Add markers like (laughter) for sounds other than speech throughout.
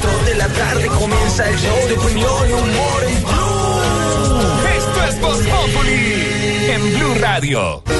4 de la tarde comienza el show de opinión y humor en Blue. Esto es Voz en Blue Radio.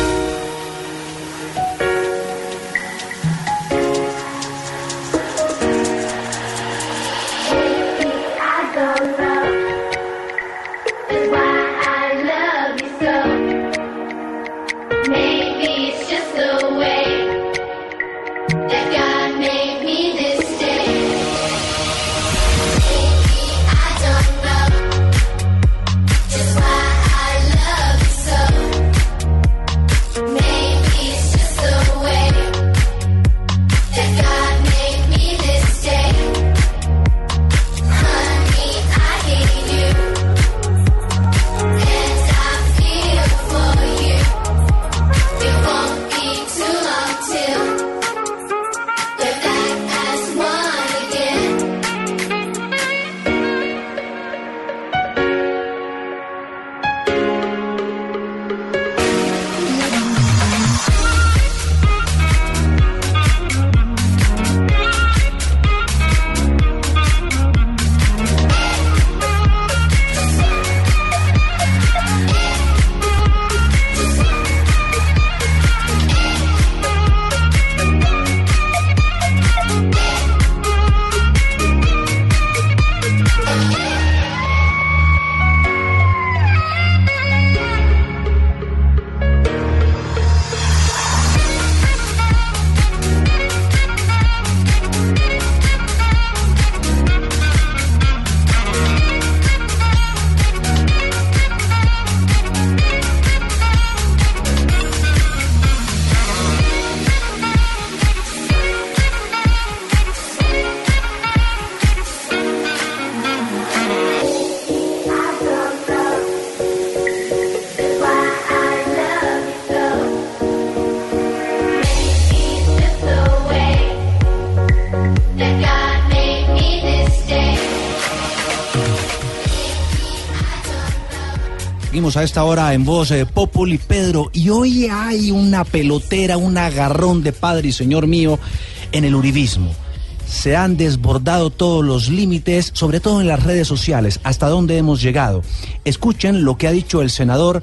A esta hora en voz eh, Populi Pedro y hoy hay una pelotera, un agarrón de padre y señor mío en el uribismo. Se han desbordado todos los límites, sobre todo en las redes sociales, hasta dónde hemos llegado. Escuchen lo que ha dicho el senador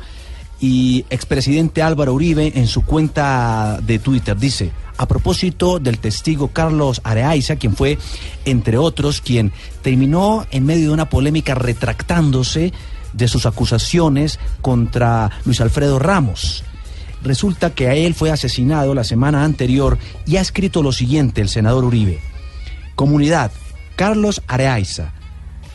y expresidente Álvaro Uribe en su cuenta de Twitter. Dice, a propósito del testigo Carlos Areaiza, quien fue, entre otros, quien terminó en medio de una polémica retractándose de sus acusaciones contra Luis Alfredo Ramos. Resulta que a él fue asesinado la semana anterior y ha escrito lo siguiente el senador Uribe. Comunidad, Carlos Areaiza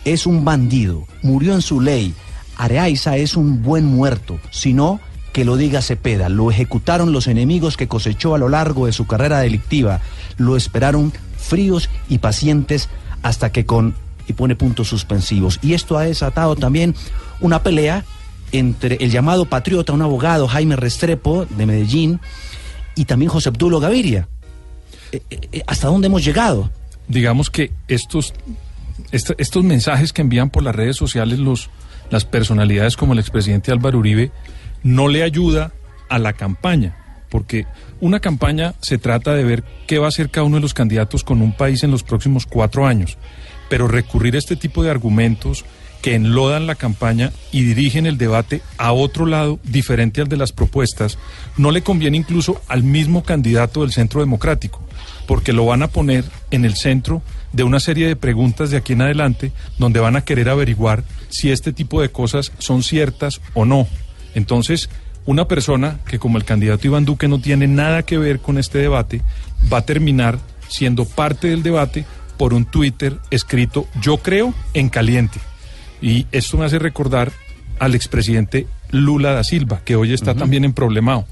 es un bandido, murió en su ley. Areaiza es un buen muerto, si no, que lo diga Cepeda. Lo ejecutaron los enemigos que cosechó a lo largo de su carrera delictiva. Lo esperaron fríos y pacientes hasta que con y pone puntos suspensivos. Y esto ha desatado también una pelea entre el llamado patriota, un abogado, Jaime Restrepo, de Medellín, y también José Abdulo Gaviria. Eh, eh, ¿Hasta dónde hemos llegado? digamos que estos, est- estos mensajes que envían por las redes sociales los, las personalidades como el expresidente Álvaro Uribe no le ayuda a la campaña, porque una campaña se trata de ver qué va a hacer cada uno de los candidatos con un país en los próximos cuatro años, pero recurrir a este tipo de argumentos que enlodan la campaña y dirigen el debate a otro lado diferente al de las propuestas, no le conviene incluso al mismo candidato del Centro Democrático, porque lo van a poner en el centro de una serie de preguntas de aquí en adelante donde van a querer averiguar si este tipo de cosas son ciertas o no. Entonces, una persona que como el candidato Iván Duque no tiene nada que ver con este debate, va a terminar siendo parte del debate por un Twitter escrito yo creo en caliente. Y esto me hace recordar al expresidente Lula da Silva, que hoy está también en problemado.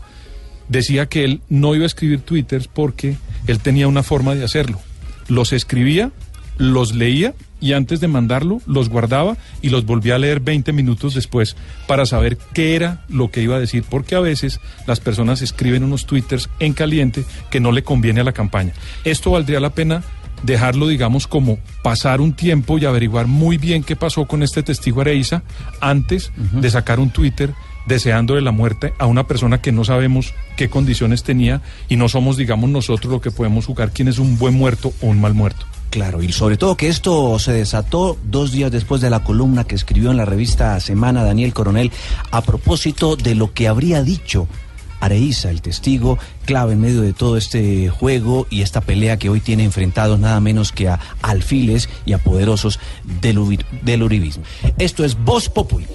Decía que él no iba a escribir twitters porque él tenía una forma de hacerlo. Los escribía, los leía y antes de mandarlo los guardaba y los volvía a leer 20 minutos después para saber qué era lo que iba a decir, porque a veces las personas escriben unos twitters en caliente que no le conviene a la campaña. Esto valdría la pena dejarlo, digamos, como pasar un tiempo y averiguar muy bien qué pasó con este testigo Areiza antes de sacar un Twitter deseándole la muerte a una persona que no sabemos qué condiciones tenía y no somos, digamos, nosotros lo que podemos jugar quién es un buen muerto o un mal muerto. Claro, y sobre todo que esto se desató dos días después de la columna que escribió en la revista Semana Daniel Coronel a propósito de lo que habría dicho Areíza, el testigo clave en medio de todo este juego y esta pelea que hoy tiene enfrentados nada menos que a alfiles y a poderosos del uribismo. Esto es Voz Populi.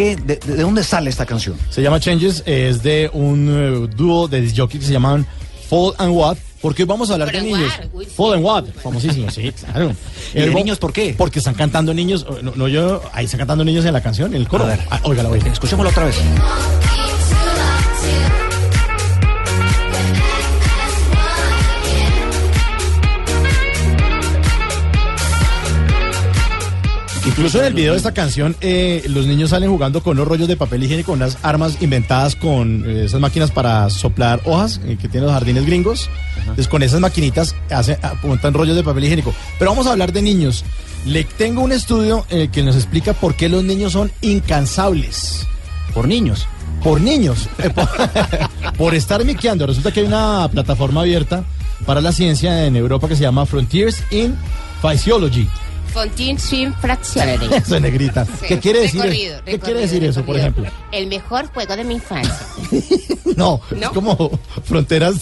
Qué? ¿De, de- de dónde sale esta canción? Se llama Changes, es de un eh, dúo de disc que se llaman Fall and What. Porque hoy vamos a hablar de niños. Uy, sí. Fall and What, famosísimo, sí, claro. (laughs) ¿Y de niños por qué? Porque están cantando niños, no, no yo, ahí están cantando niños en la canción, en el coro. A ver. Ah, óigala, oiga. Escuchémoslo otra vez. Incluso en el video de esta canción, eh, los niños salen jugando con unos rollos de papel higiénico, unas armas inventadas con eh, esas máquinas para soplar hojas eh, que tienen los jardines gringos. Entonces, con esas maquinitas hacen, apuntan rollos de papel higiénico. Pero vamos a hablar de niños. Le tengo un estudio que nos explica por qué los niños son incansables. Por niños. Por niños. (laughs) Por, (laughs) por estar miqueando. Resulta que hay una plataforma abierta para la ciencia en Europa que se llama Frontiers in Physiology. Swim Fractionary. Eso es negrita. Sí, ¿Qué quiere decir? recorrido, ¿Qué recorrido, quiere decir eso, por ejemplo? El mejor juego de mi infancia. (laughs) No, es ¿No? como fronteras.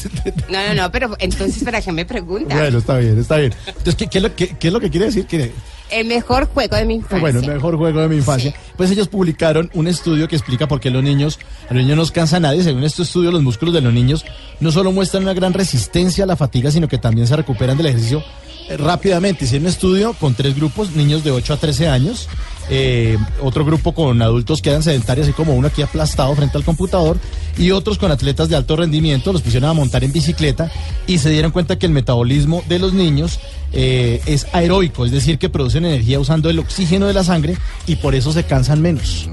No, no, no, pero entonces, ¿para qué me pregunta? Bueno, está bien, está bien. Entonces, ¿qué, qué es, lo, qué- qué es lo que quiere decir? Que, El mejor juego de mi infancia. bueno, el mejor juego de mi infancia. Sí. Pues ellos publicaron un estudio que explica por qué los niños, a los niños no cansa nadie. Según este estudio, los músculos de los niños no solo muestran una gran resistencia a la fatiga, sino que también se recuperan del ejercicio eh, rápidamente. Hicieron un estudio con tres grupos, niños de 8 a 13 años, eh, otro grupo con adultos que eran sedentarios, así como uno aquí aplastado frente al computador, y otros con atletas de alto rendimiento, los pusieron a montar en bicicleta y se dieron cuenta que el metabolismo de los niños eh, es aeróico, es decir, que producen energía usando el oxígeno de la sangre y por eso se cansan menos.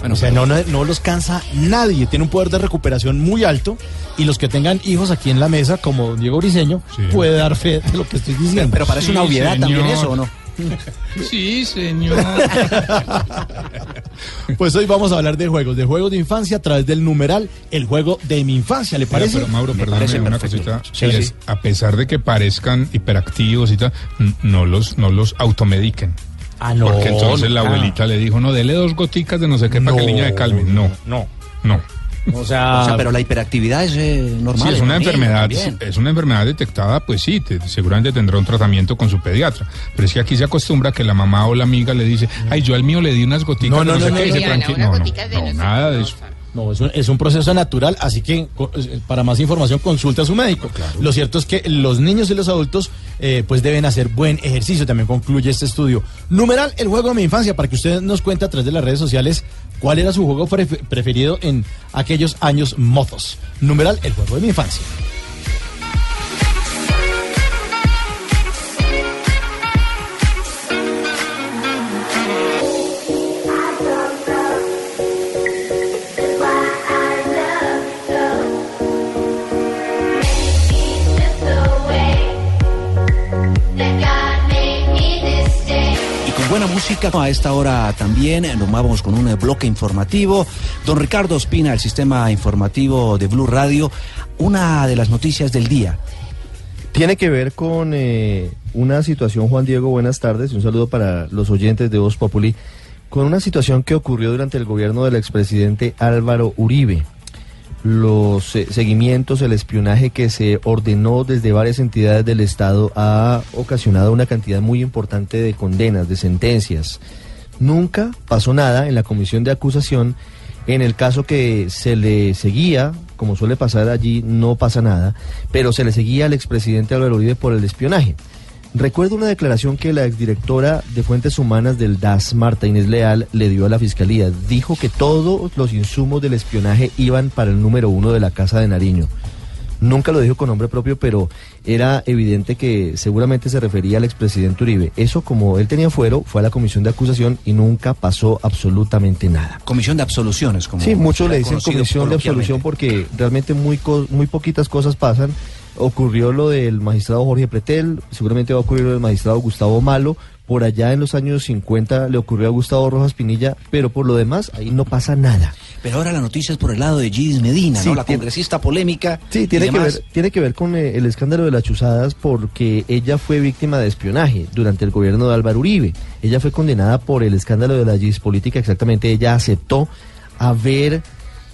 Bueno, o sea, no, no, no los cansa nadie, tiene un poder de recuperación muy alto y los que tengan hijos aquí en la mesa, como Diego Briseño, Sí. puede dar fe de lo que estoy diciendo. Pero parece Sí, una obviedad también eso, ¿o no? Sí, señor. (laughs) Pues hoy vamos a hablar de juegos, de juegos de infancia a través del numeral, el juego de mi infancia, ¿le Pero, parece? pero, Mauro, Me perdóname parece una cosita. Sí, Les- sí. A pesar de que parezcan hiperactivos y tal, no los, no los automediquen. Ah, no, Porque entonces la abuelita le dijo, no, dele dos goticas de no sé qué para que el niño se calme. No, no. no. O sea, O sea, pero la hiperactividad es eh, normal. Si es una enfermedad, también. es una enfermedad detectada, pues sí, te- seguramente tendrá un tratamiento con su pediatra. Pero es que aquí se acostumbra que la mamá o la amiga le dice, ay, yo al mío le di unas goticas No, de no, no, no, sé no, qué, y no, no, no, nada de eso. No, es un, es un proceso natural, así que eh, para más información consulta a su médico. Lo cierto es que los niños y los adultos eh, pues deben hacer buen ejercicio, también concluye este estudio. Numeral, el juego de mi infancia, para que usted nos cuente a través de las redes sociales cuál era su juego pref- preferido en aquellos años mozos. Numeral, el juego de mi infancia. Música a esta hora también eh, nos vamos con un eh, bloque informativo. Don Ricardo Ospina, el sistema informativo de Blue Radio, una de las noticias del día. Tiene que ver con eh, una situación, Juan Diego, buenas tardes, un saludo para los oyentes de Voz Populi, con una situación que ocurrió durante el gobierno del expresidente Álvaro Uribe. Los eh, seguimientos, el espionaje que se ordenó desde varias entidades del Estado ha ocasionado una cantidad muy importante de condenas, de sentencias. Nunca pasó nada en la comisión de acusación. En el caso que se le seguía, como suele pasar allí, no pasa nada, pero se le seguía al expresidente Álvaro Uribe por el espionaje. Recuerdo una declaración que la exdirectora de Fuentes Humanas del DAS, Marta Inés Leal, le dio a la fiscalía. Dijo que todos los insumos del espionaje iban para el número uno de la Casa de Nariño. Nunca lo dijo con nombre propio, pero era evidente que seguramente se refería al expresidente Uribe. Eso, como él tenía fuero, fue a la comisión de acusación y nunca pasó absolutamente nada. Comisión de absoluciones, como Sí, muchos le dicen comisión de absolución porque realmente muy, co- muy poquitas cosas pasan. Ocurrió lo del magistrado Jorge Pretel, seguramente va a ocurrir lo del magistrado Gustavo Malo. Por allá en los años 50 le ocurrió a Gustavo Rojas Pinilla, pero por lo demás ahí no pasa nada. Pero ahora la noticia es por el lado de Gidis Medina, Sí, ¿no? La tiene- congresista polémica. Sí, tiene que, ver, tiene que ver con eh, el escándalo de las chuzadas porque ella fue víctima de espionaje durante el gobierno de Álvaro Uribe. Ella fue condenada por el escándalo de la GIS política, exactamente ella aceptó haber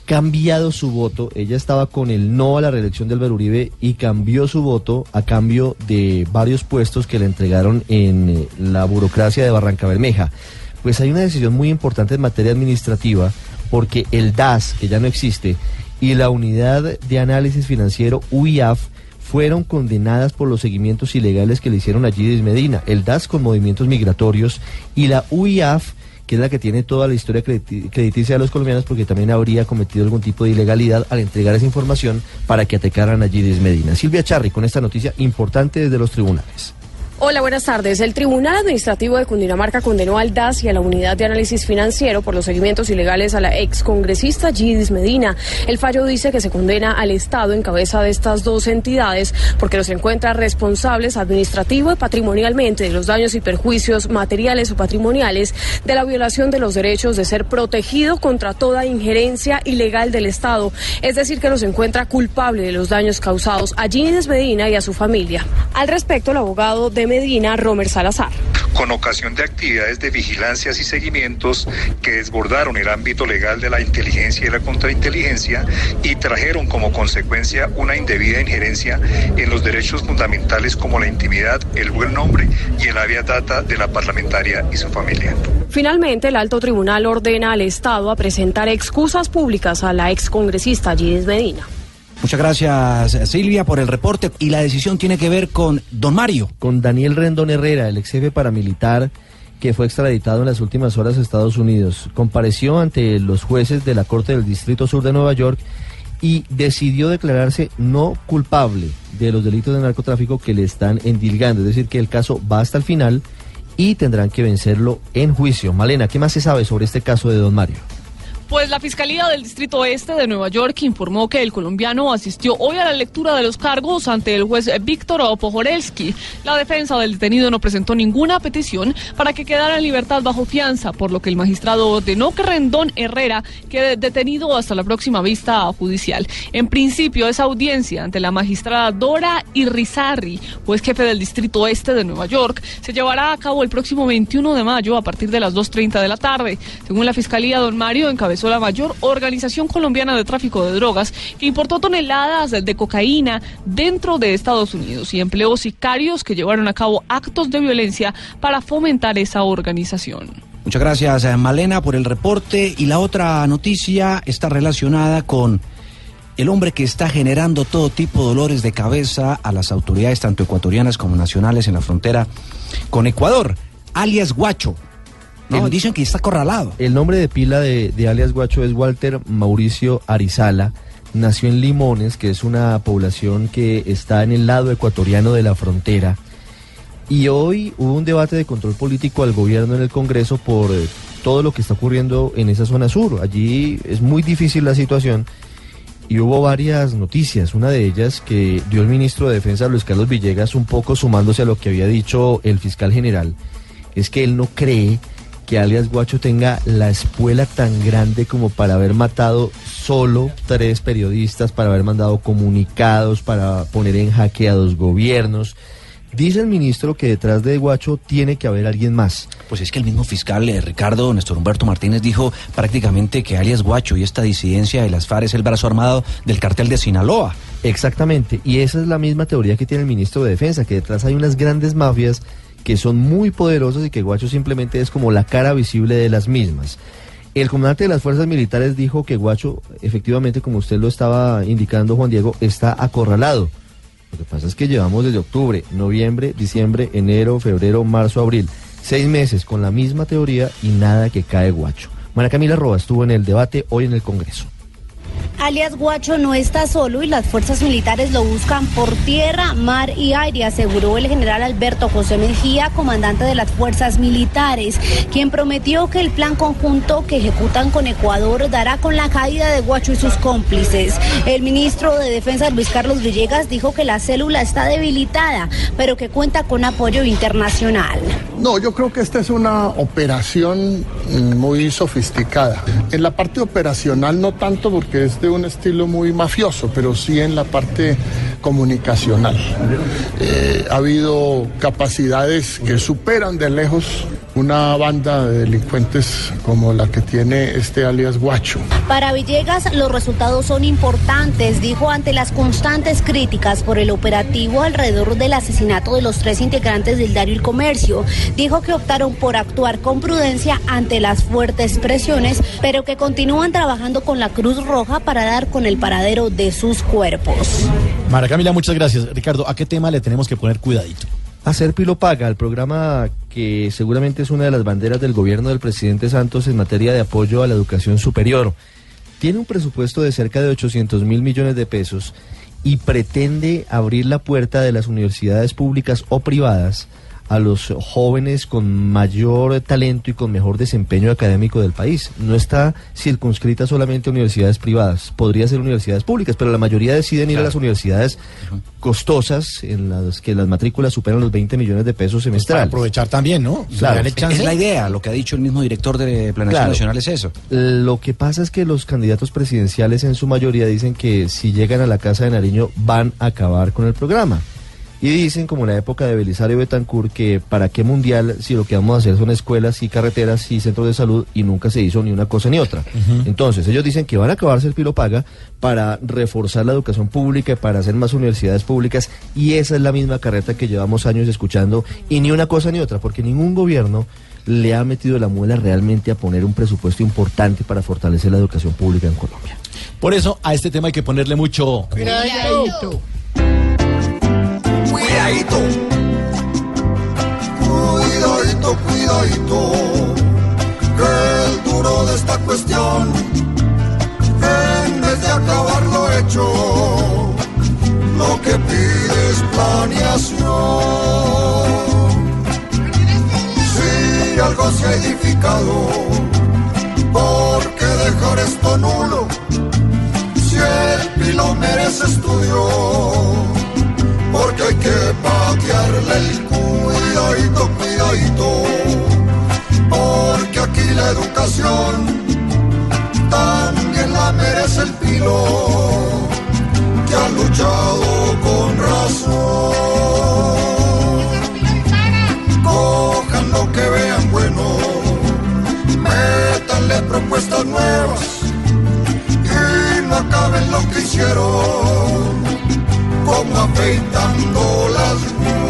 cambiado su voto. Ella estaba con el no a la reelección de Álvaro y cambió su voto a cambio de varios puestos que le entregaron en eh, la burocracia de Barranca Bermeja. Pues hay una decisión muy importante en materia administrativa porque el DAS, que ya no existe, y la Unidad de Análisis Financiero, UIAF, fueron condenadas por los seguimientos ilegales que le hicieron a Gidis Medina. El DAS con movimientos migratorios y la UIAF, que es la que tiene toda la historia crediti- crediticia de los colombianos, porque también habría cometido algún tipo de ilegalidad al entregar esa información para que atacaran a Gidis Medina. Silvia Charri con esta noticia importante desde los tribunales. Hola, buenas tardes. El Tribunal Administrativo de Cundinamarca condenó al DAS y a la Unidad de Análisis Financiero por los seguimientos ilegales a la excongresista Gidis Medina. El fallo dice que se condena al Estado en cabeza de estas dos entidades porque los encuentra responsables administrativo y patrimonialmente de los daños y perjuicios materiales o patrimoniales de la violación de los derechos de ser protegido contra toda injerencia ilegal del Estado. Es decir, que los encuentra culpable de los daños causados a Gidis Medina y a su familia. Al respecto, el abogado de Medina, Romer Salazar. con ocasión de actividades de vigilancias y seguimientos que desbordaron el ámbito legal de la inteligencia y la contrainteligencia y trajeron como consecuencia una indebida injerencia en los derechos fundamentales como la intimidad, el buen nombre y el habeas data de la parlamentaria y su familia. Finalmente, el alto tribunal ordena al Estado a presentar excusas públicas a la excongresista Gidis Medina. Muchas gracias, Silvia, por el reporte. Y la decisión tiene que ver con Don Mario. Con Daniel Rendón Herrera, el ex jefe paramilitar que fue extraditado en las últimas horas a Estados Unidos. Compareció ante los jueces de la Corte del Distrito Sur de Nueva York y decidió declararse no culpable de los delitos de narcotráfico que le están endilgando. Es decir, que el caso va hasta el final y tendrán que vencerlo en juicio. Malena, ¿qué más se sabe sobre este caso de Don Mario? Pues la Fiscalía del Distrito Este de Nueva York informó que el colombiano asistió hoy a la lectura de los cargos ante el juez Víctor Pojorelsky. La defensa del detenido no presentó ninguna petición para que quedara en libertad bajo fianza, por lo que el magistrado ordenó que Rendón Herrera quede detenido hasta la próxima vista judicial. En principio, esa audiencia ante la magistrada Dora Irrizarri, juez jefe del Distrito Este de Nueva York, se llevará a cabo el próximo 21 de mayo a partir de las 2.30 de la tarde. Según la Fiscalía, don Mario encabezó la mayor organización colombiana de tráfico de drogas que importó toneladas de cocaína dentro de Estados Unidos y empleó sicarios que llevaron a cabo actos de violencia para fomentar esa organización. Muchas gracias, eh, Malena, por el reporte. Y la otra noticia está relacionada con el hombre que está generando todo tipo de dolores de cabeza a las autoridades, tanto ecuatorianas como nacionales, en la frontera con Ecuador, alias Guacho. No, El- dicen que está acorralado. El nombre de pila de, de alias Guacho es Walter Mauricio Arizala. Nació en Limones, que es una población que está en el lado ecuatoriano de la frontera. Y hoy hubo un debate de control político al gobierno en el Congreso por eh, todo lo que está ocurriendo en esa zona sur. Allí es muy difícil la situación y hubo varias noticias. Una de ellas que dio el ministro de Defensa, Luis Carlos Villegas, un poco sumándose a lo que había dicho el fiscal general, es que él no cree que alias Guacho tenga la espuela tan grande como para haber matado solo tres periodistas, para haber mandado comunicados, para poner en jaque a dos gobiernos. Dice el ministro que detrás de Guacho tiene que haber alguien más. Pues es que el mismo fiscal eh, Ricardo Néstor Humberto Martínez dijo prácticamente que alias Guacho y esta disidencia de las FARC es el brazo armado del cartel de Sinaloa. Exactamente, y esa es la misma teoría que tiene el ministro de Defensa, que detrás hay unas grandes mafias que son muy poderosas y que Guacho simplemente es como la cara visible de las mismas. El comandante de las fuerzas militares dijo que Guacho, efectivamente, como usted lo estaba indicando, Juan Diego, está acorralado. Lo que pasa es que llevamos desde octubre, noviembre, diciembre, enero, febrero, marzo, abril, seis meses con la misma teoría y nada que cae Guacho. María Camila Roa estuvo en el debate hoy en el Congreso. Alias Guacho, no está solo y las fuerzas militares lo buscan por tierra, mar y aire, aseguró el general Alberto José Mejía, comandante de las fuerzas militares, quien prometió que el plan conjunto que ejecutan con Ecuador dará con la caída de Guacho y sus cómplices. El ministro de Defensa Luis Carlos Villegas dijo que la célula está debilitada, pero que cuenta con apoyo internacional. No, yo creo que esta es una operación muy sofisticada. En la parte operacional no tanto porque es de un estilo muy mafioso, pero sí en la parte comunicacional. Eh, ha habido capacidades que superan de lejos una banda de delincuentes como la que tiene este alias Guacho. Para Villegas los resultados son importantes, dijo ante las constantes críticas por el operativo alrededor del asesinato de los tres integrantes del diario El Comercio. Dijo que optaron por actuar con prudencia ante las fuertes presiones, pero que continúan trabajando con la Cruz Roja para dar con el paradero de sus cuerpos. Mara Camila, muchas gracias. Ricardo, ¿a qué tema le tenemos que poner cuidadito? Hacer Pilo Paga, el programa que seguramente es una de las banderas del gobierno del presidente Santos en materia de apoyo a la educación superior. Tiene un presupuesto de cerca de 800 mil millones de pesos y pretende abrir la puerta de las universidades públicas o privadas a los jóvenes con mayor talento y con mejor desempeño académico del país. No está circunscrita solamente a universidades privadas, podría ser universidades públicas, pero la mayoría deciden ir a las universidades costosas en las que las matrículas superan los 20 millones de pesos Para semestrales. aprovechar también, ¿no? Claro. Es la idea, lo que ha dicho el mismo director de Planeación Claro. Nacional es eso. Lo que pasa es que los candidatos presidenciales en su mayoría dicen que si llegan a la Casa de Nariño van a acabar con el programa. Y dicen, como en la época de Belisario Betancourt, que para qué mundial si lo que vamos a hacer son escuelas y carreteras y centros de salud y nunca se hizo ni una cosa ni otra. Entonces, ellos dicen que van a acabarse el pilo paga para reforzar la educación pública y para hacer más universidades públicas y esa es la misma carreta que llevamos años escuchando y ni una cosa ni otra, porque ningún gobierno le ha metido la muela realmente a poner un presupuesto importante para fortalecer la educación pública en Colombia. Por eso a este tema hay que ponerle mucho. Cuidadito. Cuidadito. Cuidadito, cuidadito. Que el duro de esta cuestión, en vez de acabar lo hecho, lo que pide es planeación. Si algo se ha edificado, ¿por qué dejar esto nulo? Si el pilo merece estudio, porque hay que patearle el cuidadito, cuidadito, porque aquí la educación también la merece el pilo, que ha luchado con razón. Cojan lo que vean bueno, métanle propuestas nuevas y no acaben lo que hicieron, como afeitando las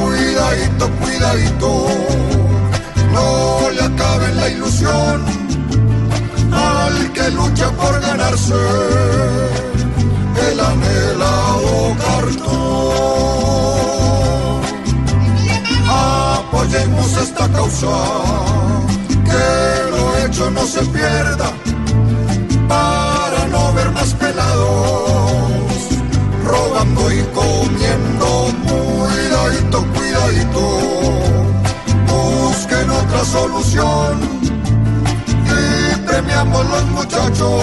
cuidadito, cuidadito, no le acaben la ilusión al que lucha por ganarse el anhelado cartón. Apoyemos esta causa, que lo hecho no se pierda para no ver más pelados robando y comiendo cuidadito, cuidadito busquen otra solución y premiamos los muchachos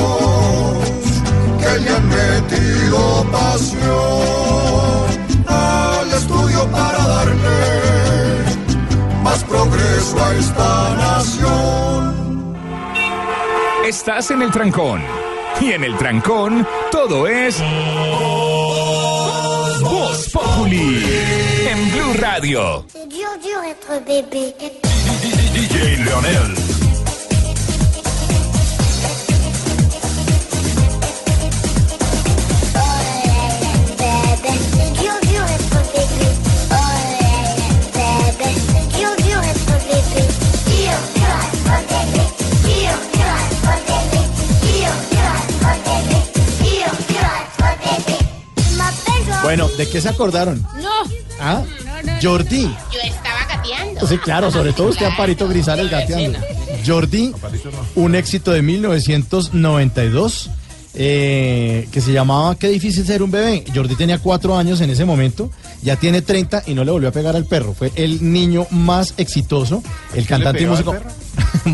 que le han metido pasión al estudio para darle más progreso a esta nación. Estás en el trancón. Y en el trancón, todo es. Populi. En Blue Radio. C'est dur, dur être bébé. DJ Leonel. Qué se acordaron? No, ¿Ah? no, no. Jordi. Yo estaba gateando. Sí, claro, sobre todo usted, Amparito Grisales, gateando. Jordi, un éxito de 1992 eh, que se llamaba Qué difícil ser un bebé. Jordi tenía cuatro años en ese momento, ya tiene 30 y no le volvió a pegar al perro. Fue el niño más exitoso, el cantante y músico. (laughs)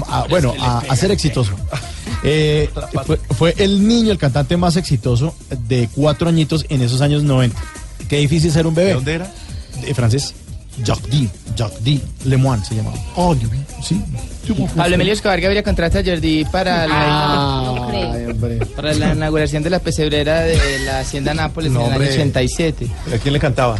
Ah, bueno, a, a ser exitoso. Eh, fue, fue el niño, el cantante más exitoso de cuatro añitos en esos años 90. Qué difícil ser un bebé. ¿De dónde era? De francés. Jordi, Jordi Lemoine se llamaba. Oh, sí. Pablo Emilio Escobar Gaviria contrata a Jordi para Ah, la, para la inauguración de la pesebrera de la Hacienda Nápoles No, en el año hombre. 87. ¿A quién le cantaba?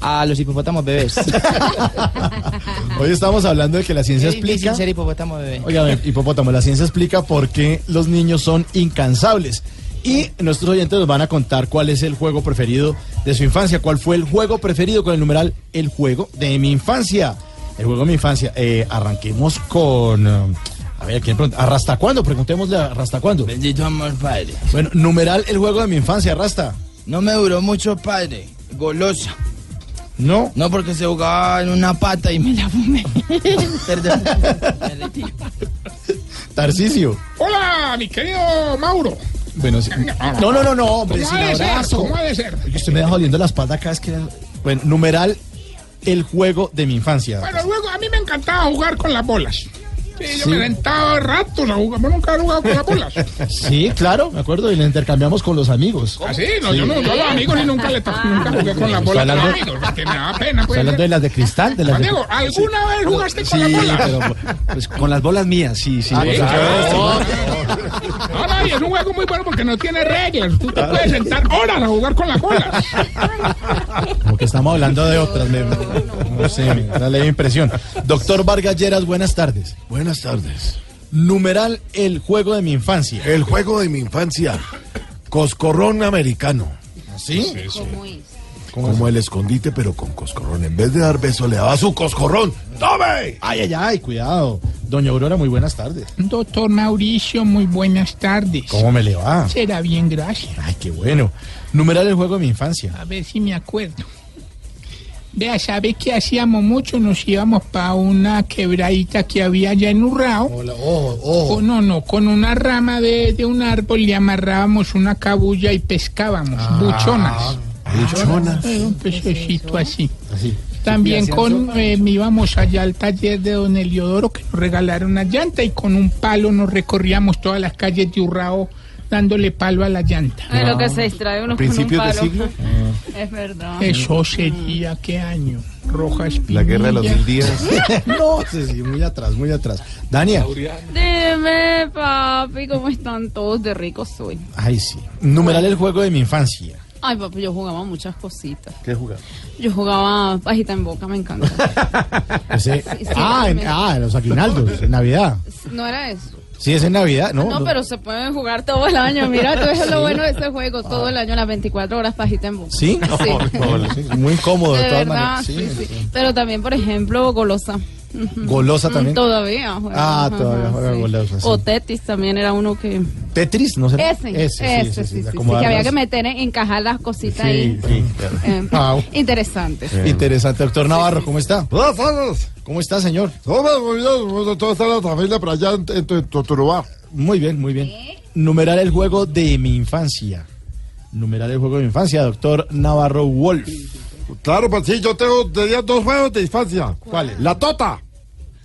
A los hipopótamos bebés. (laughs) Hoy estamos hablando de que la ciencia Qué difícil explica. ser hipopótamo bebé. Oigan, hipopótamo, la ciencia explica por qué los niños son incansables. Y nuestros oyentes nos van a contar cuál es el juego preferido de su infancia. ¿Cuál fue el juego preferido con el numeral El juego de mi infancia? El juego de mi infancia. Eh, arranquemos con. eh, a ver, ¿quién pregunta? ¿Arrasta cuándo? Preguntémosle a ¿Arrasta cuándo? Bendito amor, padre. Bueno, numeral El juego de mi infancia, Arrasta. No me duró mucho, padre. Golosa. No. No, porque se jugaba en una pata y me la fumé. (laughs) Perdón. Me retiro. Tarcisio. Hola, mi querido Mauro. Bueno, sí. (laughs) No, no, no, no, hombre, ¿Cómo sin ha de ser? abrazo. ¿Cómo ha de ser? Usted me deja oliendo la espalda cada vez que... Bueno, numeral El juego de mi infancia. Bueno, luego a mí me encantaba jugar con las bolas. Sí, yo Sí. me sentaba ratos a jugar. ¿Vos nunca has jugado con las bolas? (laughs) Sí, claro, me acuerdo, y le intercambiamos con los amigos. Así, no, yo no, yo a los amigos y nunca le to- nunca jugué con las bolas de los hablando- amigos, porque me da pena. ¿Está Pues, hablando de las de cristal? De las Juan de... Diego, ¿alguna vez jugaste con Sí, las bolas? pero pues, con las bolas mías, sí, sí. Ah, supuesto. No, no, y es un juego muy bueno porque no tiene reglas. Tú te puedes sentar horas a jugar con las bolas. Como que estamos hablando de otras, me- no sé, me da la impresión. Doctor Vargas Lleras, buenas tardes. Buenas tardes. Numeral El juego de mi infancia. El juego de mi infancia. Coscorrón americano. ¿Sí? Como el escondite, pero con coscorrón. En vez de dar beso, le daba su coscorrón. ¡Tome! Ay, ay, ay, cuidado. Doña Aurora, muy buenas tardes. Doctor Mauricio, muy buenas tardes. ¿Cómo me le va? Será bien, gracias. Ay, qué bueno. Numeral El juego de mi infancia. A ver si me acuerdo. Vea, ¿sabe qué hacíamos mucho? Nos íbamos para una quebradita que había allá en Urrao. Con- no, no, con una rama de, de un árbol le amarrábamos una cabulla y pescábamos, buchonas. Buchonas. Era un pececito así. Así. También ¿Y hacían con eh, íbamos allá al taller de don Eliodoro que nos regalaron una llanta y con un palo nos recorríamos todas las calles de Urrao dándole palo a la llanta. De lo que se distrae uno con un ¿Principios de palo. siglo? (laughs) Es verdad. Eso sería qué año. Rojas La guerra de los mil días. (laughs) no, sí, sí, muy atrás, muy atrás. Dania. Dime, papi, ¿cómo están todos de ricos soy? Ay, sí. Numeral El juego de mi infancia. Ay, papi, yo jugaba muchas cositas. ¿Qué jugaba? Yo jugaba pajita en boca, me encanta. (laughs) Ese- Sí, sí, ah, en, ah, los aguinaldos, en Navidad. No era eso. Sí, es en Navidad, ¿no? No, pero se pueden jugar todo el año. Mira, todo eso es lo bueno de ese juego. Todo el año, las 24 horas pajita en boca. ¿Sí? Sí. (laughs) Sí, Muy incómodo, de, De todas verdad, maneras. sí, sí. Pero también, por ejemplo, golosa. ¿Golosa Mm, también? Todavía. juega. Ah, Ajá, todavía juega sí. golosa, sí. O Tetis también era uno que... Tetris, no sé. Ese, ese, sí, sí, sí, que había que meter, en- encajar las cositas Sí, ahí. sí. Eh, Ah, interesantes. Interesante, doctor Navarro, ¿cómo está? Tardes. ¿Cómo está, señor? Todo muy bien, toda está la familia por allá en, Totorubá. Muy bien, muy bien. Numerar el juego de mi infancia. Numerar el juego de mi infancia, doctor Navarro Wolf. Claro, pues sí, yo tengo tenía dos juegos de infancia. ¿Cuáles? La tota.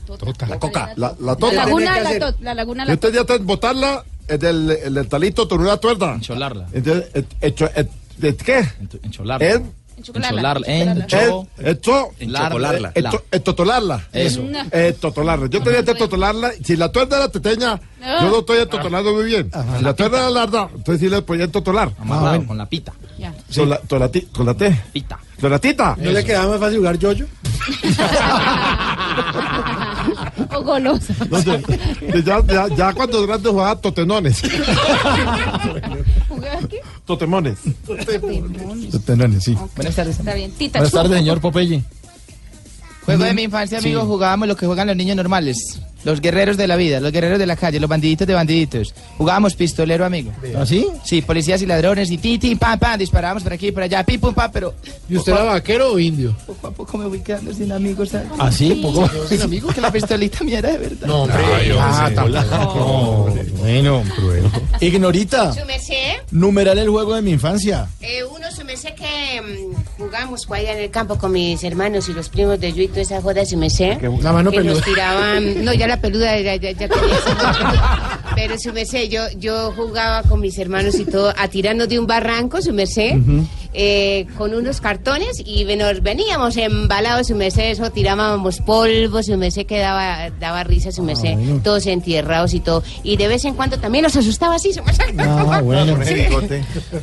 Tota. La coca. La, la La tota. laguna, la, to- la laguna, la Yo tenía que botarla en el, en el talito con una tuerda. Encholarla. Entonces, et- et- ¿qué? Encholarla. En... Encholarla. En- Encho- Hecho, Enchocolarla. hecho- Entotolarla. Eso. Eh, totolarla. Yo tenía que totolarla. Si la tuerda era teteña, yo no estoy entotolando muy bien. Si la tuerda era larga, entonces sí le podía entotolar. Amarrado con la pita. Ya. Con, la, con, la con la T. Pita. Con la tita. ¿No le quedaba más fácil jugar yo-yo? (laughs) o golosa. Ya, ya, ya cuando grande jugaba totenones. ¿Jugaba qué? Totemones. Tenones, sí. Buenas tardes. Está bien. Tita, Buenas tardes, señor Popeye. Juego de mi infancia, Sí. amigos, jugábamos lo que juegan los niños normales. Los guerreros de la vida, los guerreros de la calle, los bandiditos de bandiditos. Jugábamos pistolero, amigo. ¿Ah, sí? Policías y ladrones y ti, ti, pam, pam, disparábamos por aquí y por allá, pim, pum, pam, pero ¿Y usted era vaquero o indio? poco a poco me voy quedando sin amigos, ¿sabes? ¿Ah, sí? ¿Poco? (laughs) ¿Sin amigos? Que la pistolita mía era de verdad. No, hombre. Ah, tampoco. Bueno, cruel. Ignorita. ¿Su merced? Numeral el juego de mi infancia. Eh, uno se me sé que mm, jugamos por allá en el campo con mis hermanos y los primos de yo y toda esa joda se me sé. La mano que nos peluda. tiraban, (laughs) no, ya la peluda ya, ya, ya. Pero su merced, yo, yo jugaba con mis hermanos y todo, a tirarnos de un barranco, su merced, eh, con unos cartones y nos veníamos embalados, su merced, eso tirábamos polvo, su merced que daba, daba risa, su merced, todos entierrados y todo. Y de vez en cuando también nos asustaba así, su merced. Ah, bueno. Sí. (laughs)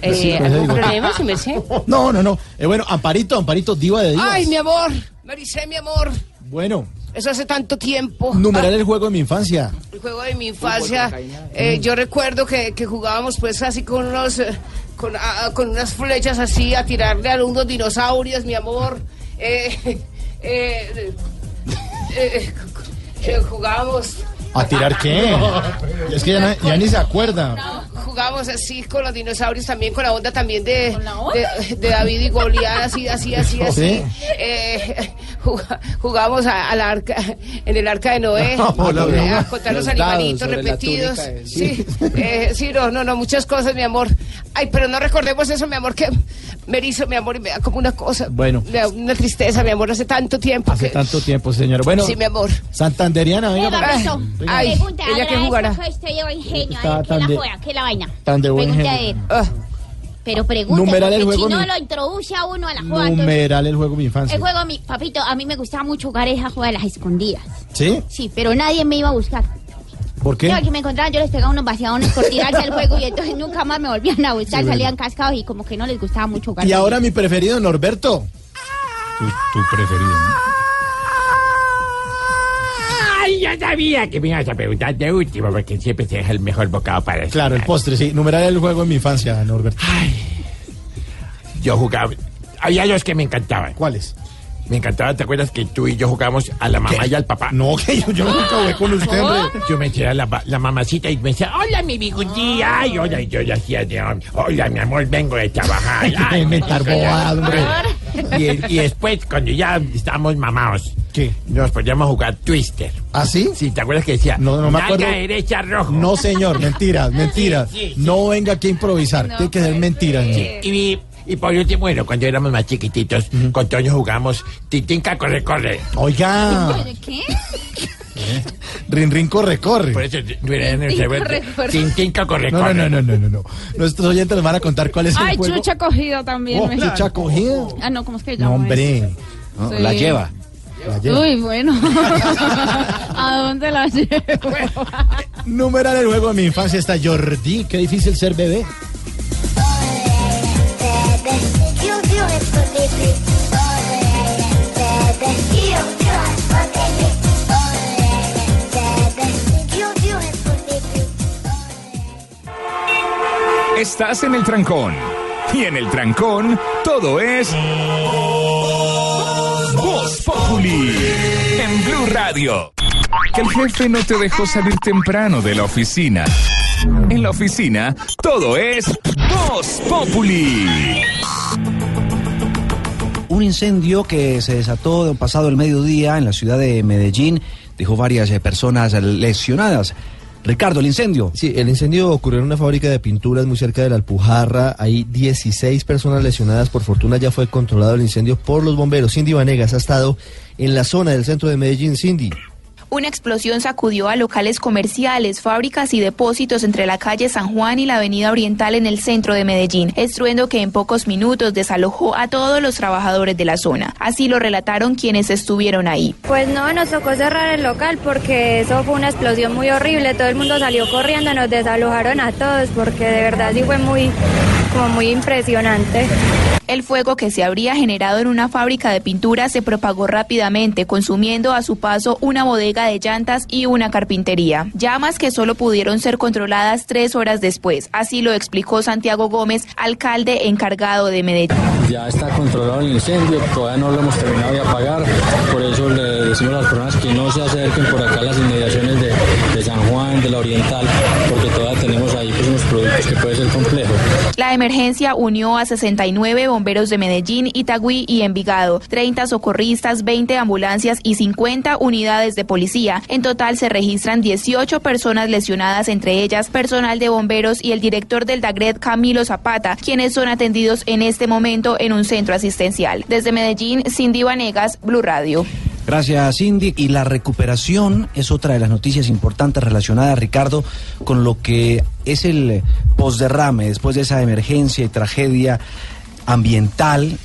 Eh, Sí, pues, ¿Algún digo. problema, su merced? No, no, no. Eh, bueno, Amparito, Amparito, diva de divas. Ay, mi amor, Maricé, mi amor, Bueno, eso hace tanto tiempo. numeral el juego de mi infancia. El juego de mi infancia, eh, yo recuerdo que, que jugábamos pues así con unos, eh, con, ah, con unas flechas así a tirarle a unos dinosaurios, mi amor. Eh, (laughs) eh, eh, eh, jugábamos, ¿A tirar qué? (laughs) Es que ya, no- ya ni se acuerda. jugábamos así con los dinosaurios también, con la onda también de, de, de David y Goliat, así, así, así, (laughs) así. Sí. Eh, juga- jugábamos a- al arca, en el arca de Noé, (laughs) Hola, a contar los, Los animalitos la repetidos. Sí, eh, sí, no, no, no, muchas cosas, mi amor. Ay, pero no recordemos eso, mi amor, que me erizo, mi amor, y me da como una cosa. Bueno. Me da una tristeza, mi amor, hace tanto tiempo. Hace que- tanto tiempo, señor. Bueno, Sí, mi amor. Santanderiana, venga. Venga. Ay, Pregunta, ella que jugará. Estoy de buen genio, Está a ver, ¿qué tan la de- juega? ¿Qué la vaina? tan de buen Pregunta genio. a él. Pero pregunta, Numeral el juego, si no mi- lo introduce a uno a la entonces... Numeral el juego de mi infancia. El juego, mi papito, a mí me gustaba mucho jugar esa juega de las escondidas. ¿Sí? Sí, pero nadie me iba a buscar. ¿Por qué? Yo que me encontraban, yo les pegaba unos vaciadones por tirarse al juego y entonces nunca más me volvían a buscar, Sí, salían cascados y como que no les gustaba mucho jugar. Y ahora mi preferido, Norberto. Tu, tu preferido. Ay, yo sabía que me ibas a preguntar de último, porque siempre se deja el mejor bocado para el Claro, el postre, sí. Numeral el juego de mi infancia, Norberto. Yo jugaba. Había dos que me encantaban. ¿Cuáles? Me encantaba, ¿te acuerdas que tú y yo jugábamos a la mamá y al papá? No, que yo, yo nunca jugué con usted, hombre. Yo me decía la, ma- la mamacita y me decía, hola mi bigudía, ay, hola, y yo ya hacía, de, hola mi amor, vengo de trabajar. (laughs) Ay, bobadas, hombre. Y, y después, cuando ya estábamos mamados, nos poníamos a jugar Twister. ¿Ah, sí? Sí, ¿te acuerdas que decía? No, no me acuerdo. Derecha rojo. No, señor, (laughs) mentiras, mentiras. Sí, sí, sí. No venga aquí a improvisar. Tiene que ser mentiras. Sí, y, y por último, bueno, cuando éramos más chiquititos, con Toño jugamos Titinca corre, corre. Oiga, ¿Qué? (laughs) Rin Rin corre, corre. Por eso cerebro. corre, corre. No, no, no, no, no. Nuestros oyentes nos van a contar cuál es el Ay, juego. chucha cogida también. Oh, chucha cogida. Ah, no, ¿cómo es que llama? hombre. La lleva. Uy, bueno. ¿A dónde la llevo? Numeral el juego de mi infancia está Jordi. Qué difícil ser bebé. Estás en el trancón. Y en el trancón, todo es. Voz Populi. En Blue Radio. Que el jefe no te dejó salir temprano de la oficina. En la oficina, todo es. Voz Populi. Un incendio que se desató de pasado el mediodía en la ciudad de Medellín dejó varias eh, personas lesionadas. Ricardo, el incendio. Sí, el incendio ocurrió en una fábrica de pinturas muy cerca de la Alpujarra. Hay 16 personas lesionadas. Por fortuna ya fue controlado el incendio por los bomberos. Cindy Vanegas ha estado en la zona del centro de Medellín. Cindy. Una explosión sacudió a locales comerciales, fábricas y depósitos entre la calle San Juan y la avenida Oriental en el centro de Medellín, estruendo que en pocos minutos desalojó a todos los trabajadores de la zona. Así lo relataron quienes estuvieron ahí. Pues no, nos tocó cerrar el local porque eso fue una explosión muy horrible. Todo el mundo salió corriendo, nos desalojaron a todos porque de verdad sí fue muy, como muy impresionante. El fuego que se habría generado en una fábrica de pintura se propagó rápidamente, consumiendo a su paso una bodega de llantas y una carpintería. Llamas que solo pudieron ser controladas tres horas después. Así lo explicó Santiago Gómez, alcalde encargado de Medellín. Ya está controlado el incendio, todavía no lo hemos terminado de apagar, por eso le decimos a las personas que no se acerquen por acá a las inmediaciones de, San Juan, de la Oriental, porque todavía tenemos ahí pues unos productos que puede ser complejo. La emergencia unió a 69 bomberos de Medellín, Itagüí y Envigado, 30 socorristas, 20 ambulancias y 50 unidades de policía. En total se registran 18 personas lesionadas, entre ellas personal de bomberos y el director del DAGRED, Camilo Zapata, quienes son atendidos en este momento en un centro asistencial. Desde Medellín, Cindy Vanegas, Blue Radio. Gracias, Cindy. Y la recuperación es otra de las noticias importantes relacionadas, Ricardo, con lo que es el posderrame después de esa emergencia y tragedia ambiental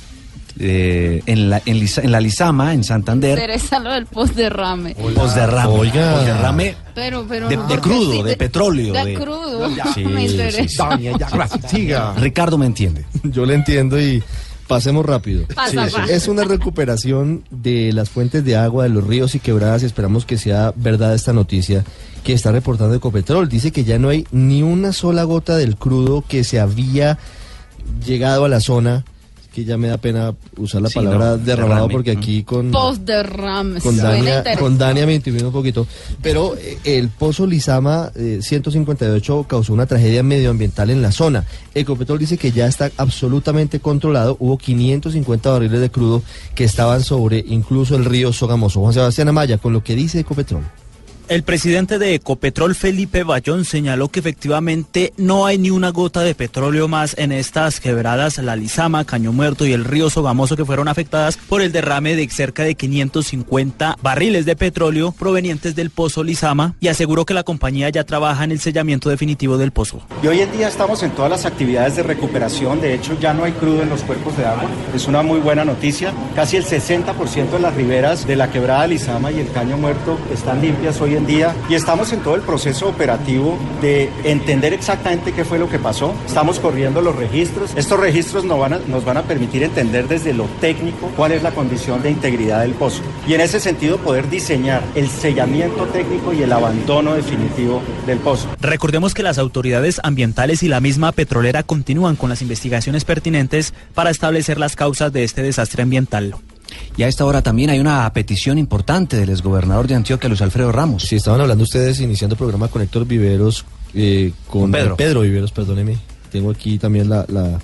eh, en, la, en, Lisa- en la Lizama, en Santander. Interesa lo del posderrame. Posderrame. Oiga. Posderrame Pero, pero de, no, de porque crudo, sí, de petróleo. De de- crudo. Sí, (laughs) me sí, interesa. Doña, ya, gracias. Siga. Ricardo me entiende. Yo le entiendo y pasemos rápido. Pasa, Sí, pa. Es una recuperación de las fuentes de agua, de los ríos y quebradas y esperamos que sea verdad esta noticia que está reportando Ecopetrol. Dice que ya no hay ni una sola gota del crudo que se había llegado a la zona, que ya me da pena usar la Sí, palabra no, derramado derrame. porque aquí con... Posderrame. Con suena Dania, con Dania me intimidó un poquito. Pero eh, el pozo Lizama eh, 158 causó una tragedia medioambiental en la zona. Ecopetrol dice que ya está absolutamente controlado. Hubo 550 barriles de crudo que estaban sobre incluso el río Sogamoso. Juan Sebastián Amaya, con lo que dice Ecopetrol. El presidente de Ecopetrol, Felipe Bayón, señaló que efectivamente no hay ni una gota de petróleo más en estas quebradas, la Lizama, Caño Muerto y el río Sogamoso, que fueron afectadas por el derrame de cerca de 550 barriles de petróleo provenientes del pozo Lizama y aseguró que la compañía ya trabaja en el sellamiento definitivo del pozo. Y hoy en día estamos en todas las actividades de recuperación, de hecho ya no hay crudo en los cuerpos de agua, es una muy buena noticia. Casi el 60% de las riberas de la quebrada Lizama y el Caño Muerto están limpias hoy en día y estamos en todo el proceso operativo de entender exactamente qué fue lo que pasó. Estamos corriendo los registros. Estos registros nos van a, nos van a permitir entender desde lo técnico cuál es la condición de integridad del pozo y en ese sentido poder diseñar el sellamiento técnico y el abandono definitivo del pozo. Recordemos que las autoridades ambientales y la misma petrolera continúan con las investigaciones pertinentes para establecer las causas de este desastre ambiental. Y a esta hora también hay una petición importante del exgobernador de Antioquia, Luis Alfredo Ramos. Si estaban hablando ustedes iniciando el programa con Héctor Viveros, eh, con Pedro. Pedro Viveros, perdóneme. Tengo aquí también la, la-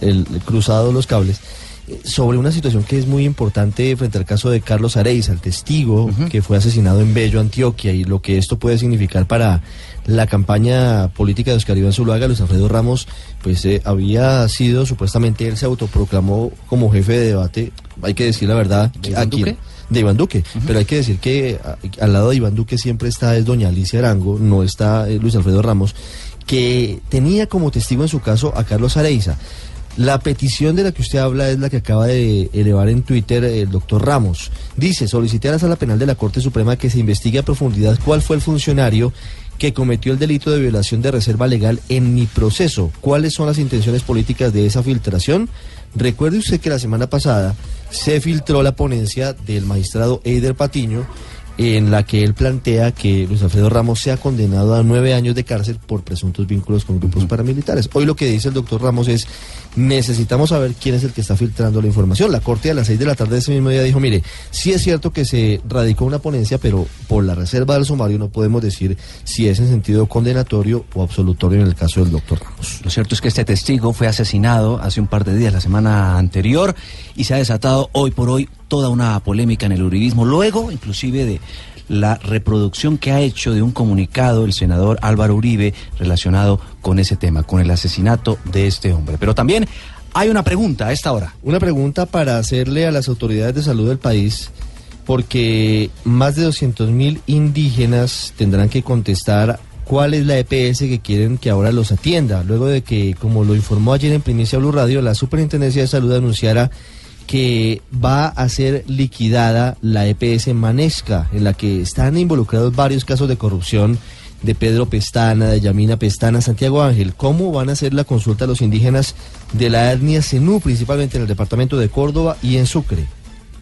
el, el cruzado los cables. eh, Sobre una situación que es muy importante frente al caso de Carlos Areiza, el testigo que fue asesinado en Bello, Antioquia, y lo que esto puede significar para la campaña política de Oscar Iván Zuluaga, Luis Alfredo Ramos, pues eh, había sido, supuestamente él se autoproclamó como jefe de debate, hay que decir la verdad, ¿De Iván Duque? de Iván Duque, pero hay que decir que a- al lado de Iván Duque siempre está es doña Alicia Arango, no está eh, Luis Alfredo Ramos, que tenía como testigo en su caso a Carlos Areiza. La petición de la que usted habla es la que acaba de elevar en Twitter el doctor Ramos. Dice, solicité a la Sala Penal de la Corte Suprema que se investigue a profundidad cuál fue el funcionario que cometió el delito de violación de reserva legal en mi proceso. ¿Cuáles son las intenciones políticas de esa filtración? Recuerde usted que la semana pasada se filtró la ponencia del magistrado Eider Patiño en la que él plantea que Luis Alfredo Ramos sea condenado a nueve años de cárcel por presuntos vínculos con grupos paramilitares. Hoy lo que dice el doctor Ramos es, necesitamos saber quién es el que está filtrando la información. La Corte a las seis de la tarde de ese mismo día dijo, mire, sí es cierto que se radicó una ponencia, pero por la reserva del sumario no podemos decir si es en sentido condenatorio o absolutorio en el caso del doctor Ramos. Lo cierto es que este testigo fue asesinado hace un par de días, la semana anterior, y se ha desatado hoy por hoy toda una polémica en el uribismo, luego inclusive de la reproducción que ha hecho de un comunicado el senador Álvaro Uribe relacionado con ese tema, con el asesinato de este hombre. Pero también hay una pregunta a esta hora. Una pregunta para hacerle a las autoridades de salud del país, porque más de 200 mil indígenas tendrán que contestar cuál es la EPS que quieren que ahora los atienda, luego de que, como lo informó ayer en Primicia Blue Radio, la Superintendencia de Salud anunciara que va a ser liquidada la EPS Manesca, en la que están involucrados varios casos de corrupción de Pedro Pestana, de Yamina Pestana, Santiago Ángel. ¿Cómo van a hacer la consulta a los indígenas de la etnia Zenú, principalmente en el departamento de Córdoba y en Sucre?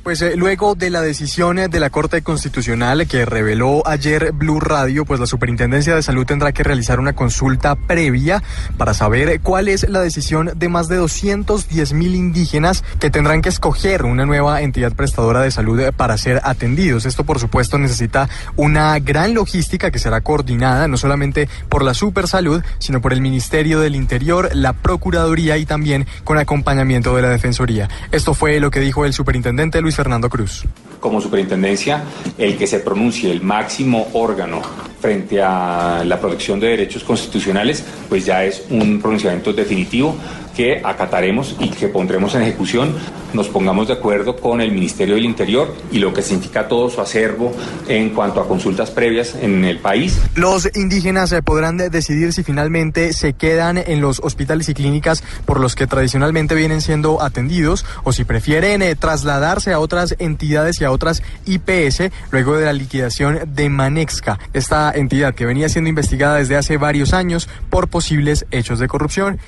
Pues eh, luego de la decisión eh, de la Corte Constitucional que reveló ayer Blue Radio, pues la Superintendencia de Salud tendrá que realizar una consulta previa para saber eh, cuál es la decisión de más de 210 mil indígenas que tendrán que escoger una nueva entidad prestadora de salud para ser atendidos. Esto, por supuesto, necesita una gran logística que será coordinada no solamente por la Supersalud, sino por el Ministerio del Interior, la Procuraduría y también con acompañamiento de la Defensoría. Esto fue lo que dijo el superintendente Luis Fernando Cruz. como superintendencia el que se pronuncie el máximo órgano frente a la protección de derechos constitucionales, pues ya es un pronunciamiento definitivo que acataremos y que pondremos en ejecución, nos pongamos de acuerdo con el Ministerio del Interior y lo que significa todo su acervo en cuanto a consultas previas en el país. Los indígenas eh, podrán de- decidir si finalmente se quedan en los hospitales y clínicas por los que tradicionalmente vienen siendo atendidos o si prefieren eh, trasladarse a otras entidades y a otras IPS luego de la liquidación de Manexca, esta entidad que venía siendo investigada desde hace varios años por posibles hechos de corrupción.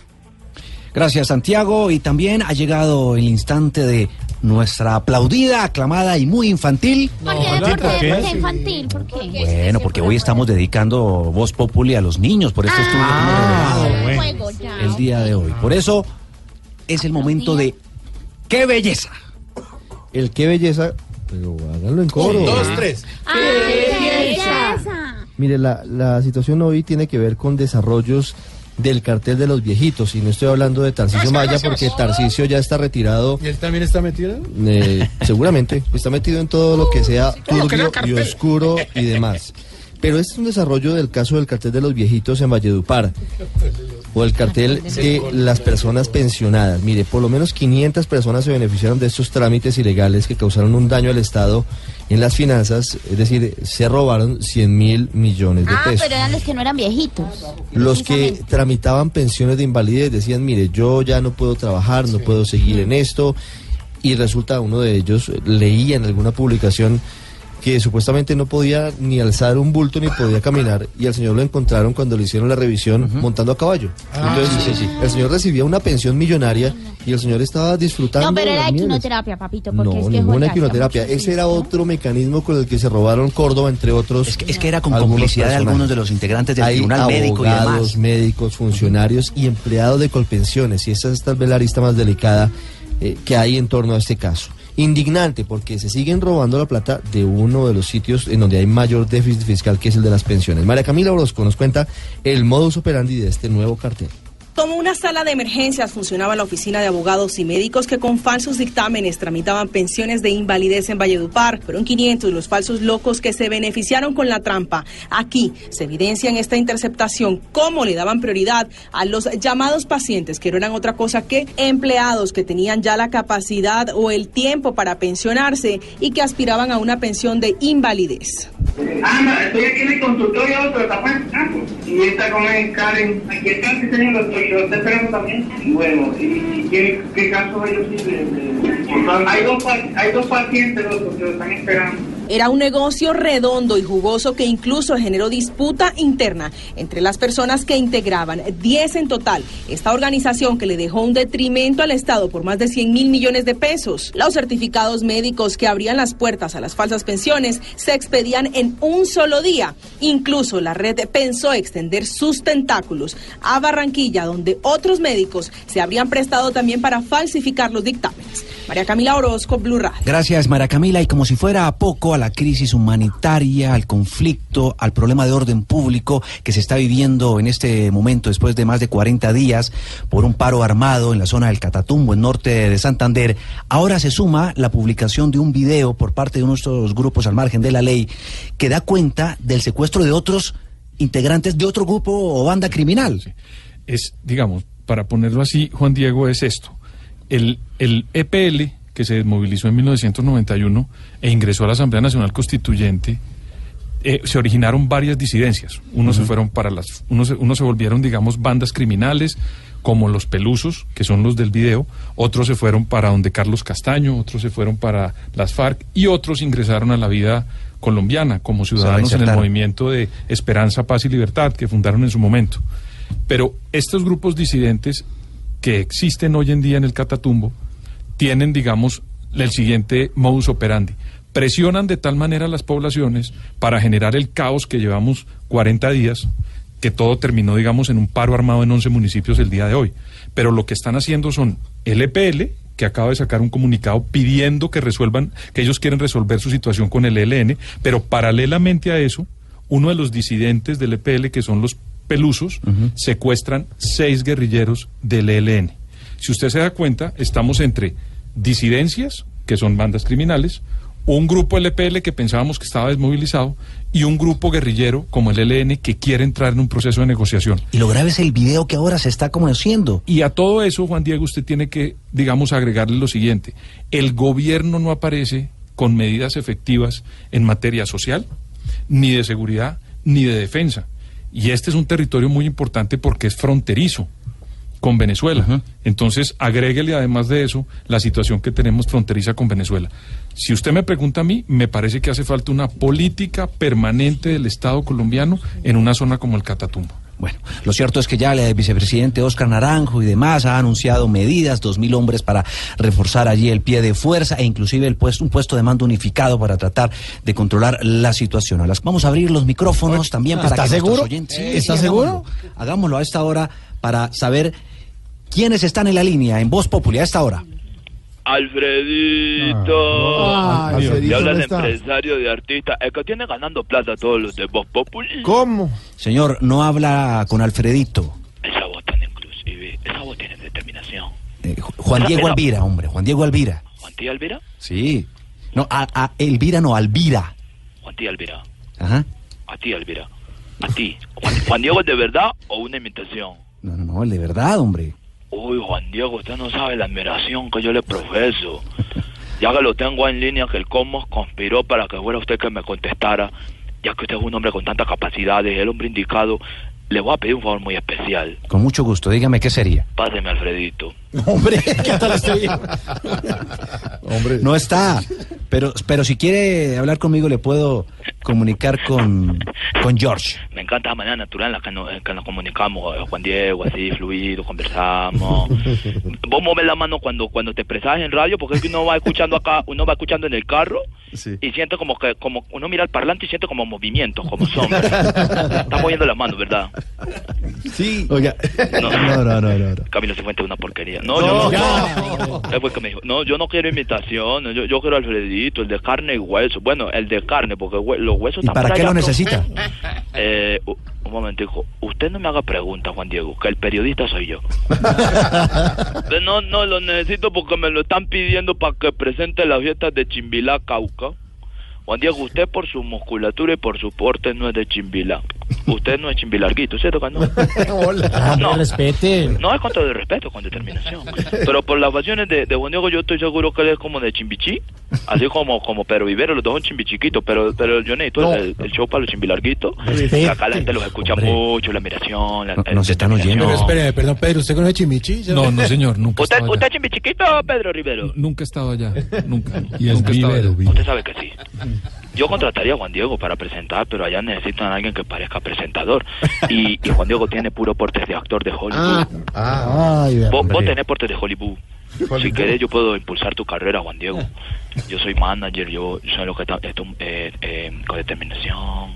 Gracias, Santiago. Y también ha llegado el instante de nuestra aplaudida, aclamada y muy infantil. ¿Por qué? ¿Por qué? ¿Por qué infantil? ¿Por qué? Bueno, porque hoy estamos dedicando Voz Populi a los niños por este estudio que hemos revelado El día de hoy. Por eso es el momento de ¡Qué belleza! El qué belleza, pero háganlo en coro. ¡Ay, belleza! Mire, la, la situación hoy tiene que ver con desarrollos del cartel de los viejitos. Y no estoy hablando de Tarcisio Maya porque Tarcisio ya está retirado. ¿Y él también está metido? eh, seguramente está metido en todo lo que sea turbio y oscuro y demás. Pero este es un desarrollo del caso del cartel de los viejitos en Valledupar. O el cartel de las personas pensionadas. Mire, por lo menos 500 personas se beneficiaron de estos trámites ilegales que causaron un daño al Estado en las finanzas. Es decir, se robaron 100 mil millones de Ah, pesos. pero eran los que no eran viejitos. Los que tramitaban pensiones de invalidez decían, mire, yo ya no puedo trabajar, no puedo seguir en esto. Y resulta, uno de ellos leía en alguna publicación que supuestamente no podía ni alzar un bulto ni podía caminar y al señor lo encontraron cuando le hicieron la revisión montando a caballo. Ah, Entonces sí, sí. el señor recibía una pensión millonaria y el señor estaba disfrutando. No, pero de era las de mieles. quinoterapia, papito, porque No, es que ninguna juega, quinoterapia. Ese era otro mecanismo con el que se robaron Córdoba, entre otros. Es que, es que era con complicidad de algunos de los integrantes del Hay Tribunal Médico y abogados, demás. médicos, funcionarios y empleados de Colpensiones. Y esa es tal vez la arista más delicada eh, que hay en torno a este caso. Indignante porque se siguen robando la plata de uno de los sitios en donde hay mayor déficit fiscal, que es el de las pensiones. María Camila Orozco nos cuenta el modus operandi de este nuevo cartel. Como una sala de emergencias funcionaba la oficina de abogados y médicos que con falsos dictámenes tramitaban pensiones de invalidez en Valledupar. Fueron 500 los falsos locos que se beneficiaron con la trampa. Aquí se evidencia en esta interceptación cómo le daban prioridad a los llamados pacientes, que no eran otra cosa que empleados que tenían ya la capacidad o el tiempo para pensionarse y que aspiraban a una pensión de invalidez. Anda, estoy aquí en el consultorio, pero está. Y está con el Karen. Aquí está el señor, estoy, lo está esperando también. Bueno, ¿y, qué, qué caso ellos tienen? Hay dos, hay dos pacientes los que lo están esperando. Era un negocio redondo y jugoso que incluso generó disputa interna entre las personas que integraban, 10 en total, esta organización que le dejó un detrimento al Estado por más de 100 mil millones de pesos. Los certificados médicos que abrían las puertas a las falsas pensiones se expedían en un solo día. Incluso la red pensó extender sus tentáculos a Barranquilla, donde otros médicos se habrían prestado también para falsificar los dictámenes. María Camila Orozco, Blue Radio. Gracias, Mara Camila. Y como si fuera a poco a la crisis humanitaria, al conflicto, al problema de orden público que se está viviendo en este momento después de más de 40 días por un paro armado en la zona del Catatumbo, en norte de Santander, ahora se suma la publicación de un video por parte de nuestros grupos al margen de la ley que da cuenta del secuestro de otros integrantes de otro grupo o banda criminal. es, digamos, para ponerlo así, Juan Diego, es esto. El, el EPL, que se desmovilizó en 1991 e ingresó a la Asamblea Nacional Constituyente, eh, se originaron varias disidencias. Unos se fueron para las, unos se, unos se volvieron, digamos, bandas criminales, como los pelusos, que son los del video, otros se fueron para donde Carlos Castaño, otros se fueron para las FARC y otros ingresaron a la vida colombiana como ciudadanos en el movimiento de Esperanza, Paz y Libertad que fundaron en su momento. Pero estos grupos disidentes que existen hoy en día en el Catatumbo tienen, digamos, el siguiente modus operandi. Presionan de tal manera a las poblaciones para generar el caos que llevamos 40 días, que todo terminó, digamos, en un paro armado en 11 municipios el día de hoy. Pero lo que están haciendo son el EPL, que acaba de sacar un comunicado pidiendo que resuelvan, que ellos quieren resolver su situación con el ELN, pero paralelamente a eso, uno de los disidentes del EPL, que son los pelusos, secuestran seis guerrilleros del ELN. Si usted se da cuenta, estamos entre disidencias, que son bandas criminales, un grupo LPL que pensábamos que estaba desmovilizado y un grupo guerrillero como el ELN que quiere entrar en un proceso de negociación. Y lo grave es el video que ahora se está conociendo. Y a todo eso, Juan Diego, usted tiene que, digamos, agregarle lo siguiente. El gobierno no aparece con medidas efectivas en materia social, ni de seguridad, ni de defensa. Y este es un territorio muy importante porque es fronterizo con Venezuela. Entonces, agréguele además de eso la situación que tenemos fronteriza con Venezuela. Si usted me pregunta a mí, me parece que hace falta una política permanente del Estado colombiano en una zona como el Catatumbo. Bueno, lo cierto es que ya el vicepresidente Oscar Naranjo y demás ha anunciado medidas, dos mil hombres para reforzar allí el pie de fuerza e inclusive el puesto, un puesto de mando unificado para tratar de controlar la situación. A las, vamos a abrir los micrófonos también para ¿Está que seguro? nuestros oyentes... Sí, ¿Está sí, seguro? Hagámoslo, hagámoslo a esta hora para saber quiénes están en la línea en Voz Popular a esta hora. Alfredito. Ah, Alfredito, habla el ¿dónde está? empresario de artista. El que tiene ganando plata todos los de Voz Populi. ¿Cómo? Señor, no habla con Alfredito. Esa voz tan inclusive. Esa voz tiene determinación. Eh, Ju- Juan Esa- Diego Alvira, hombre, Juan Diego Alvira. ¿Juan Tía Alvira? Sí. No, a, a Elvira no, Alvira. Juan Tía Alvira. Ajá. A ti, Alvira. A ti. Juan, Juan Diego es de verdad o una imitación? No, no, no, el de verdad, hombre. Uy, Juan Diego, usted no sabe la admiración que yo le profeso. Ya que lo tengo en línea, que el Cosmos conspiró para que fuera usted que me contestara, ya que usted es un hombre con tantas capacidades, el hombre indicado, le voy a pedir un favor muy especial. Con mucho gusto, dígame qué sería. Páseme, Alfredito. Hombre, ¿qué tal estoy? Hombre. No está. Pero, pero si quiere hablar conmigo, le puedo comunicar con, con George. Me encanta la manera natural en la que nos, que nos comunicamos, eh, Juan Diego, así, fluido, conversamos. (laughs) Vos mover la mano cuando cuando te expresas en radio, porque es que uno va escuchando acá, uno va escuchando en el carro y siente como que, como uno mira al parlante y siente como movimientos, como sombras. (laughs) Está moviendo la mano, ¿verdad? Sí. Oiga. No, No, no, no, no. Camilo Cifuentes es una porquería. No, No, yo ya. no. El que me dijo, no, yo no quiero imitaciones, yo, yo quiero Alfredito, el de carne y hueso. Bueno, el de carne, porque hue- los huesos ¿Y están para qué allá, lo necesita? Eh, un momentico, usted no me haga preguntas, Juan Diego, que el periodista soy yo. (laughs) No, no, lo necesito porque me lo están pidiendo para que presente las fiestas de Chimbilá, Cauca. Juan Diego, usted por su musculatura y por su porte no es de Chimbilá. Usted no es Chimbilarguito, ¿cierto (laughs) no? Hola. No. respete. No es con todo el respeto, con determinación. Pero por las facciones de, de Juan Diego yo estoy seguro que él es como de Chimbichí, así como como Pedro Vivero, los dos son chimbichiquitos, pero pero yo necesito No. el, el show para los chimbilarguitos. Respete. Acá la gente los escucha mucho, la admiración, la, Nos están oyendo. Pero espere, perdón, Pedro, ¿usted conoce Chimichi? No, no, señor, nunca ¿Usted, ¿Usted es chimbichiquito, Pedro Rivero? Nunca he estado allá, nunca. (laughs) Y es nunca he estado vivero, allá. Usted sabe que sí. (laughs) Yo contrataría a Juan Diego para presentar, pero allá necesitan a alguien que parezca presentador. Y, y Juan Diego tiene puro porte de actor de Hollywood. Ay, Vos, hombre. vos tenés porte de Hollywood. Si querés, yo puedo impulsar tu carrera, Juan Diego. Yo soy manager, yo soy lo que está esto, eh, eh, con determinación.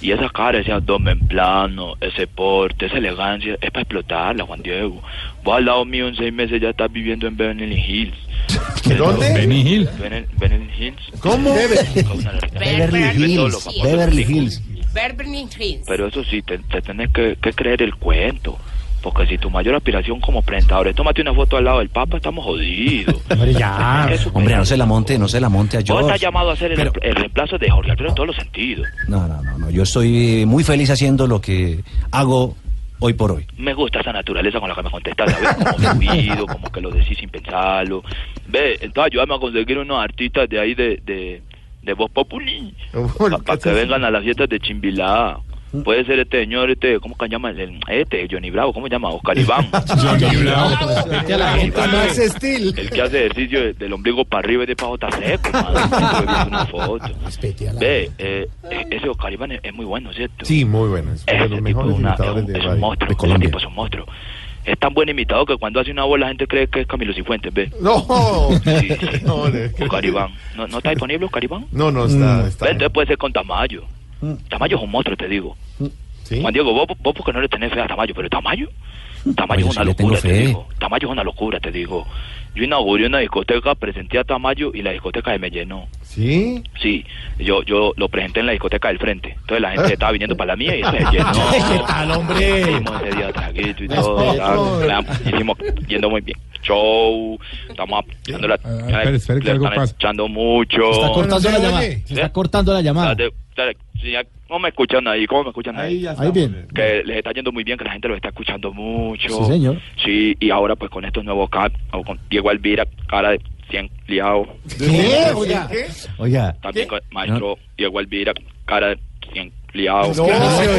Y esa cara, ese abdomen plano, ese porte, esa elegancia, es para explotarla, Juan Diego. Vos al lado mío en seis meses ya estás viviendo en Beverly Hills. (laughs) ¿Dónde? Benny Hill. Beverly, Beverly Hills. ¿Cómo? Beverly Hills. Beverly Hills. Beverly Hills. Pero eso sí, te, te tenés que, que creer el cuento. Porque si tu mayor aspiración como presentador es tómate una foto al lado del Papa, estamos jodidos. (laughs) Hombre, ya. Hombre, no se la monte, no se la monte a Vos estás George. llamado a ser el, Pero- el reemplazo de Jorge Alfredo en todos los sentidos. No, no, no, no. Yo estoy muy feliz haciendo lo que hago hoy por hoy. Me gusta esa naturaleza con la que me contestas, ¿sabes? Como fluido, como que lo decís sin pensarlo. Ve, entonces ayúdame a conseguir unos artistas de ahí de, de, de Voz Populi. Para que vengan a las fiestas de Chimbilá. Puede ser este señor, este, ¿cómo que se llama? El- Este, Johnny Bravo, ¿cómo se llama? Oscar Iván. (laughs) Johnny Bravo. Vete a la gente, Oscar no Iván. ese estilo. El que hace ejercicio de- del ombligo para arriba y de para está seco, una foto. Ve, eh, eh, ese Oscar Iván es, es muy bueno, ¿cierto? Sí, muy bueno. Es uno de Ese los tipo mejores es una- es imitadores un, de es un radio monstruo, de ese tipo es un monstruo. Es tan buen imitador que cuando hace una voz la gente cree que es Camilo Cifuentes, ¿ve? No, Sí, sí. (laughs) no, le- O Caribán. ¿No, ¿No está disponible Caribán? no, no está. está. Ve, Entonces puede ser con Tamayo. Tamayo es un monstruo, te digo. Juan Diego, vos, vos porque no le tenés fe a Tamayo, pero Tamayo, Tamayo Oye, es una locura, te digo. Tamayo es una locura, te digo. Yo inauguré una discoteca, presenté a Tamayo y la discoteca se me llenó. ¿Sí? Sí, yo yo lo presenté en la discoteca del frente. Entonces la gente estaba viniendo para la mía y se llenó. (laughs) ¿Qué tal, hombre? Hicimos ese día traguito y todo. hicimos yendo muy bien. Show, estamos echando Ah, echando mucho. Se está cortando la llamada. Se está cortando la llamada. ¿Cómo me escuchan ahí? ¿Cómo me escuchan ahí? Ahí ya Ahí estamos. bien. que les está yendo muy bien, que la gente los está escuchando mucho. Sí, señor. Sí, y ahora pues con estos nuevos cap, o con Diego Alvira, cara de 100 liado. ¿Qué? Oiga. Oiga. También con maestro Diego Alvira, cara de 100 liado. No,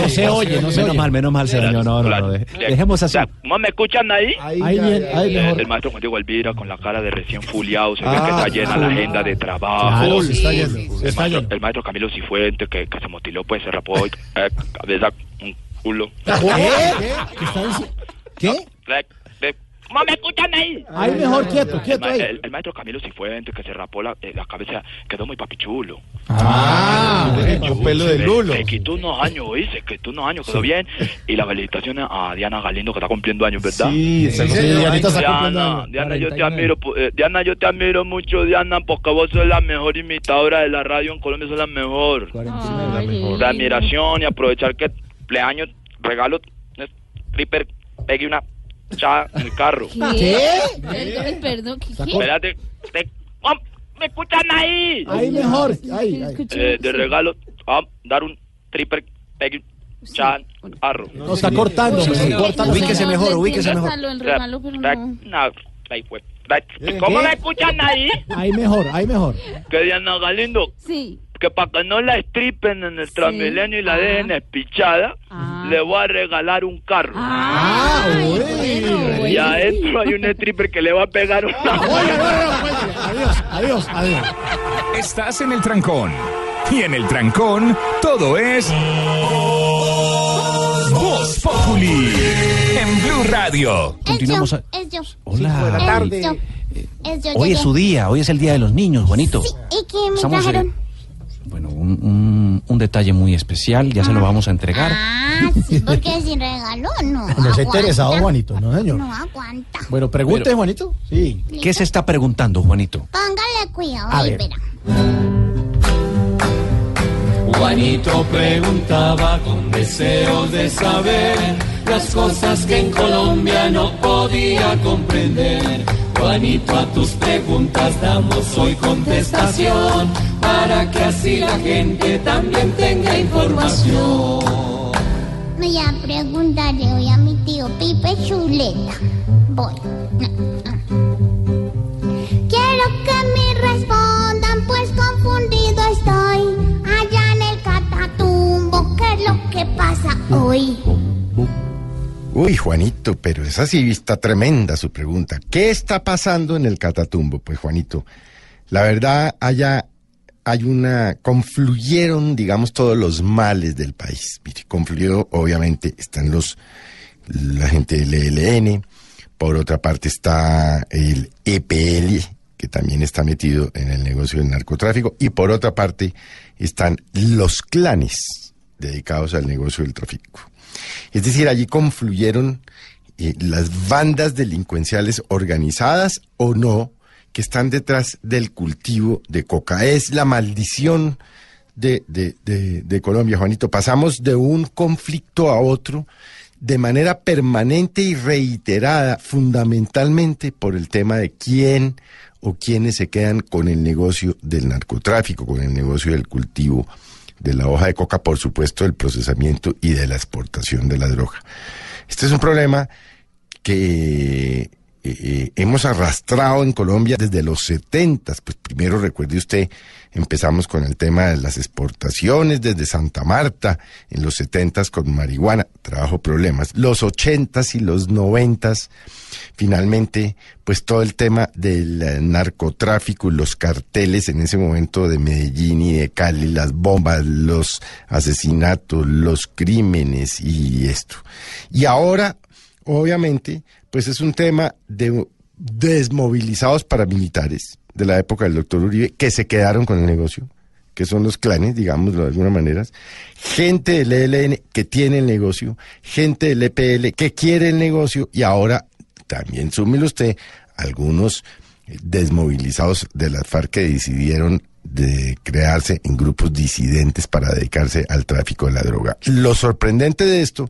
no se oye, no se Menos oye. mal, menos mal, señor. No, no, no. de- Dejemos así. ¿Cómo me escuchan ahí? Ahí bien, ahí mejor. el maestro Juan Diego Alvira con la cara de recién fuliado, se ve Ah, que está llena la agenda de trabajo. El, está maestro, yendo. el maestro Camilo Cifuentes que, que se motiló, pues se rapó hoy, eh, cabeza, un culo. ¿Qué? ¿Qué ¿Cómo me escuchan ahí? Ahí mejor quieto, quieto ahí. el- el maestro Camilo Cifuentes que se rapó la, eh, la cabeza, quedó muy papichulo. Ah, con pelo de Se- lulo. Se quitó unos años, hoy se quitó unos años, quedó bien. Y la felicitación a Diana Galindo que está cumpliendo años, ¿verdad? Sí, Sí, Dianita está cumpliendo Diana, años. Diana, yo te 49. admiro, eh, Diana, yo te admiro mucho, Diana, porque vos sos la mejor imitadora de la radio en Colombia, sos la mejor. Ay, La admiración y aprovechar que cumpleaños, regalo, eh, Ripper, pegue una en el carro. ¿Qué? Perdón, perdón, ¿qué? qué? Espérate, te- oh, ¿me escuchan ahí? Ahí mejor. Ahí, ahí. Eh, de regalo, ah, dar un triple en el carro. No está cortando, Sí, me sí. corta la Ubíquese mejor, ubíquese mejor. El regalo, pero no. ahí fue. ¿Cómo ¿Qué? me escuchan ahí? Ahí mejor, ahí mejor. Que Diana Galindo, Sí. que para que no la estripen en el Transmilenio y la dejen espichada, Ah. Le voy a regalar un carro. Ah, bueno, Y adentro hay un stripper que le va a pegar una... Adiós, adiós, adiós. Estás en el trancón. Y en el trancón, todo es. Voz Populi. En Blue Radio. Continuamos. a-. Hola. Es yo. Es yo. Hoy es su día, hoy es el día de los niños, Juanito. ¿Y qué me eh, trajeron? Bueno, un, un- un detalle muy especial, ya se lo vamos a entregar. Ah, sí, porque sin regalo no. No se ha aguanta. interesado, Juanito, no, señor. No aguanta. Bueno, pregunte, Pero- Juanito. Sí. ¿Qué se está preguntando, Juanito? Póngale cuidado, A ahí ver. verá. Juanito preguntaba con deseos de saber las cosas que en Colombia no podía comprender. Juanito, a tus preguntas damos hoy contestación para que así la gente también tenga información. Voy a preguntarle hoy a mi tío Pipe Chuleta. Voy. Quiero que me respondan, pues confundido estoy. Allá en el catatumbo, ¿qué es lo que pasa hoy? Uy, Juanito, pero esa sí está tremenda su pregunta. ¿Qué está pasando en el Catatumbo? Pues, Juanito, la verdad, allá hay una. confluyeron, digamos, todos los males del país. Mire, confluyó, obviamente, están los. la gente del ELN, por otra parte está el EPL, que también está metido en el negocio del narcotráfico, y por otra parte están los clanes dedicados al negocio del tráfico. Es decir, allí confluyeron eh, las bandas delincuenciales organizadas o no que están detrás del cultivo de coca. Es la maldición de, de- de- de Colombia, Juanito. Pasamos de un conflicto a otro de manera permanente y reiterada, fundamentalmente por el tema de quién o quiénes se quedan con el negocio del narcotráfico, con el negocio del cultivo de la hoja de coca, por supuesto, del procesamiento y de la exportación de la droga. Este es un problema que eh, eh, hemos arrastrado en Colombia desde los 70. Pues primero recuerde usted, empezamos con el tema de las exportaciones desde Santa Marta en los 70 con marihuana, trabajo problemas. Los 80 y los 90 finalmente, pues todo el tema del eh, narcotráfico los carteles en ese momento de Medellín y de Cali, las bombas, los asesinatos, los crímenes y esto. Y ahora obviamente, pues es un tema de desmovilizados paramilitares de la época del doctor Uribe que se quedaron con el negocio, que son los clanes, digámoslo de alguna manera, gente del ELN que tiene el negocio, gente del EPL que quiere el negocio y ahora también súmelo usted algunos desmovilizados de las FARC que decidieron de crearse en grupos disidentes para dedicarse al tráfico de la droga. Lo sorprendente de esto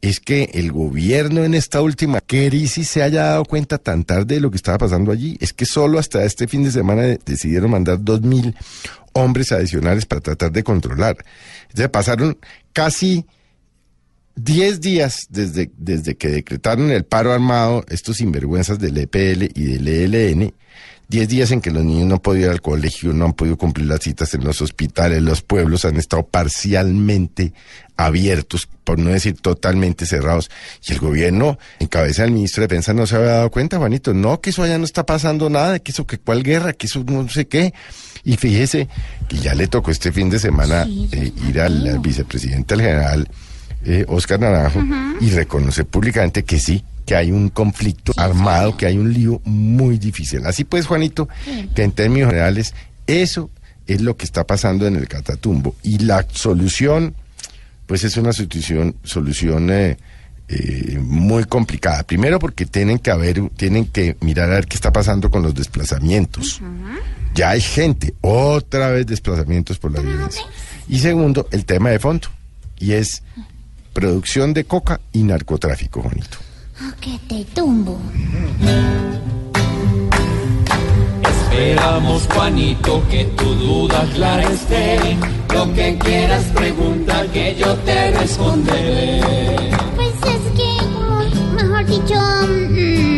es que el gobierno en esta última crisis se haya dado cuenta tan tarde de lo que estaba pasando allí. Es que solo hasta este fin de semana de- decidieron mandar dos mil hombres adicionales para tratar de controlar. Entonces pasaron casi 10 días desde, desde que decretaron el paro armado estos sinvergüenzas del EPL y del ELN, 10 días en que los niños no han podido ir al colegio, no han podido cumplir las citas en los hospitales, los pueblos han estado parcialmente abiertos, por no decir totalmente cerrados. Y el gobierno, en cabeza del ministro de Defensa, no se había dado cuenta, Juanito, no, que eso allá no está pasando nada, que eso, que cuál guerra, que eso no sé qué. Y fíjese que ya le tocó este fin de semana eh, ir al, al vicepresidente, al general eh, Oscar Naranjo, y reconocer públicamente que sí, que hay un conflicto armado, que hay un lío muy difícil. Así pues, Juanito, que en términos generales, eso es lo que está pasando en el Catatumbo. Y la solución, pues es una solución, solución eh, eh, muy complicada. Primero porque tienen que haber, tienen que mirar a ver qué está pasando con los desplazamientos. Ya hay gente, otra vez desplazamientos por la violencia. Y segundo, el tema de fondo, y es producción de coca y narcotráfico, Juanito. Que te tumbo. Esperamos, Juanito, que tu duda clara esté. Lo que quieras pregunta que yo te responderé. Pues es que, mejor dicho, mm,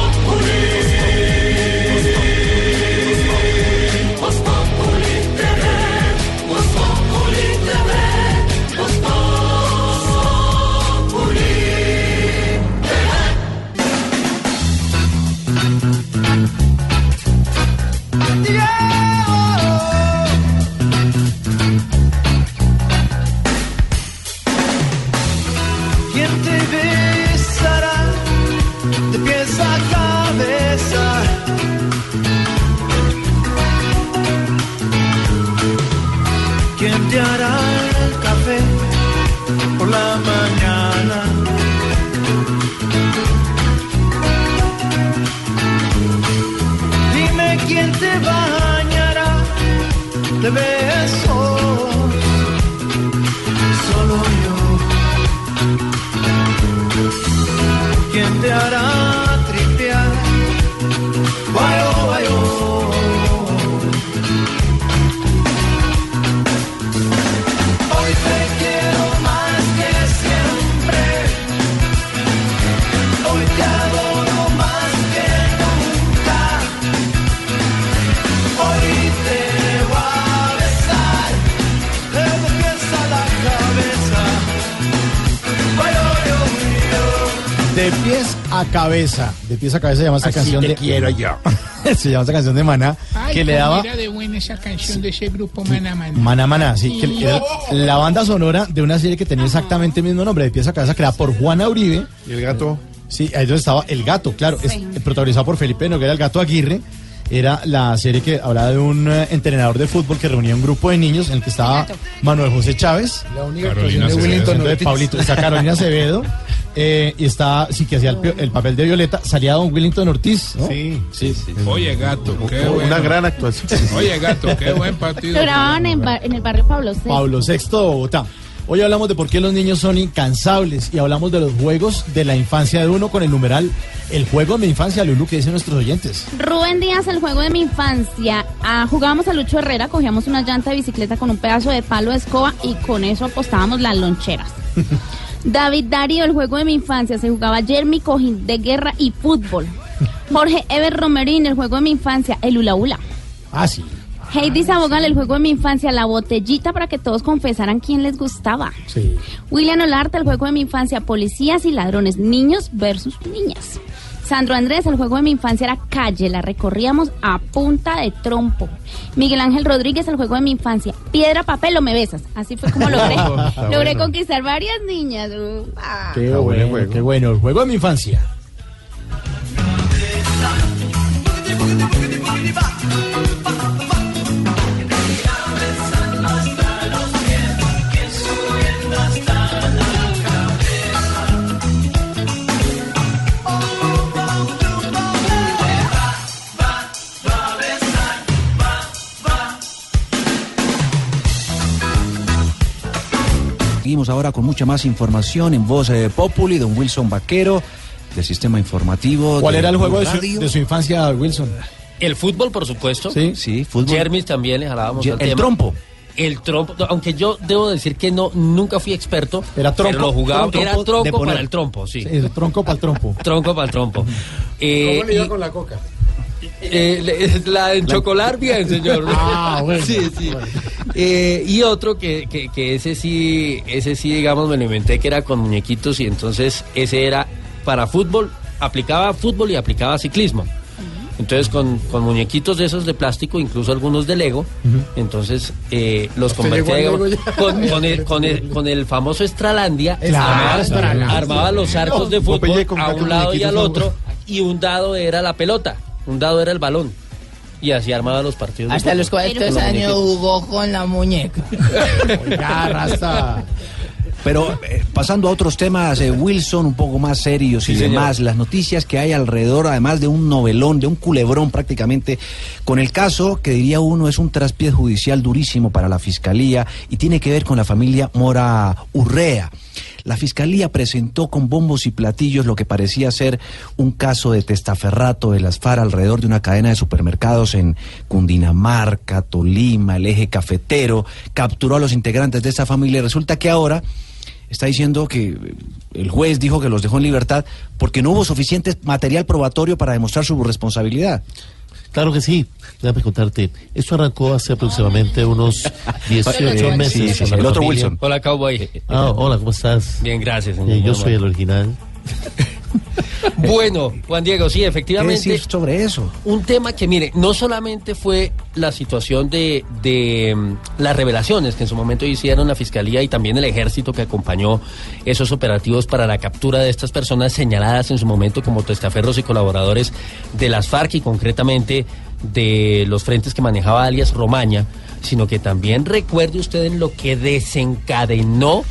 Te bañará de besos. Solo yo. ¿Quién te hará a cabeza. De pies a cabeza se llama esta Así canción te de. quiero yo. (laughs) se llama esta canción de Maná. Ay, que le daba. era de buena esa canción de ese grupo Maná Maná. Maná Maná, sí, que era la banda sonora de una serie que tenía exactamente el mismo nombre, de pies a cabeza, creada por Juana Uribe. ¿Y el gato? Sí, ahí donde estaba El Gato, claro, es eh, protagonizado por Felipe Noguera, el gato Aguirre. Era la serie que hablaba de un eh, entrenador de fútbol que reunía un grupo de niños en el que estaba Manuel José Chávez, La única Carolina actuación de Willington de Ortiz. Pablito, está Carolina Acevedo, eh, y está, sí, que hacía el, pio- el papel de Violeta, salía Don Willington Ortiz, ¿no? Sí, sí. Oye, gato, qué Una bueno. gran actuación. Oye, gato, qué buen partido. Lo grababan en, bar- en el barrio Pablo VI. Pablo VI de Bogotá. Hoy hablamos de por qué los niños son incansables y hablamos de los juegos de la infancia de uno con el numeral El juego de mi infancia, Lulu, que dicen nuestros oyentes. Rubén Díaz, el juego de mi infancia. Ah, jugábamos a Lucho Herrera, cogíamos una llanta de bicicleta con un pedazo de palo de escoba y con eso apostábamos las loncheras. (laughs) David Darío, el juego de mi infancia, se jugaba Jeremy Cojín de guerra y fútbol. Jorge Ever Romerín, el juego de mi infancia, el hula hula. Ah, sí. Heidi Sabogal, el juego de mi infancia, la botellita para que todos confesaran quién les gustaba. Sí. William Olarte, el juego de mi infancia, policías y ladrones, niños versus niñas. Sandro Andrés, el juego de mi infancia era calle, la recorríamos a punta de trompo. Miguel Ángel Rodríguez, el juego de mi infancia, piedra, papel o me besas. Así fue como (laughs) logré, logré bueno. conquistar varias niñas. Qué bueno, qué bueno. El juego de mi infancia. Seguimos ahora con mucha más información en voz de Populi, don Wilson Vaquero, del sistema informativo. ¿Cuál era el juego de su, de su infancia, Wilson? El fútbol, por supuesto. Sí, sí, fútbol. Jermis también le jalábamos Ye- el tema. trompo. El trompo, aunque yo debo decir que no, nunca fui experto. Era trompo, Pero lo jugaba, trompo era tronco poner. para el trompo, sí. Sí, el tronco para el trompo. Tronco para el trompo. (laughs) Eh, ¿Cómo le iba y- con la coca? Eh, la de chocolar bien, señor. (laughs) Ah, bueno. Sí, sí. Eh, y otro que, que, que ese sí, ese sí, digamos, me lo inventé que era con muñequitos y entonces ese era para fútbol, aplicaba fútbol y aplicaba ciclismo. Entonces con, con muñequitos de esos de plástico, incluso algunos de Lego, entonces eh, los convertía digamos, con, con el, con, el, (laughs) con el famoso Estralandia, Claro, armaba, armaba los arcos de fútbol a un lado y al otro y un dado era la pelota, un dado era el balón. Y así armaba los partidos. de Hasta los fútbol. 40 Con los años jugó con la muñeca. (laughs) Ya, rasta. Pero eh, pasando a otros temas, eh, Wilson, un poco más serios y señor. demás, las noticias que hay alrededor, además de un novelón, de un culebrón prácticamente, con el caso que diría uno es un traspié judicial durísimo para la fiscalía y tiene que ver con la familia Mora Urrea. La fiscalía presentó con bombos y platillos lo que parecía ser un caso de testaferrato de las FARC alrededor de una cadena de supermercados en Cundinamarca, Tolima, el eje cafetero, capturó a los integrantes de esta familia y resulta que ahora está diciendo que eh, el juez dijo que los dejó en libertad porque no hubo suficiente material probatorio para demostrar su responsabilidad. Claro que sí. Déjame contarte. Esto arrancó hace aproximadamente unos (laughs) 18 Sí, meses. sí, sí, el otro familia. Wilson. Hola, cowboy. Ah, hola, ¿cómo estás? Bien, gracias, señor. Eh, yo Muy soy el original. (laughs) (laughs) Bueno, Juan Diego, sí, ¿Qué efectivamente. decir sobre eso? Un tema que, mire, no solamente fue la situación de, de mm, las revelaciones que en su momento hicieron la Fiscalía y también el Ejército que acompañó esos operativos para la captura de estas personas señaladas en su momento como testaferros y colaboradores de las FARC y concretamente de los frentes que manejaba alias Romaña, sino que también recuerde usted en lo que desencadenó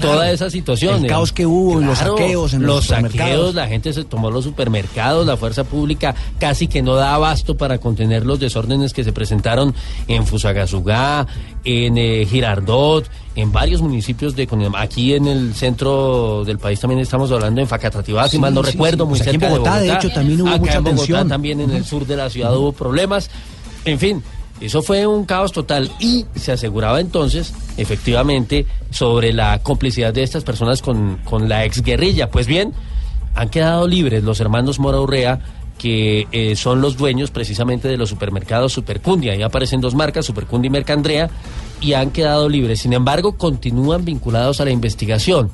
toda esa situación. El caos que hubo y los saqueos en los los saqueos, la gente se tomó los supermercados, la fuerza pública casi que no da abasto para contener los desórdenes que se presentaron en Fusagasugá, en eh, Girardot, en varios municipios de. Aquí en el centro del país también estamos hablando en Facatativá, si Sí, mal no sí, recuerdo, sí. muy Pues aquí en Bogotá, de hecho, también hubo Acá mucha en Bogotá, tensión. también en el sur de la ciudad hubo problemas. En fin, eso fue un caos total y se aseguraba entonces, efectivamente, sobre la complicidad de estas personas con, con la exguerrilla. Pues bien, han quedado libres los hermanos Mora Urrea, que eh, son los dueños precisamente de los supermercados Supercundia. Ahí aparecen dos marcas, Supercundia y Mercandrea, y han quedado libres. Sin embargo, continúan vinculados a la investigación.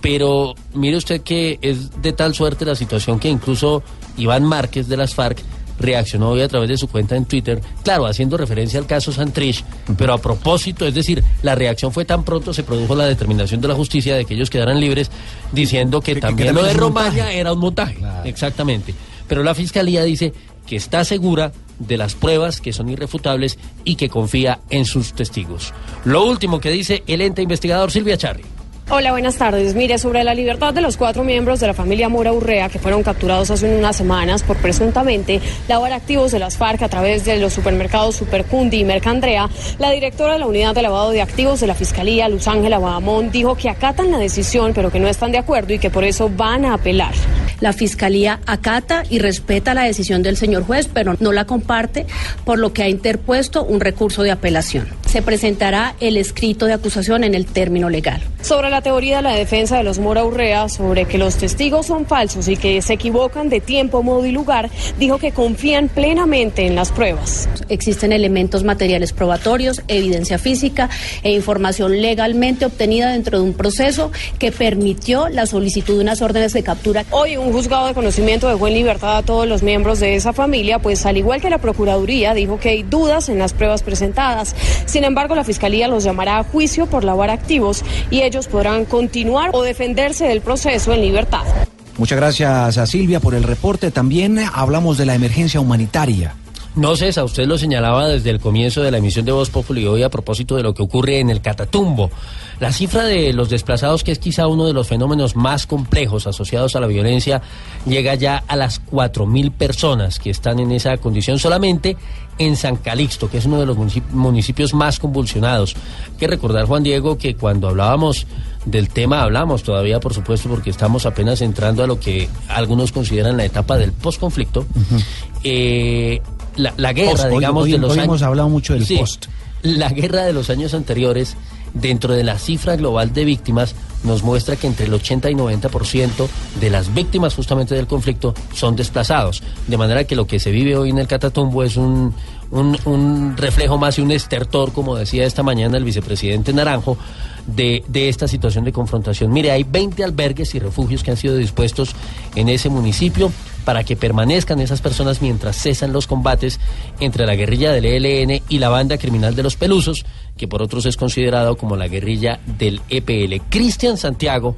Pero mire usted que es de tal suerte la situación que incluso Iván Márquez de las FARC reaccionó hoy a través de su cuenta en Twitter, claro, haciendo referencia al caso Santrich, pero a propósito, es decir, la reacción fue tan pronto, se produjo la determinación de la justicia de que ellos quedaran libres, diciendo que, también lo también de Romaña era un montaje, exactamente. Pero la fiscalía dice que está segura de las pruebas que son irrefutables y que confía en sus testigos. Lo último que dice el ente investigador Silvia Charri. Hola, buenas tardes. Mire, sobre la libertad de los cuatro miembros de la familia Mora Urrea que fueron capturados hace unas semanas por presuntamente lavar activos de las FARC a través de los supermercados Supercundi y Mercandrea, la directora de la unidad de lavado de activos de la Fiscalía, Luz Ángela Bahamón, dijo que acatan la decisión, pero que no están de acuerdo y que por eso van a apelar. La Fiscalía acata y respeta la decisión del señor juez, pero no la comparte, por lo que ha interpuesto un recurso de apelación. Se presentará el escrito de acusación en el término legal. Sobre la teoría de la defensa de los Mora Urrea sobre que los testigos son falsos y que se equivocan de tiempo, modo y lugar, dijo que confían plenamente en las pruebas. Existen elementos materiales probatorios, evidencia física e información legalmente obtenida dentro de un proceso que permitió la solicitud de unas órdenes de captura. Hoy un juzgado de conocimiento dejó en libertad a todos los miembros de esa familia, pues al igual que la Procuraduría dijo que hay dudas en las pruebas presentadas. Sin embargo, la Fiscalía los llamará a juicio por lavar activos y ellos podrán continuar o defenderse del proceso en libertad. Muchas gracias a Silvia por el reporte. También hablamos de la emergencia humanitaria. No César, usted lo señalaba desde el comienzo de la emisión de Voz Populi hoy a propósito de lo que ocurre en el Catatumbo. La cifra de los desplazados, que es quizá uno de los fenómenos más complejos asociados a la violencia, llega ya a las 4.000 personas que están en esa condición solamente en San Calixto, que es uno de los municip- municipios más convulsionados. Hay que recordar, Juan Diego, que cuando hablábamos del tema, hablamos todavía, por supuesto, porque estamos apenas entrando a lo que algunos consideran la etapa del posconflicto. Eh, la, la guerra, Post, hoy- digamos, hoy- de los hoy años. hemos hablado mucho del Sí, post. La guerra de los años anteriores, dentro de la cifra global de víctimas, nos muestra que entre el 80 y 90% de las víctimas justamente del conflicto son desplazados. De manera que lo que se vive hoy en el Catatumbo es un, un, un reflejo más y un estertor, como decía esta mañana el vicepresidente Naranjo, de, de esta situación de confrontación. Mire, hay 20 albergues y refugios que han sido dispuestos en ese municipio para que permanezcan esas personas mientras cesan los combates entre la guerrilla del ELN y la banda criminal de los Pelusos, que por otros es considerado como la guerrilla del EPL. Cristian Santiago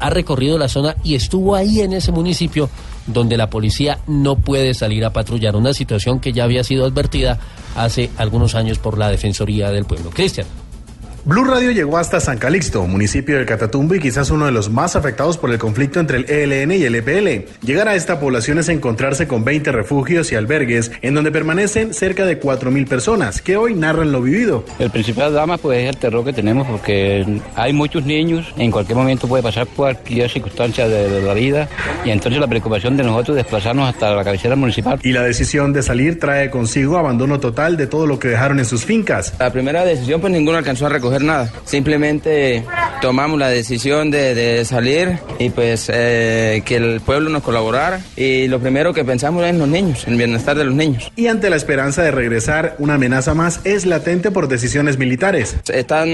ha recorrido la zona y estuvo ahí en ese municipio donde la policía no puede salir a patrullar, una situación que ya había sido advertida hace algunos años por la Defensoría del Pueblo. Cristian. Blue Radio llegó hasta San Calixto, municipio del Catatumbo y quizás uno de los más afectados por el conflicto entre el ELN y el EPL. Llegar a esta población es encontrarse con 20 refugios y albergues en donde permanecen cerca de 4.000 personas que hoy narran lo vivido. El principal drama pues es el terror que tenemos porque hay muchos niños, en cualquier momento puede pasar cualquier circunstancia de, de la vida y entonces la preocupación de nosotros es desplazarnos hasta la cabecera municipal. Y la decisión de salir trae consigo abandono total de todo lo que dejaron en sus fincas. La primera decisión, pues ninguno alcanzó a recoger nada. Simplemente tomamos la decisión de, de salir y pues eh, que el pueblo nos colaborara. Y lo primero que pensamos es en los niños, en el bienestar de los niños. Y ante la esperanza de regresar, una amenaza más es latente por decisiones militares. Están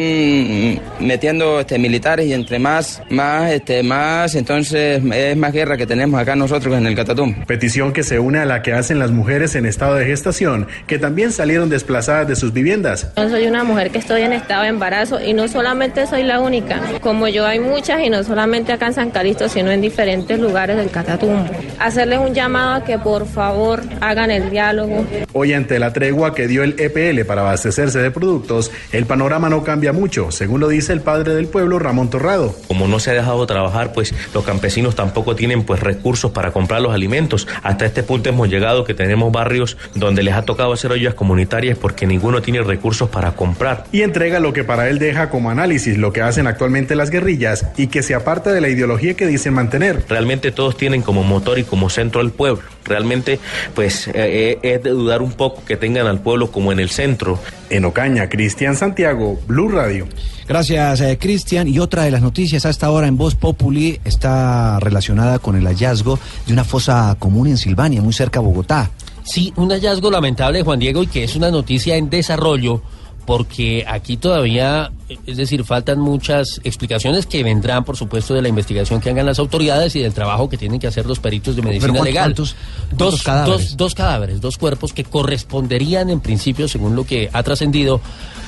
metiendo este, militares y entre más, más, este, más, entonces es más guerra que tenemos acá nosotros en el Catatumbo. Petición que se une a la que hacen las mujeres en estado de gestación, que también salieron desplazadas de sus viviendas. Yo soy una mujer que estoy en estado de embarazo y no solamente soy la única. Como yo hay muchas y no solamente acá en San Calixto, sino en diferentes lugares del Catatumbo. Hacerles un llamado a que por favor hagan el diálogo. Hoy ante la tregua que dio el EPL para abastecerse de productos, el panorama no cambia mucho, según lo dice el padre del pueblo, Ramón Torrado. Como no se ha dejado trabajar, pues los campesinos tampoco tienen pues recursos para comprar los alimentos. Hasta este punto hemos llegado que tenemos barrios donde les ha tocado hacer ollas comunitarias porque ninguno tiene recursos para comprar. Y entrega lo que para él deja como análisis lo que hacen actualmente las guerrillas y que se aparta de la ideología que dicen mantener. Realmente todos tienen como motor y como centro al pueblo. Realmente, pues eh, es de dudar un poco que tengan al pueblo como en el centro. En Ocaña, Cristian Santiago, Blue Radio. Gracias, eh, Cristian. Y otra de las noticias a esta hora en Voz Populi está relacionada con el hallazgo de una fosa común en Silvania, muy cerca a Bogotá. Sí, un hallazgo lamentable, Juan Diego, y que es una noticia en desarrollo, porque aquí todavía, es decir, faltan muchas explicaciones que vendrán, por supuesto, de la investigación que hagan las autoridades y del trabajo que tienen que hacer los peritos de medicina ¿cuántos- legal. cuántos- cuántos dos, cadáveres? dos- dos cadáveres, dos cuerpos que corresponderían, en principio, según lo que ha trascendido,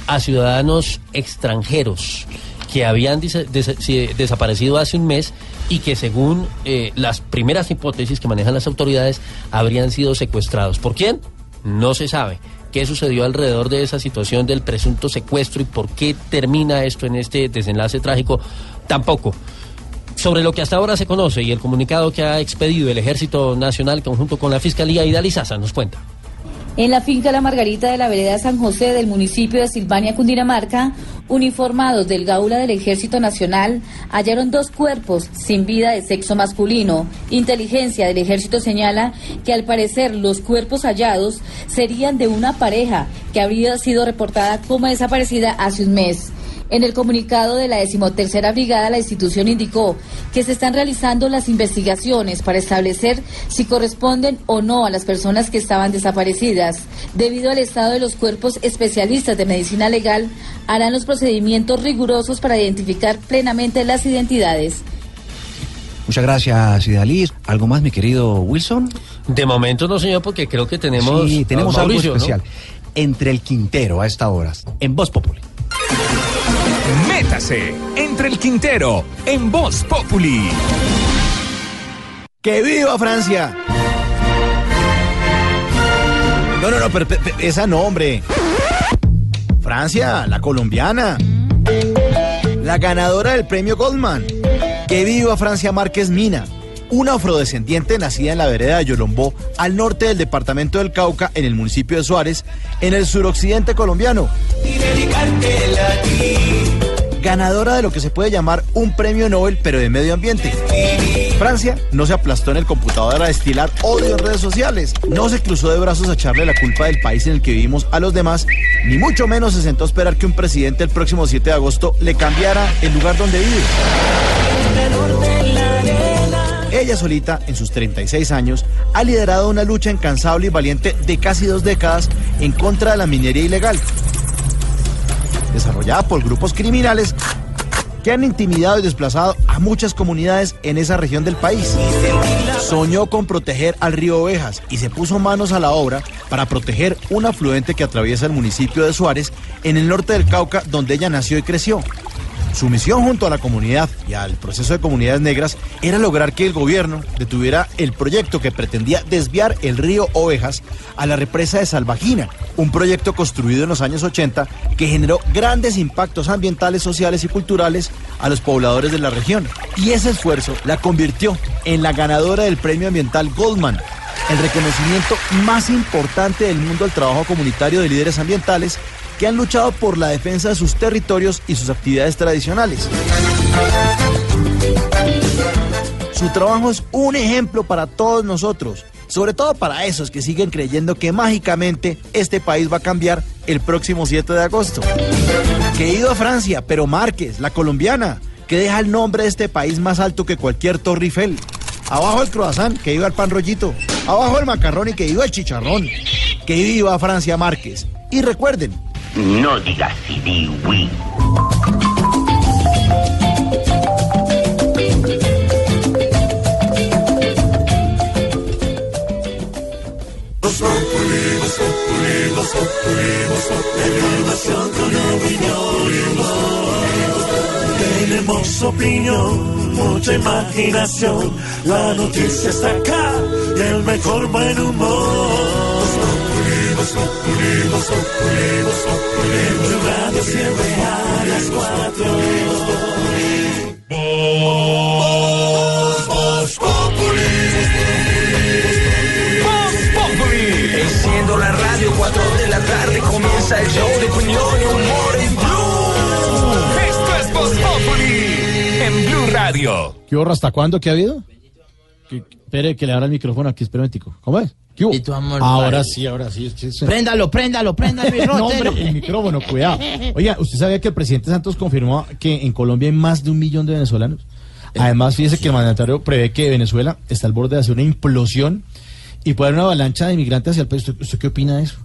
a ciudadanos extranjeros que habían desaparecido hace un mes y que según eh, las primeras hipótesis que manejan las autoridades habrían sido secuestrados. ¿Por quién? No se sabe. ¿Qué sucedió alrededor de esa situación del presunto secuestro y por qué termina esto en este desenlace trágico? Tampoco. Sobre lo que hasta ahora se conoce y el comunicado que ha expedido el Ejército Nacional conjunto con la Fiscalía, Idalizaza nos cuenta. En la finca La Margarita de la vereda San José del municipio de Silvania, Cundinamarca, uniformados del Gaula del Ejército Nacional hallaron dos cuerpos sin vida de sexo masculino. Inteligencia del Ejército señala que al parecer los cuerpos hallados serían de una pareja que habría sido reportada como desaparecida hace un mes. En el comunicado de la decimotercera brigada, la institución indicó que se están realizando las investigaciones para establecer si corresponden o no a las personas que estaban desaparecidas. Debido al estado de los cuerpos especialistas de medicina legal, harán los procedimientos rigurosos para identificar plenamente las identidades. Muchas gracias, Idalí. ¿Algo más, mi querido Wilson? De momento no, señor, porque creo que tenemos. Sí, tenemos algo Mauricio, ¿no? especial. Entre el Quintero a esta hora, en Voz Populi. Métase entre el Quintero en Voz Populi. ¡Que viva Francia! No, no, no, pero, pero- pero esa no, hombre. Francia, la colombiana. La ganadora del premio Goldman. ¡Que viva Francia Márquez Mina! Una afrodescendiente nacida en la vereda de Yolombó, al norte del departamento del Cauca, en el municipio de Suárez, en el suroccidente colombiano. Ganadora de lo que se puede llamar un premio Nobel, pero de medio ambiente. Francia no se aplastó en el computador a destilar odio en redes sociales, no se cruzó de brazos a echarle la culpa del país en el que vivimos a los demás, ni mucho menos se sentó a esperar que un presidente el próximo 7 de agosto le cambiara el lugar donde vive. Ella solita, en sus 36 años, ha liderado una lucha incansable y valiente de casi dos décadas en contra de la minería ilegal, desarrollada por grupos criminales que han intimidado y desplazado a muchas comunidades en esa región del país. Soñó con proteger al río Ovejas y se puso manos a la obra para proteger un afluente que atraviesa el municipio de Suárez en el norte del Cauca, donde ella nació y creció. Su misión junto a la comunidad y al proceso de comunidades negras era lograr que el gobierno detuviera el proyecto que pretendía desviar el río Ovejas a la represa de Salvajina, un proyecto construido en los años 80 que generó grandes impactos ambientales, sociales y culturales a los pobladores de la región. Y ese esfuerzo la convirtió en la ganadora del premio ambiental Goldman, el reconocimiento más importante del mundo al trabajo comunitario de líderes ambientales que han luchado por la defensa de sus territorios y sus actividades tradicionales. Su trabajo es un ejemplo para todos nosotros, sobre todo para esos que siguen creyendo que mágicamente este país va a cambiar el próximo 7 de agosto. Que ido a Francia, pero Márquez, la colombiana, que deja el nombre de este país más alto que cualquier Torre Eiffel. Abajo el croissant, que iba el pan rollito. Abajo el macarrón y que iba el chicharrón. Que viva Francia Márquez. Y recuerden, No digas sí, di oui. Voz Populi, Voz Populi, Voz Populi, Voz Populi, información con opinión. Tenemos opinión, mucha imaginación. La noticia está acá y el mejor buen humor. Populi. En tu radio siempre a las cuatro. Voz, Voz Populi. Enciendo la radio, 4 de la tarde comienza el show de opinión y humor en Blue. Esto es Populi en Blue Radio. ¿Qué horror? ¿Hasta cuándo? ¿Qué ha habido? Que- espere que le abra el micrófono aquí, espera un. ¿Cómo es? ¿Qué hubo? amor, ahora padre. sí, ahora sí. Préndalo, préndalo, préndalo, (laughs) No, hombre, el micrófono, cuidado. Oiga, ¿usted sabía que el presidente Santos confirmó que en Colombia hay más de un millón de venezolanos? Además, fíjese que el mandatario prevé que Venezuela está al borde de hacer una implosión y puede haber una avalancha de inmigrantes hacia el país. ¿Usted, usted qué opina de eso?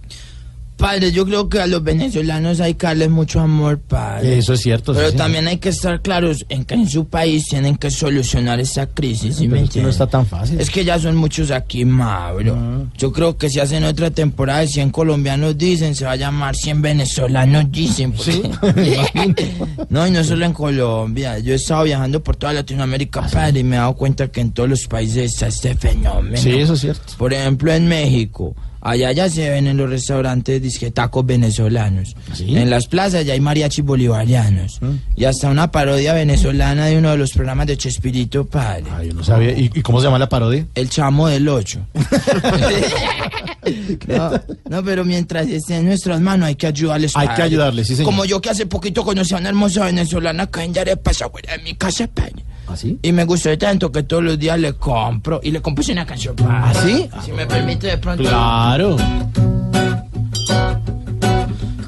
Padre, yo creo que a los venezolanos hay que darles mucho amor, padre. Eso es cierto. Pero también hay que estar claros en que en su país tienen que solucionar esa crisis, ¿sí Pero me es que no está tan fácil. Es que ya son muchos aquí, Mauro. Yo creo que si hacen otra temporada de 100 colombianos dicen, se va a llamar 100 venezolanos dicen. porque- (laughs) no, y no solo en Colombia. Yo he estado viajando por toda Latinoamérica, padre, y me he dado cuenta que en todos los países está este fenómeno. Sí, eso es cierto. Por ejemplo, en México. Allá ya se ven en los restaurantes disque tacos venezolanos. En las plazas ya hay mariachis bolivarianos. Y hasta una parodia venezolana de uno de los programas de Chespirito Padre. No sabía. ¿Y, y cómo se llama la parodia? El chamo del 8. (laughs) no, no, pero mientras esté en nuestras manos hay que ayudarles. Hay que ayudarles, sí, señor. Como yo que hace poquito conocí a una hermosa venezolana acá en afuera de mi casa, padre. ¿Ah? Y me gustó tanto que todos los días le compro y le compuse una canción. ¿Ah, sí? Si me permite de pronto. Claro.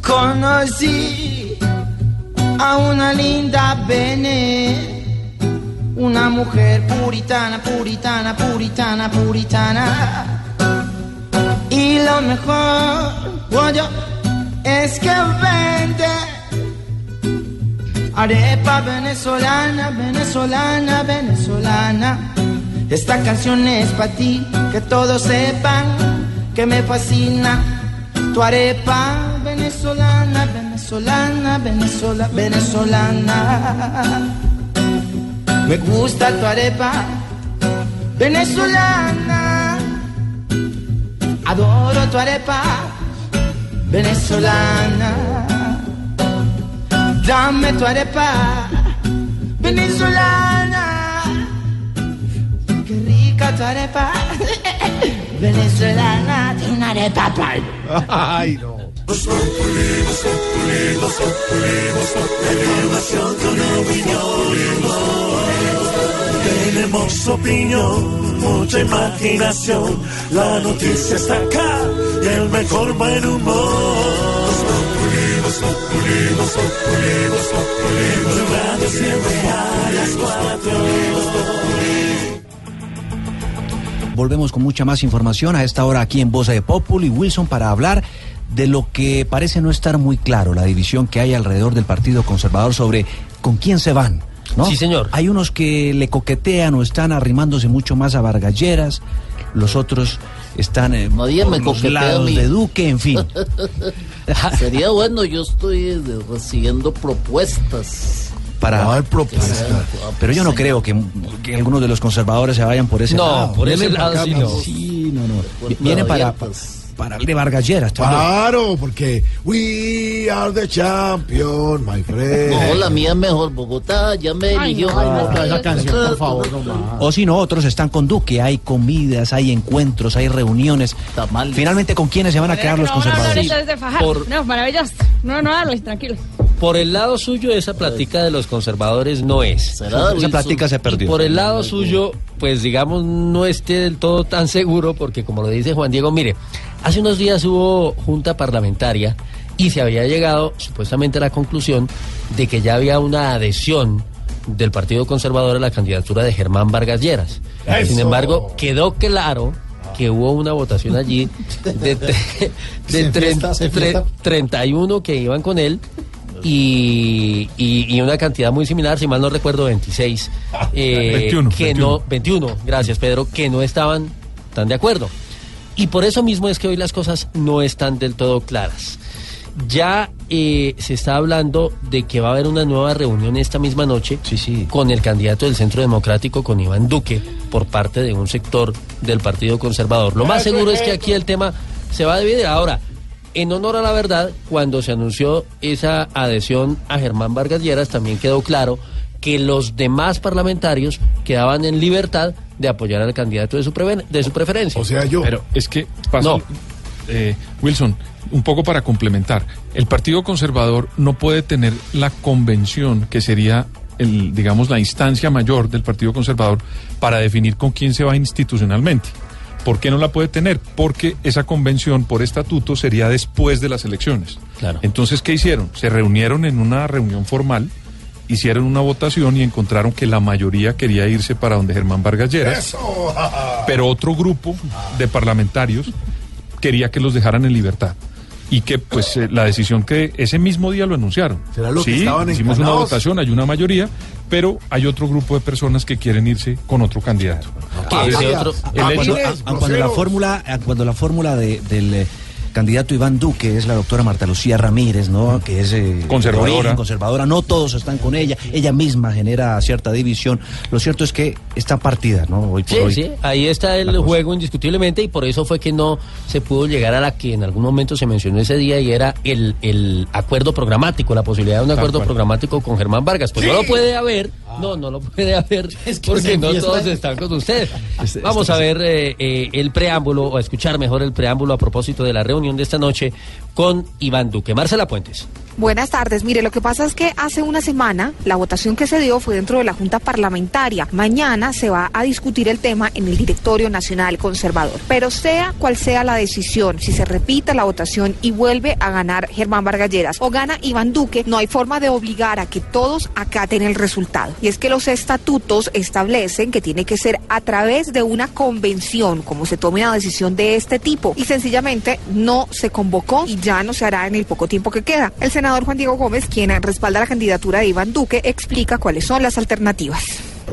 Conocí a una linda Bene, una mujer puritana, puritana, puritana, puritana. Y lo mejor, oye, es que vende arepa venezolana, venezolana, venezolana. Esta canción es para ti, que todos sepan que me fascina tu arepa venezolana, venezolana, venezolana, venezolana. Me gusta tu arepa venezolana. Adoro tu arepa venezolana. Dame tu arepa venezolana. Qué rica tu arepa (laughs) venezolana. Tiene una arepa pal. Ay, no. Tenemos opinión, mucha imaginación. La noticia está acá y el mejor buen humor. Siempre a las cuatro. Volvemos con mucha más información a esta hora aquí en Voz de Populi Wilson para hablar de lo que parece no estar muy claro, la división que hay alrededor del Partido Conservador sobre con quién se van. ¿no? Sí, señor. Hay unos que le coquetean o están arrimándose mucho más a Vargalleras, los otros están eh, Nadie por me los lados de Duque, en fin. (laughs) Sería bueno, yo estoy eh, recibiendo propuestas. para propuestas. Pero yo no creo que, que algunos de los conservadores se vayan por ese No, lado. por ese lado sí no. Sí, no, no. Vienen para, para, de Vargalleras. también. Claro, porque we are the champion, my friend. No, la mía mejor. Bogotá ya me eligió. esa canción, por favor, no más. O si no, otros están con Duque. Hay comidas, hay encuentros, hay reuniones. Finalmente, ¿con quiénes se van a quedar los conservadores? Por- No, maravilloso. No, no, Luis, tranquilo. Por el lado suyo, esa plática de los conservadores no es. Esa plática se perdió. Y por el lado suyo, pues digamos, no esté del todo tan seguro, porque como lo dice Juan Diego, mire, hace unos días hubo junta parlamentaria y se había llegado supuestamente a la conclusión de que ya había una adhesión del Partido Conservador a la candidatura de Germán Vargas Lleras. Eso. Sin embargo, quedó claro que hubo una votación allí de, (laughs) de, tre- fiesta, tre- fiesta. 31 que iban con él y, y- y una cantidad muy similar, si mal no recuerdo, 26. eh, 21, que 21. no, 21, gracias Pedro, que no estaban tan de acuerdo. Y por eso mismo es que hoy las cosas no están del todo claras. Ya eh, se está hablando de que va a haber una nueva reunión esta misma noche con el candidato del Centro Democrático, con Iván Duque, por parte de un sector del Partido Conservador. Lo más seguro es es que aquí el tema se va a dividir. Ahora, en honor a la verdad, cuando se anunció esa adhesión a Germán Vargas Lleras, también quedó claro que los demás parlamentarios quedaban en libertad de apoyar al candidato de su, preven- de su preferencia. O sea, yo. Pero es que pasa, eh, Wilson, un poco para complementar. El Partido Conservador no puede tener la convención que sería el, digamos, la instancia mayor del Partido Conservador para definir con quién se va institucionalmente. ¿Por qué no la puede tener? Porque esa convención por estatuto sería después de las elecciones. Claro. Entonces, ¿qué hicieron? Se reunieron en una reunión formal, hicieron una votación y encontraron que la mayoría quería irse para donde Germán Vargas Lleras pero otro grupo de parlamentarios quería que los dejaran en libertad. Y que pues eh, la decisión que ese mismo día lo anunciaron. ¿Será lo que sí, estaban hicimos una votación, hay una mayoría, pero hay otro grupo de personas que quieren irse con otro candidato. Ah, Entonces, ese otro- el ah, hecho- cuando, ah, cuando la fórmula, cuando la fórmula de- del eh, candidato Iván Duque es la doctora Marta Lucía Ramírez, ¿no? Que es eh, Conservadora. origen conservadora. No todos están con ella. Ella misma genera cierta división. Lo cierto es que está partida, ¿no? Hoy por Sí, hoy. sí, ahí está el juego indiscutiblemente y por eso fue que no se pudo llegar a la que en algún momento se mencionó ese día y era el, el acuerdo programático, la posibilidad de un acuerdo programático con Germán Vargas. Pues no lo puede haber, no, no lo puede (laughs) haber (laughs) porque no todos están con usted. (laughs) Este- Vamos este- a ver eh, eh, el preámbulo o a escuchar mejor el preámbulo a propósito de la reunión de esta noche con Iván Duque. Marcela Puentes. Buenas tardes. Mire, lo que pasa es que hace una semana la votación que se dio fue dentro de la Junta Parlamentaria. Mañana se va a discutir el tema en el Directorio Nacional Conservador. Pero sea cual sea la decisión, si se repita la votación y vuelve a ganar Germán Vargalleras o gana Iván Duque, no hay forma de obligar a que todos acaten el resultado. Y es que los estatutos establecen que tiene que ser a través de una convención, como se tome una decisión de este tipo. Y sencillamente no se convocó ya no se hará en el poco tiempo que queda. El senador Juan Diego Gómez, quien respalda la candidatura de Iván Duque, explica cuáles son las alternativas.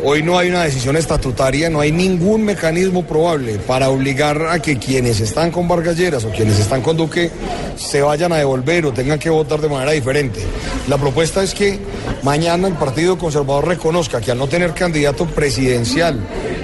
Hoy no hay una decisión estatutaria, no hay ningún mecanismo probable para obligar a que quienes están con Vargalleras o quienes están con Duque se vayan a devolver o tengan que votar de manera diferente. La propuesta es que mañana el Partido Conservador reconozca que al no tener candidato presidencial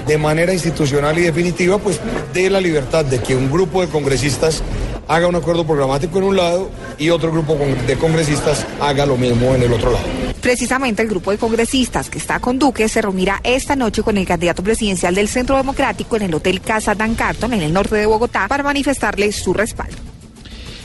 de manera institucional y definitiva, pues dé la libertad de que un grupo de congresistas haga un acuerdo programático en un lado y otro grupo de congresistas haga lo mismo en el otro lado. Precisamente el grupo de congresistas que está con Duque se reunirá esta noche con el candidato presidencial del Centro Democrático en el Hotel Casa Dan Carton, en el norte de Bogotá, para manifestarle su respaldo.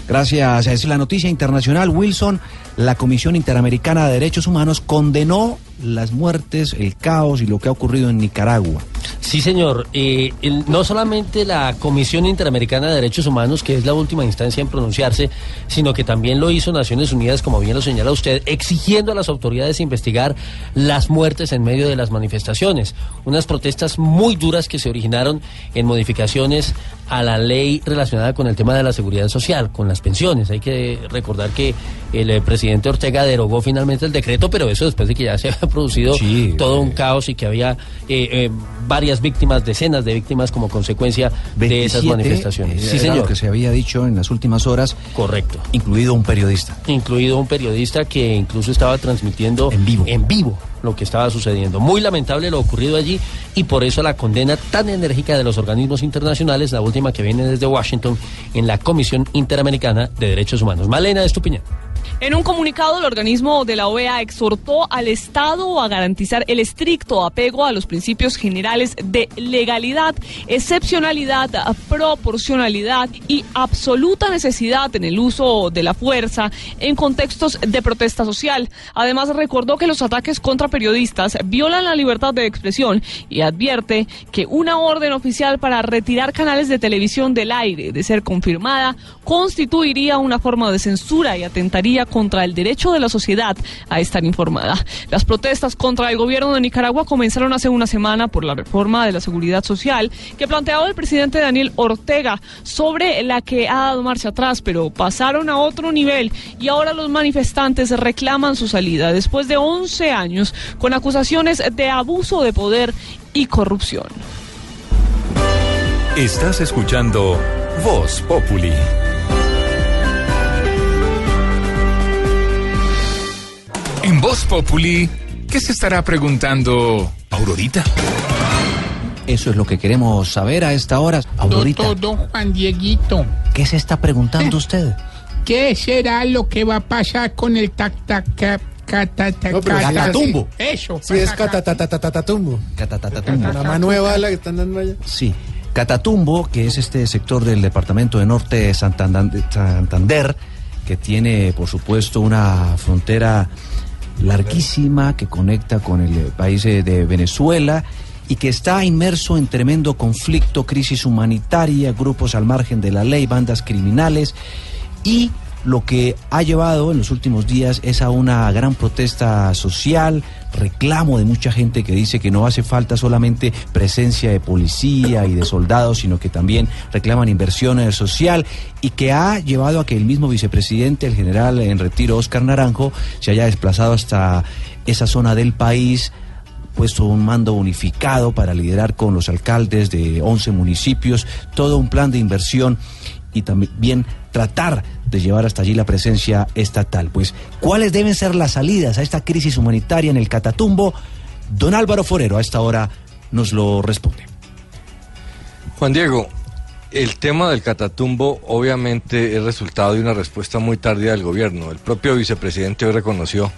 Gracias. Es la noticia internacional. Wilson, la Comisión Interamericana de Derechos Humanos condenó las muertes, el caos y lo que ha ocurrido en Nicaragua. Sí, señor. Eh, el- no solamente la Comisión Interamericana de Derechos Humanos, que es la última instancia en pronunciarse, sino que también lo hizo Naciones Unidas, como bien lo señala usted, exigiendo a las autoridades investigar las muertes en medio de las manifestaciones. Unas protestas muy duras que se originaron en modificaciones a la ley relacionada con el tema de la seguridad social, con las pensiones. Hay que recordar que el eh, presidente Ortega derogó finalmente el decreto, pero eso después de que ya se había (laughs) producido todo un caos y que había eh, eh, varias víctimas, decenas de víctimas como consecuencia de esas 27, manifestaciones. eh, Sí, era señor. lo que se había dicho en las últimas horas. Correcto. Incluido un periodista. incluido un periodista que incluso estaba transmitiendo en vivo. en vivo lo que estaba sucediendo. Muy lamentable lo ocurrido allí y por eso la condena tan enérgica de los organismos internacionales, la última que viene desde Washington en la Comisión Interamericana de Derechos Humanos. Malena, es tu opinión. En un comunicado, el organismo de la OEA exhortó al Estado a garantizar el estricto apego a los principios generales de legalidad, excepcionalidad, proporcionalidad y absoluta necesidad en el uso de la fuerza en contextos de protesta social. Además, recordó que los ataques contra periodistas violan la libertad de expresión y advierte que una orden oficial para retirar canales de televisión del aire, de ser confirmada, constituiría una forma de censura y atentaría contra el derecho de la sociedad a estar informada. Las protestas contra el gobierno de Nicaragua comenzaron hace una semana por la reforma de la seguridad social que planteaba el presidente Daniel Ortega, sobre la que ha dado marcha atrás, pero pasaron a otro nivel y ahora los manifestantes reclaman su salida después de 11 años con acusaciones de abuso de poder y corrupción. Estás escuchando Voz Populi. En Voz Populi, ¿qué se estará preguntando Aurorita? Eso es lo que queremos saber a esta hora. Aurorita, Doctor Don Juan Dieguito, ¿qué se está preguntando usted? ¿qué será lo que va a pasar con el tac tac ca- cata- ta- No, pero cata- es Catatumbo. Eso. Sí, es cata- catatatatumbo. Catatatatumbo. La más nueva la que están dando allá. Sí. Catatumbo, que es este sector del departamento de Norte de Santander, que tiene, por supuesto, una frontera larguísima que conecta con el eh, país eh, de Venezuela y que está inmerso en tremendo conflicto, crisis humanitaria, grupos al margen de la ley, bandas criminales y lo que ha llevado en los últimos días es a una gran protesta social, reclamo de mucha gente que dice que no hace falta solamente presencia de policía y de soldados, sino que también reclaman el social y que ha llevado a que el mismo vicepresidente, el general en retiro Oscar Naranjo, se haya desplazado hasta esa zona del país puesto un mando unificado para liderar con los alcaldes de 11 municipios todo un plan de inversión y también tratar de llevar hasta allí la presencia estatal. Pues, ¿cuáles deben ser las salidas a esta crisis humanitaria en el Catatumbo? Don Álvaro Forero a esta hora nos lo responde. Juan Diego, el tema del Catatumbo obviamente es resultado de una respuesta muy tardía del gobierno. El propio vicepresidente hoy reconoció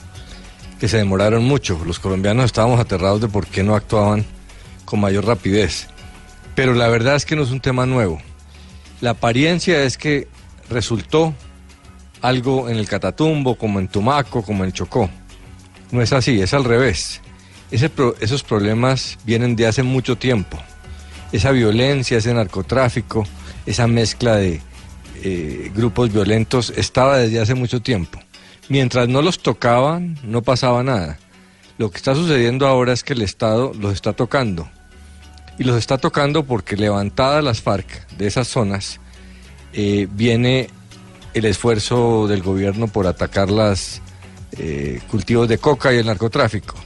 que se demoraron mucho. Los colombianos estábamos aterrados de por qué no actuaban con mayor rapidez. Pero la verdad es que no es un tema nuevo. La apariencia es que resultó algo en el Catatumbo, como en Tumaco, como en Chocó. No es así, es al revés. Esos problemas vienen de hace mucho tiempo. Esa violencia, ese narcotráfico, esa mezcla de eh, grupos violentos estaba desde hace mucho tiempo. Mientras no los tocaban, no pasaba nada. Lo que está sucediendo ahora es que el Estado los está tocando. Y los está tocando porque levantadas las FARC de esas zonas, eh, viene el esfuerzo del gobierno por atacar los cultivos de coca y el narcotráfico.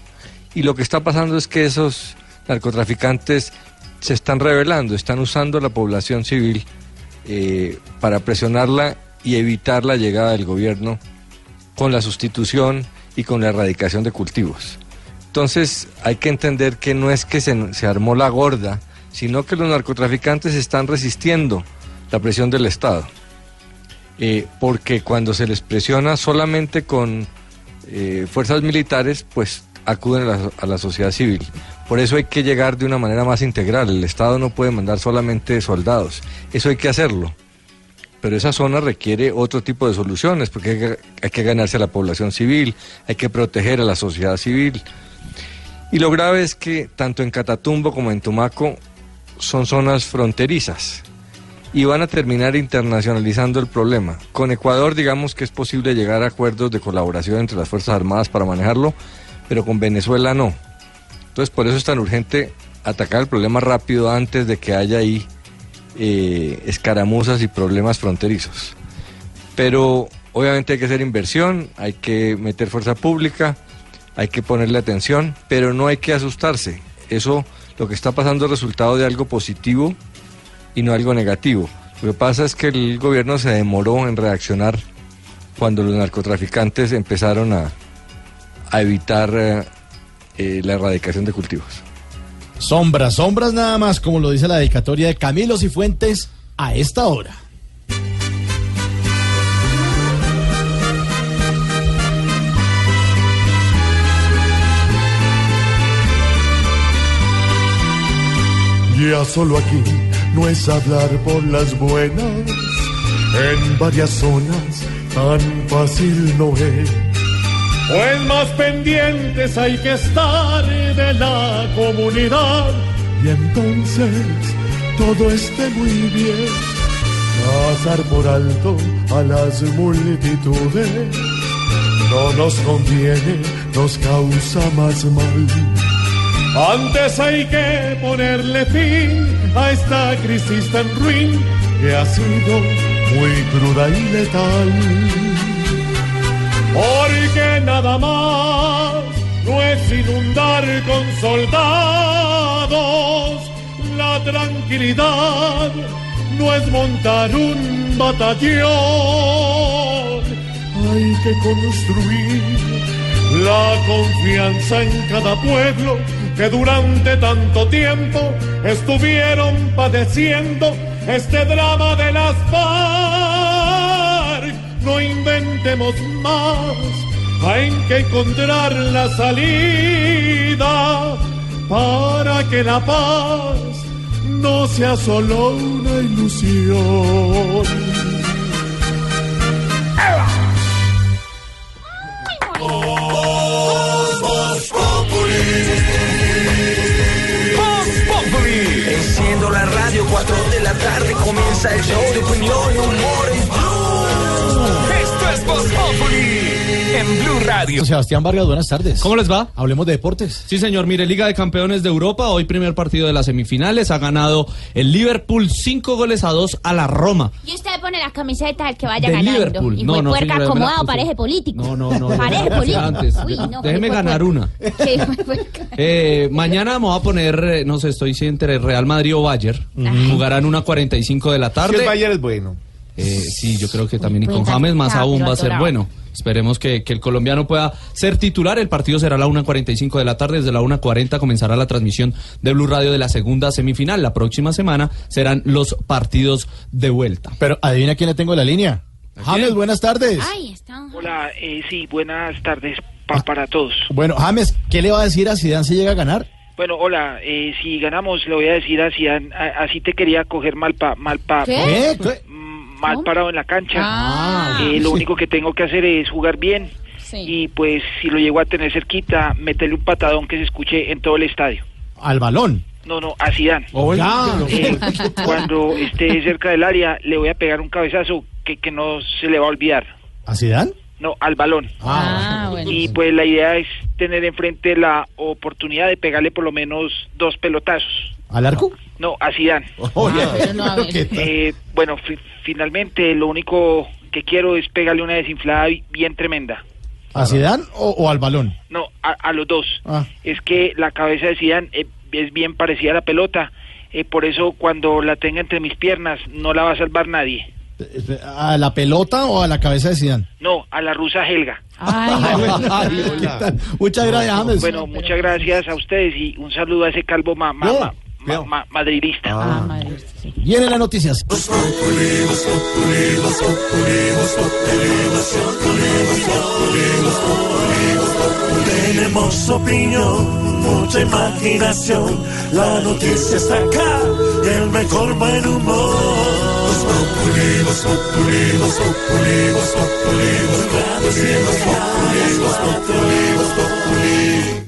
Y lo que está pasando es que esos narcotraficantes se están rebelando, están usando la población civil eh, para presionarla y evitar la llegada del gobierno con la sustitución y con la erradicación de cultivos. Entonces hay que entender que no es que se armó la gorda, sino que los narcotraficantes están resistiendo la presión del Estado. Eh, porque cuando se les presiona solamente con eh, fuerzas militares, pues acuden a la, sociedad civil. Por eso hay que llegar de una manera más integral. El Estado no puede mandar solamente soldados. Eso hay que hacerlo. Pero esa zona requiere otro tipo de soluciones, porque hay que, hay que ganarse a la población civil, hay que proteger a la sociedad civil. Y lo grave es que tanto en Catatumbo como en Tumaco son zonas fronterizas y van a terminar internacionalizando el problema. Con Ecuador digamos que es posible llegar a acuerdos de colaboración entre las Fuerzas Armadas para manejarlo, pero con Venezuela no. Entonces por eso es tan urgente atacar el problema rápido antes de que haya ahí eh, escaramuzas y problemas fronterizos. Pero obviamente hay que hacer inversión, hay que meter fuerza pública, hay que ponerle atención, pero no hay que asustarse. Eso, lo que está pasando es resultado de algo positivo y no algo negativo. Lo que pasa es que el gobierno se demoró en reaccionar cuando los narcotraficantes empezaron a, a evitar eh, eh, la erradicación de cultivos. Sombras, sombras nada más, como lo dice la dedicatoria de Camilo Cifuentes a esta hora. Ya solo aquí no es hablar por las buenas, en varias zonas tan fácil no es. Pues más pendientes hay que estar de la comunidad y entonces todo esté muy bien. Pasar por alto a las multitudes no nos conviene, nos causa más mal. Antes hay que ponerle fin a esta crisis tan ruin que ha sido muy cruda y letal. Porque nada más no es inundar con soldados la tranquilidad, no es montar un batallón. Hay que construir la confianza en cada pueblo que durante tanto tiempo estuvieron padeciendo este drama de las FARC. No inventemos más, hay que encontrar la salida para que la paz no sea solo una ilusión. 4 de la tarde comienza el show de opinión y humor en en Blue Radio. Sebastián Vargas, buenas tardes. ¿Cómo les va? Hablemos de deportes. Sí, señor. Mire, Liga de Campeones de Europa, hoy primer partido de las semifinales. Ha ganado el Liverpool cinco goles a dos a la Roma. Y usted pone la camiseta del que vaya De ganando. Liverpool. Y No, no, puerca señora, acomodado, puso. pareje político. No, no, no. Pareje no, político. Antes. Uy, no, Déjeme ganar una. (laughs) Eh, mañana voy a poner, eh, no sé, estoy entre Real Madrid o Bayern. Jugarán una 45 de la tarde. Si el Bayern es bueno. Eh, sí, yo creo que también y con James más ah, aún va a ser bueno. Esperemos que, que el colombiano pueda ser titular. El partido será a la 1.45 de la tarde. Desde la 1.40 comenzará la transmisión de Blue Radio de la segunda semifinal. La próxima semana serán los partidos de vuelta. Pero adivina quién le tengo en la línea. James, buenas tardes. Ay, está. Hola, eh, sí, buenas tardes pa- para todos. Bueno, James, ¿qué le va a decir a Zidane si llega a ganar? Bueno, hola, eh, si ganamos le voy a decir a Zidane, así te quería coger mal pa, mal pa, ¿Qué? mm, mal parado en la cancha. Ah. Eh, lo único que tengo que hacer es jugar bien. Sí. Y pues si lo llego a tener cerquita, meterle un patadón que se escuche en todo el estadio. Al balón. No, no, a Zidane. Ya. Eh, (laughs) (laughs) cuando esté cerca del área, le voy a pegar un cabezazo que, que no se le va a olvidar. ¿A Zidane? No, al balón. Ah, bueno. Y pues la idea es tener enfrente la oportunidad de pegarle por lo menos dos pelotazos. ¿Al arco? No, a Zidane. (laughs) Oye, pero no, a ver. ¿qué tal? Eh, bueno, fi- finalmente lo único que quiero es pegarle una desinflada bi- bien tremenda. ¿A Zidane o, o al balón? No, a, a los dos. Ah. Es que la cabeza de Zidane eh, es bien parecida a la pelota. eh, por eso cuando la tenga entre mis piernas no la va a salvar nadie. ¿A la pelota o a la cabeza de Zidane? No, a la rusa Helga. Ay, (laughs) ¿qué tal? Muchas gracias, James. Bueno, muchas gracias a ustedes y un saludo a ese calvo ma- ma- No, ma- ma- ma- madridista. Ah, madre. Vienen las noticias. Tenemos opinión, mucha imaginación. La noticia está acá y el mejor buen humor. Los Populi, los Populi, los Populi, los Populi, los Populi, los Populi, los Populi, los Populi.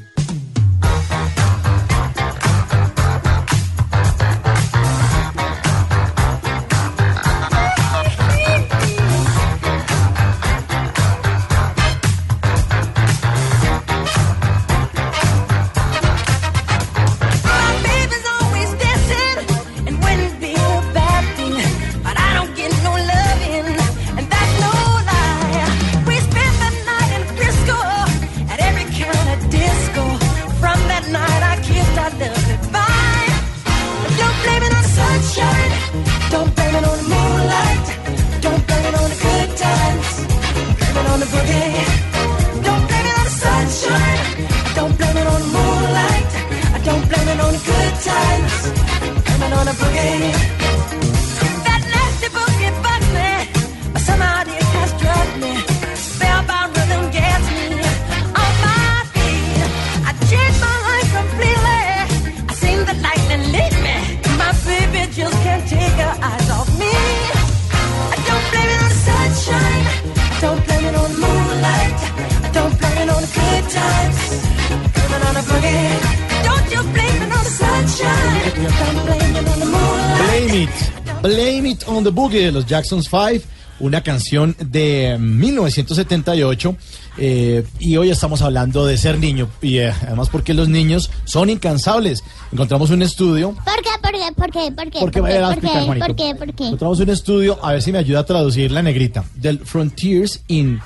Boogie de los Jacksons 5, una canción de 1978. eh, y hoy estamos hablando de ser niño. Y eh, además porque los niños son incansables. Encontramos un estudio. ¿Por qué? ¿Por qué? ¿Por qué? ¿Por qué? ¿Por qué? ¿Por qué? explicar. ¿Por qué? ¿Por qué? Encontramos un estudio, a ver si me ayuda a traducir la negrita, del Frontiers in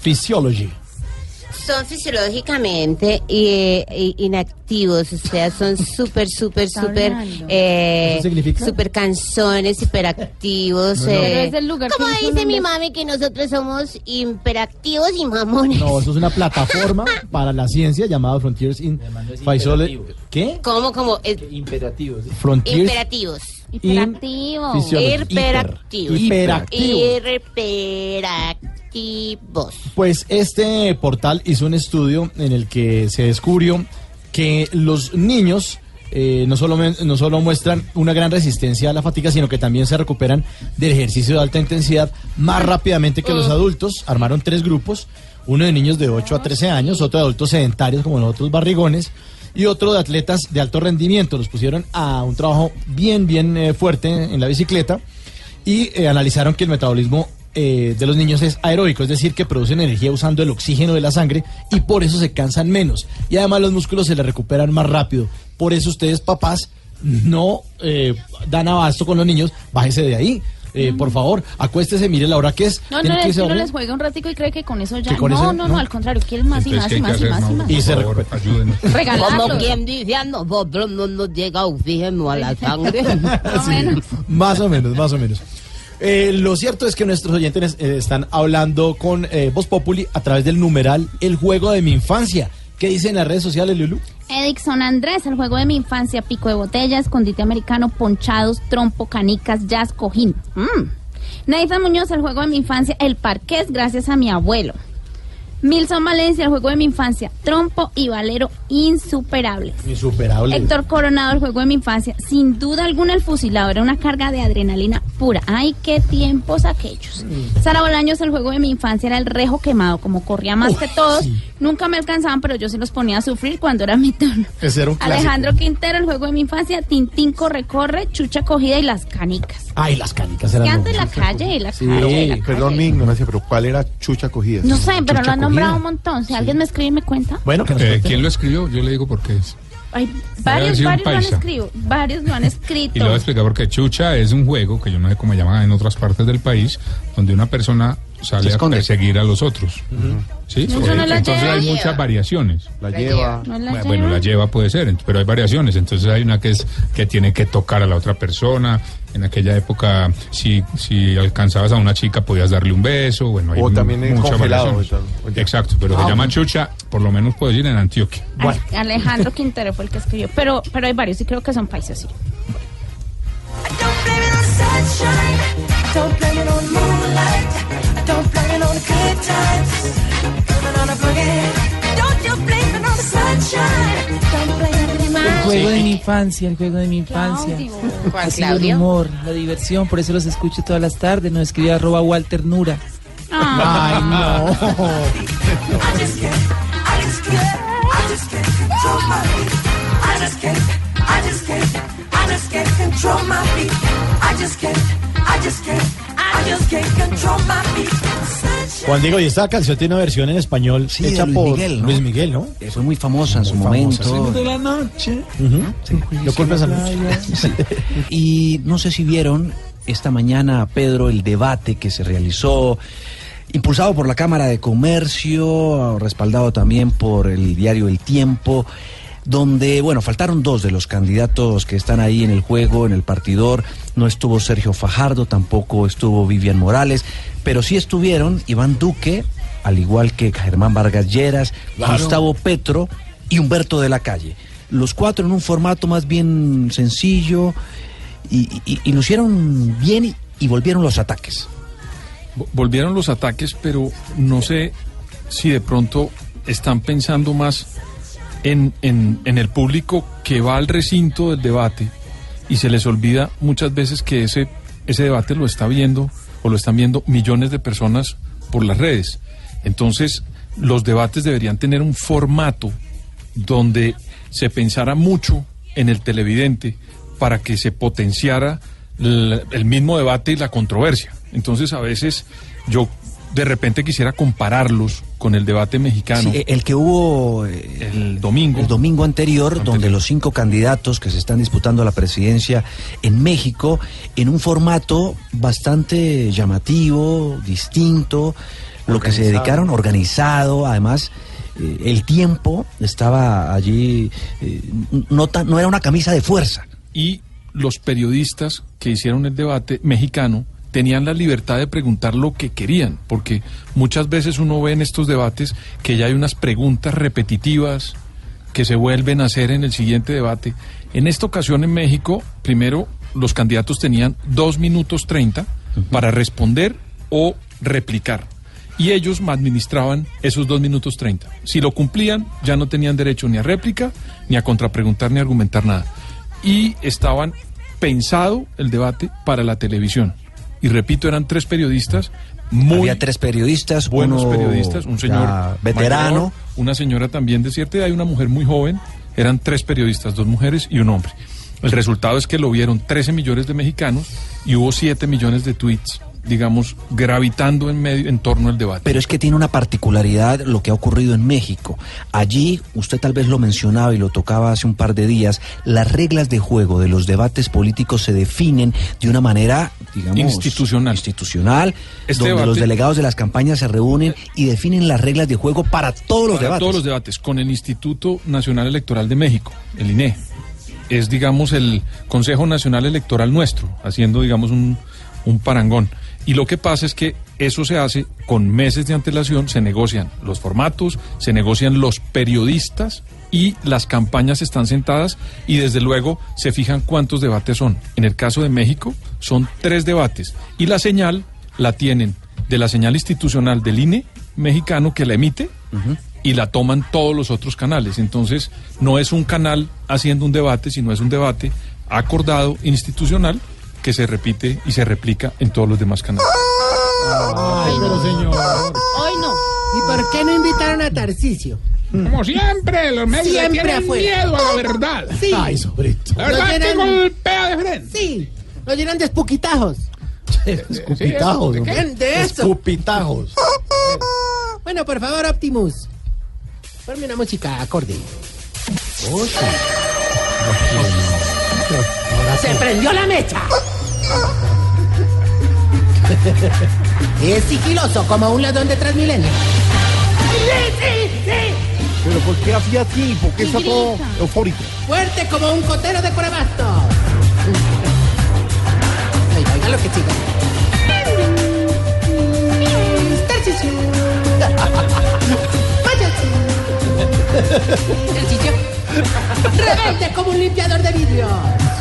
Physiology. Son fisiológicamente eh, eh, inactivos, o sea, son (laughs) súper, súper, súper, eh, súper canzones, hiperactivos. No, no. eh. Como dice mi mami que nosotros somos hiperactivos y mamones. No, eso es una plataforma (laughs) para la ciencia llamada Frontiers in Physiology. ¿Qué? ¿Cómo, como? eh, Imperativos. Frontiers imperativos. Hiperactivo. Physiology. Hiperactivos. Hiperactivos. Hiperactivos. Pues este portal hizo un estudio en el que se descubrió que los niños eh, no, solo, no solo muestran una gran resistencia a la fatiga, sino que también se recuperan del ejercicio de alta intensidad más rápidamente que los adultos. Armaron tres grupos, uno de niños de 8 a 13 años, otro de adultos sedentarios como nosotros barrigones y otro de atletas de alto rendimiento. Los pusieron a un trabajo bien, bien eh, fuerte en la bicicleta y eh, analizaron que el metabolismo eh, de los niños es aeróbico, es decir, que producen energía usando el oxígeno de la sangre y por eso se cansan menos. Y además los músculos se les recuperan más rápido. Por eso ustedes, papás, no eh, dan abasto con los niños, bájese de ahí. Eh, Por favor, acuéstese, mire la hora que es. No, no, que es uno les juega un ratico y cree que con eso ya. Con no, eso- no, no, al contrario, quieren más y más y más y más y más. Y se. (laughs) Regalarlos. Como quien dice, a nosotros no nos llega oxígeno a la (laughs) sangre. Sí, más o menos, más o menos. Eh, lo cierto es que nuestros oyentes eh, están hablando con eh, Voz Populi a través del numeral El juego de mi infancia. ¿Qué dicen en las redes sociales, Lulu? Edixon Andrés, el juego de mi infancia, pico de botella, escondite americano, ponchados, trompo, canicas, jazz, cojín. Mm. Nathan Muñoz, el juego de mi infancia, el parqués, gracias a mi abuelo. Milson Valencia, el juego de mi infancia. Trompo y Valero, insuperables. Insuperable. Héctor Coronado, el juego de mi infancia. Sin duda alguna, el fusilado era una carga de adrenalina pura. Ay, qué tiempos aquellos. Sara Bolaños, el juego de mi infancia era el rejo quemado. Como corría más que todos, nunca me alcanzaban, pero yo se los ponía a sufrir cuando era mi turno. Ese era un clásico. Alejandro Quintero, el juego de mi infancia. Tintín corre, corre, chucha cogida y las canicas. Ay, las canicas Que eran antes lo- la calle, la Sí, calle, la perdón calle. mi ignorancia, pero ¿cuál era Chucha Cogida? No sé, pero lo han nombrado un montón. Si alguien me escribe y me cuenta. Bueno, que Eh, cuente. ¿Quién lo escribió? Yo le digo por qué es. Ay, haber varios, varios lo han escrito. Varios lo han escrito. Y lo voy a explicar porque Chucha es un juego que yo no sé cómo llaman en otras partes del país, donde una persona sale a perseguir a los otros. ¿Sí? Eso no la Entonces lleva. hay muchas variaciones. La lleva. ¿No la Bueno, lleva? la lleva puede ser, pero hay variaciones. Entonces hay una que es que tiene que tocar a la otra persona. En aquella época, si, si alcanzabas a una chica, podías darle un beso. Bueno, hay O también en muchas congelado, o tal, o ya. Exacto, pero se Ah, llama bueno. Chucha, por lo menos puedo decir en Antioquia. Ay, Alejandro Quintero fue el que escribió. Pero, pero hay varios y creo que son paisas, sí. Don't blame it on sunshine. Don't blame it on moonlight. Don't blame it on the good times. Living on a boogie. Don't you blame it on the sunshine. Juego de mi infancia, el juego de mi infancia. ¿Cuál, Ha sido el Claudio? humor, la diversión, por eso los escucho todas las tardes. Nos escribe arroba Walter Nura. Ay, no. I just can't, I just can't, I just can't control my feet. Juan Diego, y esta canción tiene una versión en español Sí, de hecha Luis por Miguel, ¿no? Luis Miguel, ¿no? Fue muy famosa en su famosa, momento. sí. la noche. Lo culpas a noche. (laughs) Y no sé si vieron esta mañana, Pedro, el debate que se realizó, impulsado por la Cámara de Comercio, respaldado también por el diario El Tiempo, donde, bueno, faltaron dos de los candidatos que están ahí en el juego, en el partidor. No estuvo Sergio Fajardo, tampoco estuvo Vivian Morales, pero sí estuvieron Iván Duque, al igual que Germán Vargas Lleras, Claro. Gustavo Petro y Humberto de la Calle. Los cuatro en un formato más bien sencillo y, y- y lo hicieron bien y, y volvieron los ataques. Vo- Volvieron los ataques, pero no sé si de pronto están pensando más en, en- en el público que va al recinto del debate y se les olvida muchas veces que ese, ese debate lo está viendo o lo están viendo millones de personas por las redes. Entonces, los debates deberían tener un formato donde se pensara mucho en el televidente para que se potenciara l- el mismo debate y la controversia. Entonces, a veces yo de repente quisiera compararlos con el debate mexicano. Sí, el que hubo eh, el domingo. el domingo anterior, donde los cinco candidatos que se están disputando la presidencia en México, en un formato bastante llamativo, distinto, lo que se dedicaron organizado, además eh, el tiempo estaba allí, eh, no, tan- no era una camisa de fuerza. y los periodistas que hicieron el debate mexicano tenían la libertad de preguntar lo que querían, porque muchas veces uno ve en estos debates que ya hay unas preguntas repetitivas que se vuelven a hacer en el siguiente debate. En esta ocasión en México, primero los candidatos tenían dos minutos treinta para responder o replicar. Y ellos administraban esos dos minutos treinta. Si lo cumplían, ya no tenían derecho ni a réplica, ni a contrapreguntar, ni a argumentar nada. Y estaban pensado el debate para la televisión. Y repito, eran tres periodistas muy Había tres periodistas, buenos periodistas, un señor veterano. mayor, una señora también de cierta edad y una mujer muy joven. Eran tres periodistas, dos mujeres y un hombre. El resultado es que lo vieron 13 millones de mexicanos y hubo 7 millones de tweets, digamos, gravitando en medio en torno al debate. Pero es que tiene una particularidad lo que ha ocurrido en México. Allí, usted tal vez lo mencionaba y lo tocaba hace un par de días, las reglas de juego de los debates políticos se definen de una manera, digamos, Institucional. institucional, Este donde debate- los delegados de las campañas se reúnen y definen las reglas de juego para todos los Para debates. todos los debates, con el Instituto Nacional Electoral de México, el INE. Es, digamos, el Consejo Nacional Electoral nuestro, haciendo, digamos, un, un parangón. Y lo que pasa es que eso se hace con meses de antelación, se negocian los formatos, se negocian los periodistas y las campañas están sentadas y desde luego se fijan cuántos debates son. En el caso de México son tres debates y la señal la tienen de la señal institucional del INE mexicano que la emite y la toman todos los otros canales. Entonces, no es un canal haciendo un debate, sino es un debate acordado, institucional, que se repite y se replica en todos los demás canales. Ay, pero señor. Hoy no. ¿Y por qué no invitaron a Tarcicio? Como siempre, los medios Siempre tienen afuera. miedo a la verdad. Sí. Ay, sobrito. La verdad Lo que llenan- golpea de frente. Sí, lo llenan de espuquitajos. Escupitajos. ¿De ¿no? qué? De eso. Escupitajos. Bueno, por favor, Optimus. Ponme una música acorde. Oh, sí. Se prendió la mecha. (laughs) es sigiloso como un ladrón de Transmilenio. Sí, sí, sí. Pero ¿por qué así así? ¿Por qué está todo eufórico? Fuerte como un cotero de corabasto. Oiga, oiga lo que sigue. (laughs) Rebelde como un limpiador de vidrio.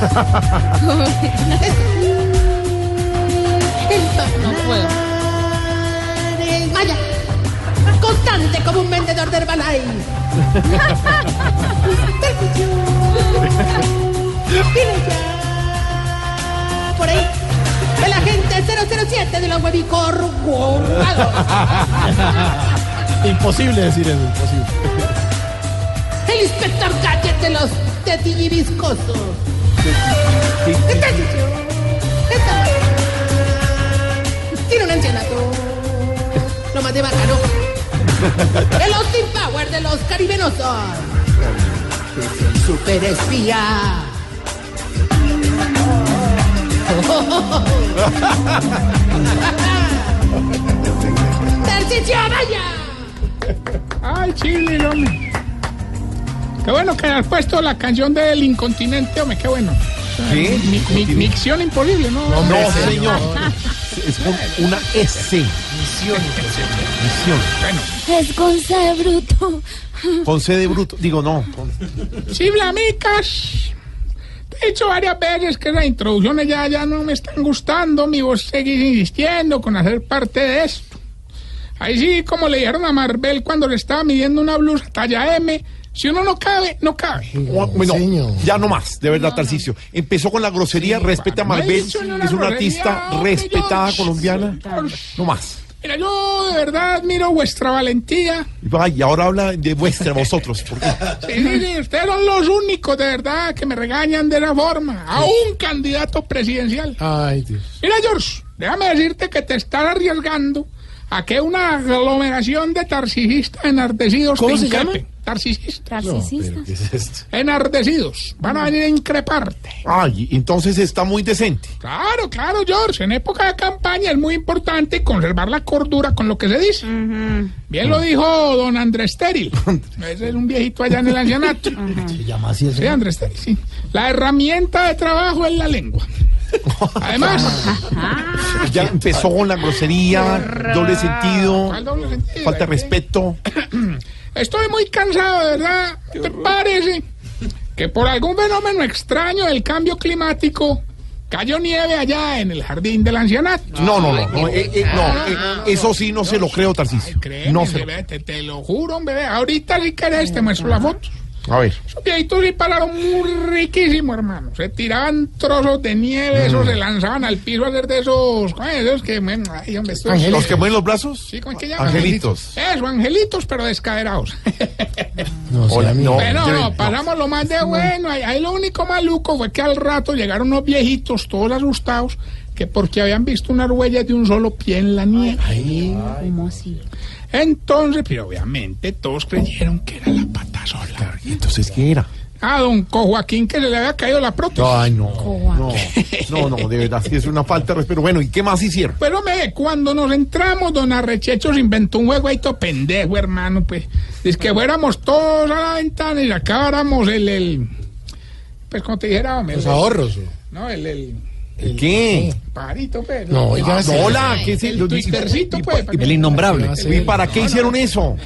(laughs) No puedo. Vaya. Constante como un vendedor de Herbalife. Ya. Por ahí. El agente 007 de los huevicor. Imposible decir eso, imposible. El inspector Gadget de los tetillibiscosos. Esta- Tiene un ancianato. Lo más de bacano. (laughs) El Austin Power de los caribenosos. Es el super espía. (laughs) ¡Tarcicio, vaya! Ay, Chile, hombre. Qué bueno que has puesto la canción del incontinente, hombre, qué bueno. ¿Qué? Mi, mi- micción imposible, ¿no? No, señor. Es con una S. Misión Misión. Bueno, Es con C bruto. Con C de bruto. Digo, no. sí, Blamicas. Te he dicho varias veces que las introducciones ya, ya no me están gustando. Mi voz seguís insistiendo con hacer parte de esto. Ahí sí, como le dijeron a Marvel cuando le estaba midiendo una blusa talla M, si uno no cabe, no cabe. Bueno, ya no más, de verdad, Tarcicio. Empezó con la grosería, respeta a una es una artista respetada yo- colombiana. No más. Mira, yo de verdad admiro vuestra valentía. Ay, y ahora habla de vuestra vosotros. ¿por qué? Sí, sí, sí, ustedes son los únicos de verdad que me regañan de la forma. A un candidato presidencial. Ay, Dios. Mira, George, déjame decirte que te estás arriesgando a que una aglomeración de tarcisistas enardecidos ¿Cómo te se llama? Tarcisistas. Narcisistas. ¿Qué es esto? Enardecidos. Van a venir a increparte. Ay, entonces está muy decente. Claro, claro, George. En época de campaña es muy importante conservar la cordura con lo que se dice. Bien lo dijo don Andrés Teril. (laughs) Ese es un viejito allá en el ancianato. Se llama así el Sí. Andrés Teril, sí. La herramienta de trabajo es la lengua. (laughs) Además, Ya empezó con la grosería, doble sentido, ¿cuál doble sentido? falta de respeto. (clears throat) estoy muy cansado, de verdad. ¿Te parece que por algún fenómeno extraño del cambio climático cayó nieve allá en el jardín del ancianato? No, no, no, no, eh, eh, no, eh, eso sí no se lo creo. Créeme, No se lo bebé, te, te lo juro, bebé. Ahorita si querés te muestro la foto. A ver. Esos viejitos sí pararon muy riquísimo, hermano. Se tiraban trozos de nieve, esos se lanzaban al piso a hacer de esos... ¿cómo es? Esos que... Ay, hombre, estos- ¿Los que mueven los brazos? Sí, ¿cómo es que llaman? Angelitos. Eso, angelitos, pero descaderados. No, Hola, no. Pero yo- no, pasamos lo más de bueno. Ahí, ahí lo único maluco fue que al rato llegaron unos viejitos, todos asustados, que porque habían visto unas huellas de un solo pie en la nieve. ¿Cómo así? Entonces, pero obviamente todos creyeron que era la pata sola. ¿Y entonces qué era? A don Co Joaquín que se le había caído la prótesis. Ay, no. No, no, no, de verdad, sí es una falta de respeto. Bueno, ¿y qué más hicieron? Pero me, cuando nos entramos, don Arrechecho se inventó un juego ahí todo pendejo, hermano, pues. Es que fuéramos todos a la ventana y sacáramos el, el pues como te dijera, hombre. Los ahorros. No, el, el, ¿El qué? pajarito, pues. No, el- oiga, el- sí. Hola, ¿qué es el twistercito, pues. para que- El innombrable. ¿Y para qué hicieron eso? (laughs)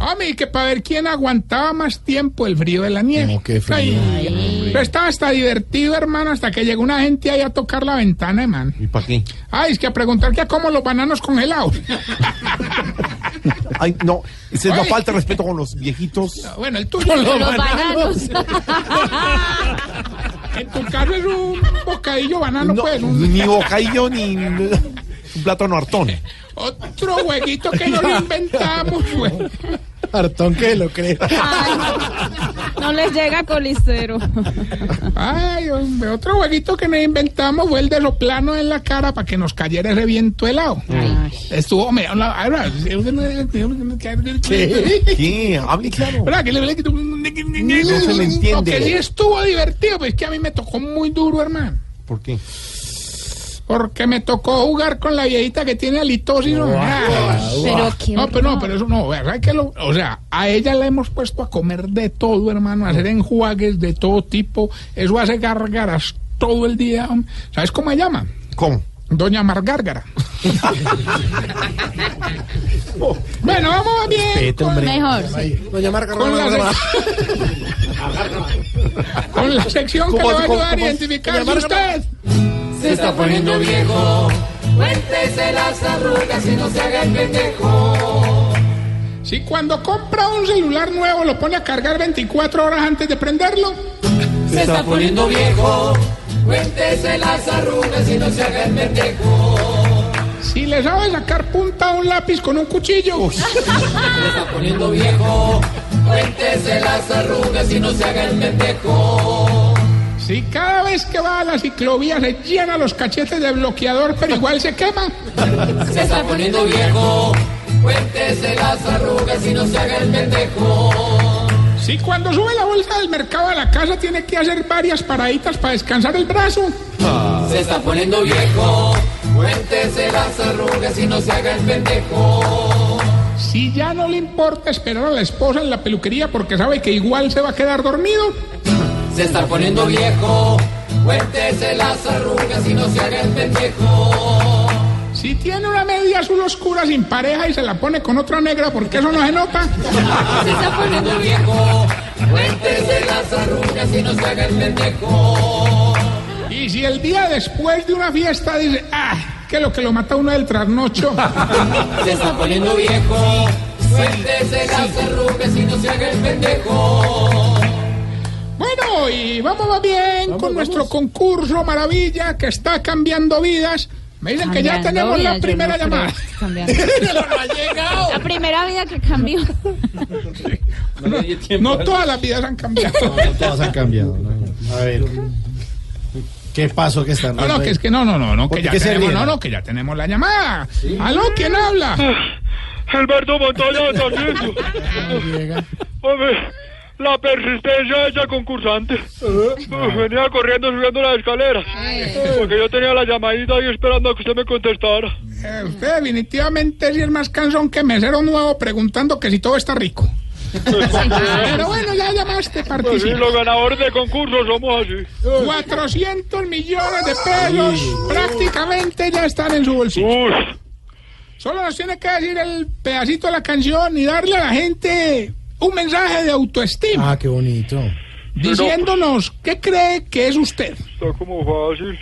Hombre, y que para ver quién aguantaba más tiempo el frío de la nieve. No, qué frío. Ay, pero estaba hasta divertido, hermano, hasta que llegó una gente ahí a tocar la ventana, hermano. ¿Y para qué? Ay, es que a preguntar que a cómo los bananos congelados. Ay, no, esa es la falta de respeto con los viejitos. Bueno, el (laughs) tuyo. Con los Los bananos. (laughs) en tu caso es un bocadillo banano, No, pues. un- ni bocadillo ni un plátano hartón. Otro jueguito que nos inventamos, güey. Hartón que lo cree. No les llega colicero. Ay, hombre, otro jueguito que nos inventamos fue el de soplano en la cara para que nos cayera ese viento helado. Estuvo, mira, la- ahora, ¿Qué? ¿Qué? Hable claro. ¿Verdad? Que le- le- No se le entiende. No, que sí estuvo divertido, pues es que a mí me tocó muy duro, hermano. ¿Por qué? Porque me tocó jugar con la viejita que tiene halitosis. ¿no? Ah, Pero qué no, pero no, pero eso no. ¿verdad que lo- o sea, a ella la hemos puesto a comer de todo, hermano, a hacer enjuagues de todo tipo. Eso hace gárgaras todo el día. ¿Sabes cómo se llama? ¿Cómo? Doña Margárgara. (laughs) bueno, vamos bien. con- Mejor. Doña Marca, Con la, (laughs) con la sección que le ¿Cómo, va a ayudar a identificar Marca, usted. Se está poniendo viejo. Cuéntese las arrugas y no se haga el pendejo. Si cuando compra un celular nuevo lo pone a cargar 24 horas antes de prenderlo. Se está poniendo viejo. Cuéntese las arrugas y no se haga el pendejo. Si le sabe sacar punta a un lápiz con un cuchillo. Se está poniendo viejo. Cuéntese las arrugas y no se haga el pendejo. Si cada vez que va a la ciclovía se llena los cachetes de bloqueador, pero igual se quema. Se está poniendo viejo. Cuéntese las arrugas y no se haga el pendejo. Si cuando sube la bolsa del mercado a la casa tiene que hacer varias paraditas para descansar el brazo. Se está poniendo viejo. Cuéntese las arrugas y no se haga el pendejo. Si ya no le importa esperar a la esposa en la peluquería porque sabe que igual se va a quedar dormido. Se está poniendo viejo. Cuéntese las arrugas y no se haga el pendejo. Si tiene una media azul oscura sin pareja y se la pone con otra negra porque eso no se nota. (laughs) Se está poniendo viejo. Cuéntese las arrugas y no se haga el pendejo. Y si el día después de una fiesta dice, ah, que lo que lo mata uno es el trasnocho. (laughs) Se está poniendo viejo. Cuéntese las arrugas y no se haga el pendejo. Bueno, y vamos más bien con nuestro concurso maravilla que está cambiando vidas. Me dicen que ya Cambiando tenemos la vidas, yo primera no llamada. cambiando. (laughs) La primera vida que cambió. No todas las vidas han cambiado. Todas han cambiado. ¿no? A ver. ¿Qué pasó que está No, no, que es que no, no, no, no, ¿Por que ya tenemos, no, no, que ya tenemos la llamada. ¿Aló? ¿Quién habla? Alberto Montoya (laughs) la persistencia de esa concursante. Venía corriendo subiendo las escaleras. Porque yo tenía la llamadita ahí esperando a que usted me contestara. Eh, usted definitivamente sí es más cansón que mesero nuevo preguntando que si todo está rico. (laughs) Pero bueno, ya llamaste, Pues sí, participa. los ganadores de concursos somos así. 400 millones de pesos prácticamente ya están en su bolsillo. Solo nos tiene que decir el pedacito de la canción y darle a la gente un mensaje de autoestima, Ah, qué bonito. diciéndonos qué cree que es usted. Está como fácil.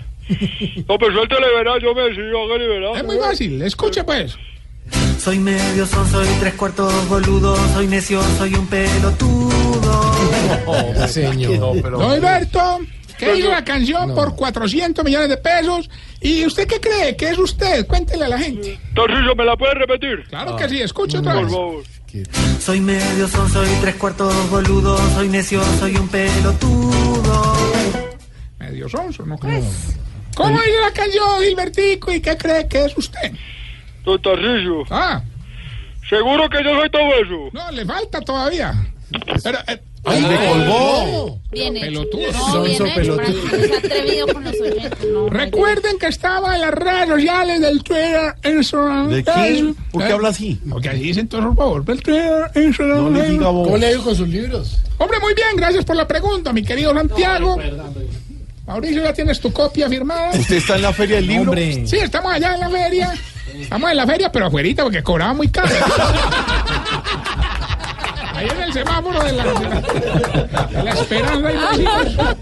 No, pues suéltele, verá, yo me sigo, hágale, verá. Es muy fácil, escuche pues. Soy medio son, soy tres cuartos boludo, soy necio, soy un pelotudo. (laughs) (laughs) señor. No, pero. Don Alberto, que hizo la canción por 400 millones de pesos. ¿Y usted qué cree que es usted? Cuéntele a la gente. Tarcisio, ¿me la puede repetir? Claro que sí, escuche otra Por vez. Soy medio son, soy tres cuartos boludo, soy necio, soy un pelotudo. Medio sonso, ¿no creo? ¿Cómo hizo la canción, Gilbertico? ¿Y qué cree que es usted? Don Tarcisio. Ah, ¿Seguro que yo soy todo eso? no, le falta todavía. Pero, eh, ¡Ay, me colgó! Bien hecho. Pelotudo. No, bien pelotudo. para que no sea atrevido con los oyentes. No, Recuerden que estaba en las redes sociales del Twitter, Instagram. ¿De qué? Facebook. ¿Por qué Eh, habla así? Porque así dicen todos, por favor. Del Twitter, Instagram. No le diga vos. ¿Cómo le digo con sus libros? Hombre, muy bien, gracias por la pregunta, mi querido Santiago. Mauricio, ya tienes tu copia firmada. ¿Usted está en la feria del libro? Hombre. Sí, estamos allá en la feria. Estamos en la feria, pero afuera porque cobraba muy caro. (laughs) Ahí en el semáforo de la, de la, de la esperanza. está.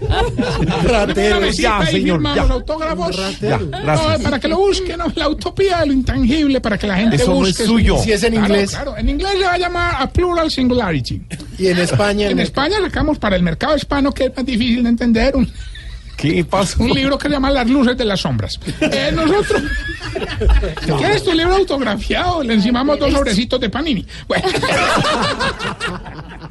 Ratero, ya, señor, ya. los autógrafos. No, para que lo busquen, ¿no? la utopía de lo intangible, para que la gente Eso no busque. es suyo. Si es en Claro, inglés. Claro, en inglés le va a llamar a plural singularity. Y en España. En España sacamos para el mercado hispano, que es más difícil de entender, un, ¿Qué pasó? un libro que se llama Las luces de las sombras. Eh, nosotros, (laughs) ¿quieres tu libro autografiado? Le encimamos dos sobrecitos de panini. Bueno, (laughs)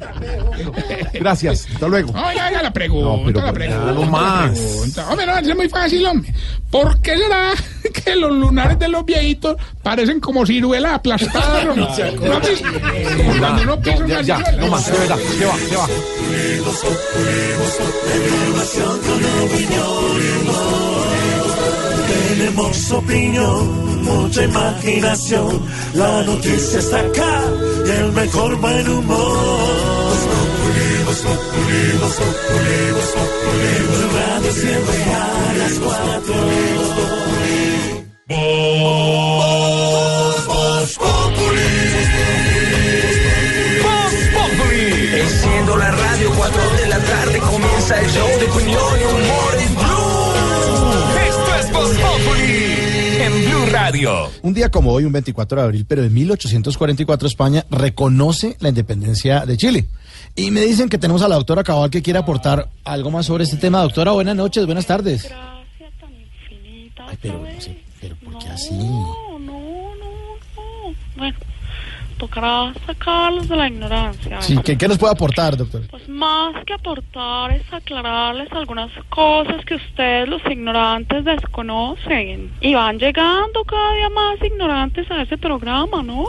Gracias, hasta luego. oiga, oiga la pregunta, No, pero la pregunta. no más. pregunta. Hombre, no, es muy fácil, hombre. ¿Por qué será (laughs) que los lunares de los viejitos parecen como ciruelas aplastadas? (laughs) ¿No has visto? Como cuando uno pisa Ya, una ya, ciruela. no más, de verdad, se va, se va. Tenemos opinión, mucha imaginación. La noticia está acá y el mejor buen humor. Populi, Voz Populi. Tu radio siempre a las cuatro. Voz, Voz Populi. Voz Populi. Enciendo la radio, 4 de la tarde comienza el show de opinión en. Un día como hoy, un 24 de abril, pero de 1844, España reconoce la independencia de Chile. Y me dicen que tenemos a la doctora Cabal que quiere aportar algo más sobre este tema. Doctora, buenas noches, buenas tardes. Ay, pero, no sé, pero ¿por qué así? Bueno, tocará sacarlos de la ignorancia. Sí, ¿qué, qué nos puede aportar, doctor? Pues más que aportar es aclararles algunas cosas que ustedes los ignorantes desconocen. Y van llegando cada día más ignorantes a ese programa, ¿no?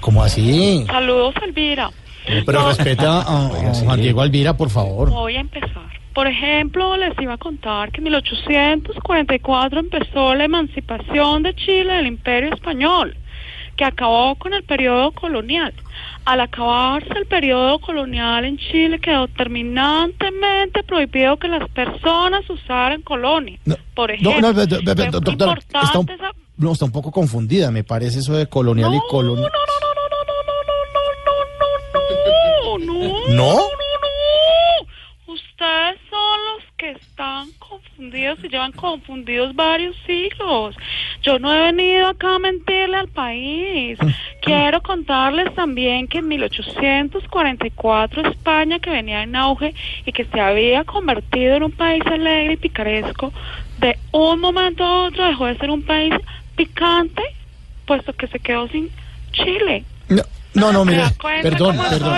¿Cómo así? Saludos, Elvira. Pero respeta a, a Juan Diego Alvira, por favor. Voy a empezar. Por ejemplo, les iba a contar que en 1844 empezó la emancipación de Chile del Imperio Español, que acabó con el periodo colonial. Al acabarse el periodo colonial en Chile quedó terminantemente prohibido que las personas usaran colonia. Por No, ejemplo, no, doctora, está un, esa- no, está un poco confundida, me parece eso de colonial y colonial. No, no, ¿No? Ustedes son los que están confundidos y llevan confundidos varios siglos. Yo no he venido acá a mentirle al país. (laughs) Quiero contarles también que en 1844 España, que venía en auge y que se había convertido en un país alegre y picaresco, de un momento a otro dejó de ser un país picante, puesto que se quedó sin Chile. No, no, mire, ¿Se da cuenta perdón, perdón.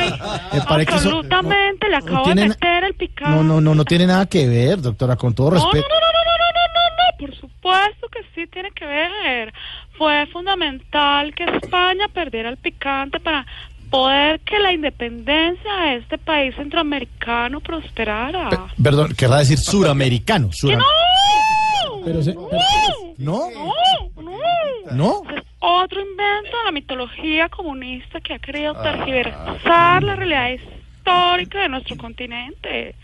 Me parece que eso- Absolutamente, le acabo de meter el picante. no, no, no, no tiene nada que ver, doctora, con todo No, no, respeto. no, no, no, no, no, no, no, por supuesto que sí tiene que ver. Fue fundamental que España perdiera el picante para poder que la independencia de este país centroamericano prosperara. Perdón, querrá decir suramericano. suram- ¡No! Pero se- pero- ¿No? No, no. ¿No? Es otro invento de la mitología comunista que ha querido tergiversar la realidad histórica de nuestro continente.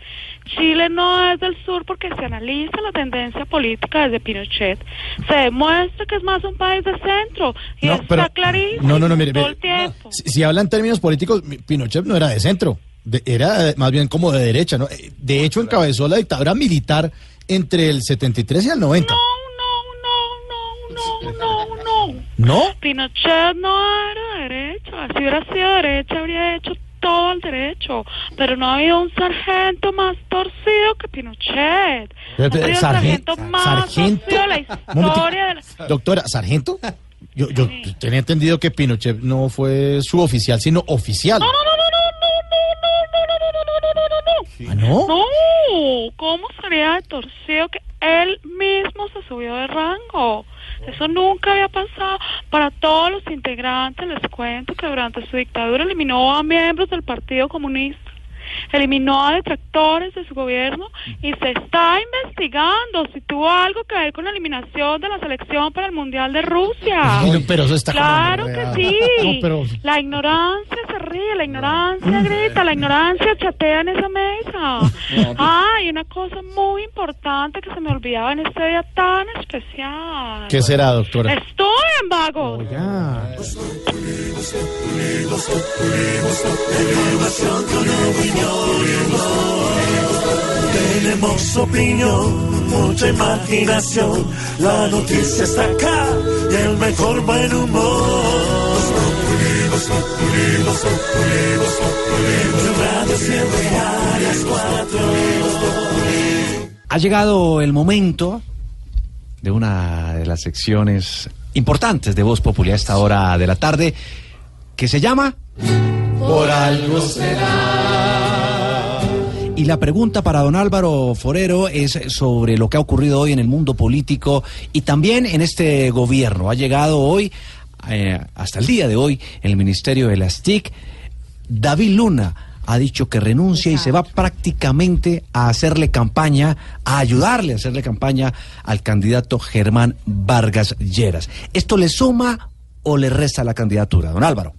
Chile no es del sur porque se analiza la tendencia política desde Pinochet. Se demuestra que es más un país de centro y No, está pero- clarísimo No, no, no, mire, todo mire, el tiempo. Si, si habla en términos políticos, Pinochet no era de centro, de- era más bien como de derecha, ¿no? De hecho, encabezó la dictadura militar entre el 73 y el 90. No, no, no. ¿No? Pinochet no era de derecha. Si hubiera sido de derecha, habría hecho todo el derecho. Pero no ha habido un sargento más torcido que Pinochet. Ha el sargento- sargento más sargento. torcido de la Un momentico. historia de la... Doctora, ¿sargento? Yo, yo tenía entendido que Pinochet no fue suboficial, sino oficial. No, no, no, no, ¿Ah, no? No, ¿cómo sería de torcido que él mismo se subió de rango? Eso nunca había pasado. Para todos los integrantes les cuento que durante su dictadura eliminó a miembros del Partido Comunista. Eliminó a detractores de su gobierno y se está investigando si tuvo algo que ver con la eliminación de la selección para el Mundial de Rusia. No, pero eso está Claro que sí. (laughs) No, pero- La ignorancia se ríe, la ignorancia grita, la ignorancia chatea en esa mesa. (laughs) Ah, y una cosa muy importante que se me olvidaba en este día tan especial. ¿Qué será, doctora? Estoy en vagos. Tenemos opinión, mucha imaginación. La noticia está acá y el mejor buen humor. Ha llegado el momento de una de las secciones importantes de Voz Popular a esta hora de la tarde, que se llama Por algo será. Y la pregunta para don Álvaro Forero es sobre lo que ha ocurrido hoy en el mundo político y también en este gobierno. Ha llegado hoy, eh, hasta el día de hoy, el Ministerio de las TIC, David Luna ha dicho que renuncia y se va prácticamente a hacerle campaña, a ayudarle a hacerle campaña al candidato Germán Vargas Lleras. ¿Esto le suma o le resta la candidatura, don Álvaro?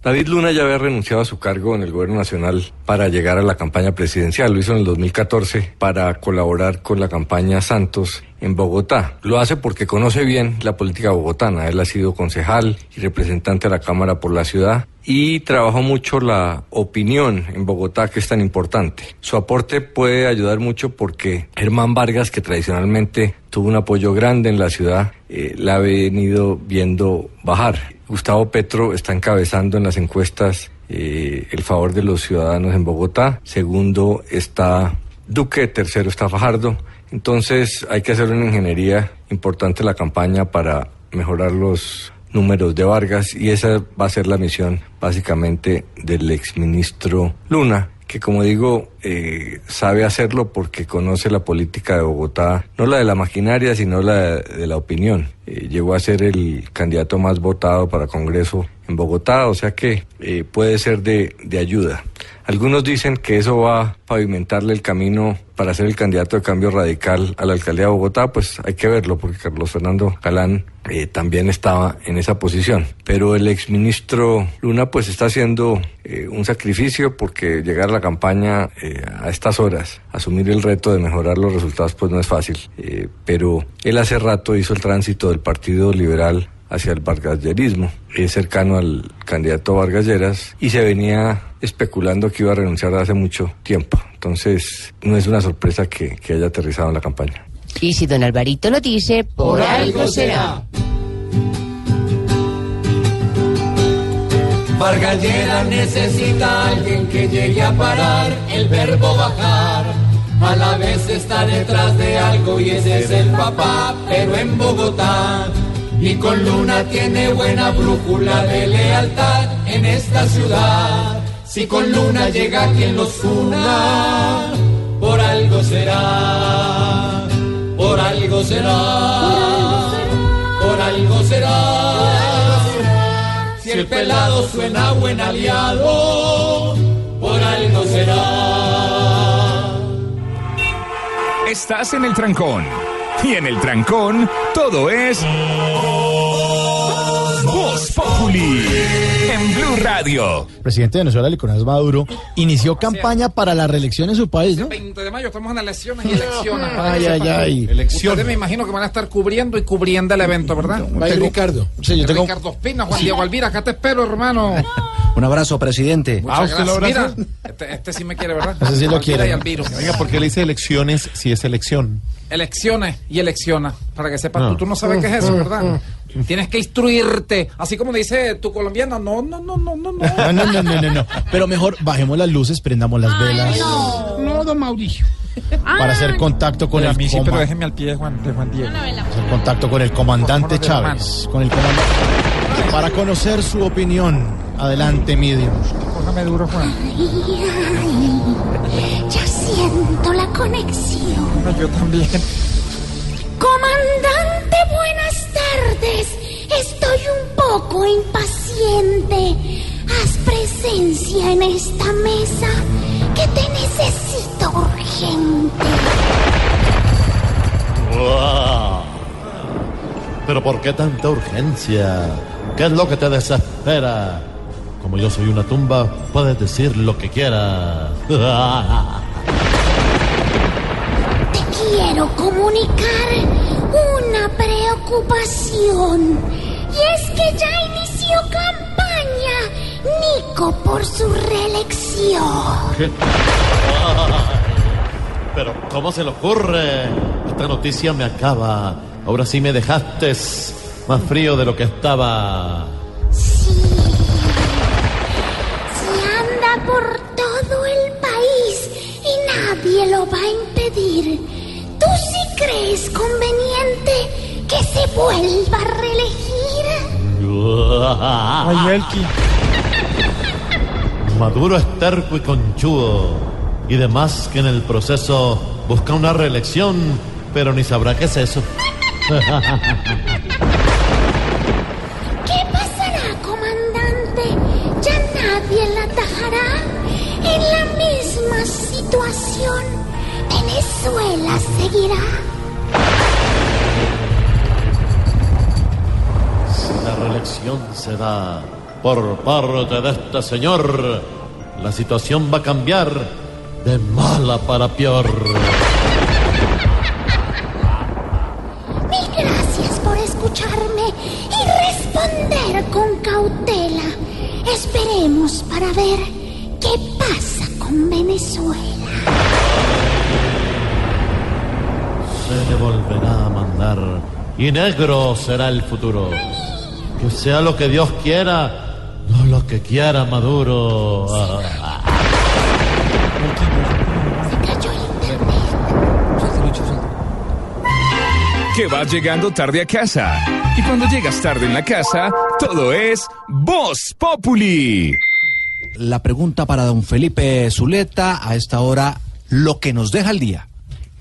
David Luna ya había renunciado a su cargo en el gobierno nacional para llegar a la campaña presidencial. Lo hizo en el 2014 para colaborar con la campaña Santos en Bogotá. Lo hace porque conoce bien la política bogotana. Él ha sido concejal y representante de la Cámara por la ciudad y trabajó mucho la opinión en Bogotá que es tan importante. Su aporte puede ayudar mucho porque Germán Vargas, que tradicionalmente tuvo un apoyo grande en la ciudad, eh, la ha venido viendo bajar. Gustavo Petro está encabezando en las encuestas eh, el favor de los ciudadanos en Bogotá. Segundo está Duque, tercero está Fajardo. Entonces hay que hacer una ingeniería importante la campaña para mejorar los números de Vargas y esa va a ser la misión básicamente del exministro Luna que como digo, eh, sabe hacerlo porque conoce la política de Bogotá, no la de la maquinaria, sino la de, la opinión. Eh, llegó a ser el candidato más votado para Congreso en Bogotá, o sea que eh, puede ser de, de ayuda. Algunos dicen que eso va a pavimentarle el camino para ser el candidato de cambio radical a la alcaldía de Bogotá, pues hay que verlo, porque Carlos Fernando Galán eh, también estaba en esa posición. Pero el exministro Luna pues está haciendo eh, un sacrificio porque llegar a la campaña eh, a estas horas, asumir el reto de mejorar los resultados pues no es fácil. Eh, pero él hace rato hizo el tránsito del Partido Liberal hacia el vargallerismo, es cercano al candidato Vargas Lleras y se venía especulando que iba a renunciar hace mucho tiempo. Entonces, no es una sorpresa que, que haya aterrizado en la campaña. Y si don Alvarito lo dice, por algo será. Vargas Lleras necesita a alguien que llegue a parar el verbo bajar. A la vez está detrás de algo y ese es el papá, pero en Bogotá. Y con Luna tiene buena brújula de lealtad en esta ciudad. Si con Luna llega quien los una, por algo será, por algo será, por algo será. Si el pelado suena buen aliado, por algo será. Estás en el trancón. Y en el trancón, todo es. Voz Populi. En Blue Radio. El presidente de Venezuela, Nicolás Maduro, inició campaña para la reelección en su país, ¿no? 20 de mayo estamos en elecciones y (laughs) elecciones. Ay, ay, ay. Ustedes me imagino que van a estar cubriendo y cubriendo el evento, ¿verdad? Ahí Ricardo. Sí, yo tengo- Ricardo Espina, Juan Diego Alvira, acá te espero, hermano. (laughs) Un abrazo, presidente. Muchas gracias. Mira, este, este sí me quiere, ¿verdad? Ese sí lo Alvira quiere. y Alviro. Oiga, ¿por qué le dice elecciones si es elección? Elecciones y elecciona. Para que sepas, No. tú, tú no sabes qué es eso, ¿verdad? Tienes que instruirte. Así como dice tu colombiana. No, no, no, no, no, no. No, no, no, no, no, no. Pero mejor bajemos las luces, prendamos las velas No, don Mauricio. para hacer contacto con Pero el a mí sí, pero déjeme al pie de Juan, de Juan Diego. hacer contacto con el comandante Chávez, con el comandante para conocer su opinión. Adelante, medium. Cójame duro, Juan. Siento la conexión. Yo también. Comandante, buenas tardes. Estoy un poco impaciente. Haz presencia en esta mesa que te necesito urgente. Pero ¿por qué tanta urgencia? ¿Qué es lo que te desespera? como yo soy una tumba, puedes decir lo que quieras. (laughs) Quiero comunicar una preocupación. Y es que ya inició campaña Nico por su reelección. ¿Qué? (laughs) Pero ¿cómo se le ocurre? Esta noticia me acaba. Ahora sí me dejaste más frío de lo que estaba. Se anda por todo el país y nadie lo va a impedir. ¿Tú sí crees conveniente que se vuelva a reelegir? Ay. Maduro es terco y conchudo. Y demás que en el proceso busca una reelección, pero ni sabrá qué es eso. ¿Qué pasará, comandante? ¿Ya nadie la atajará? En la misma situación, Venezuela seguirá. Si la reelección se da por parte de este señor, la situación va a cambiar de mala para peor. Mil gracias por escucharme y responder con cautela. Esperemos para ver qué pasa con Venezuela. Se le volverá a mandar y negro será el futuro. Que sea lo que Dios quiera, no lo que quiera Maduro. Ah. Que vas llegando tarde a casa. Y cuando llegas tarde en la casa, todo es Voz Populi. La pregunta para don Felipe Zuleta a esta hora, lo que nos deja el día.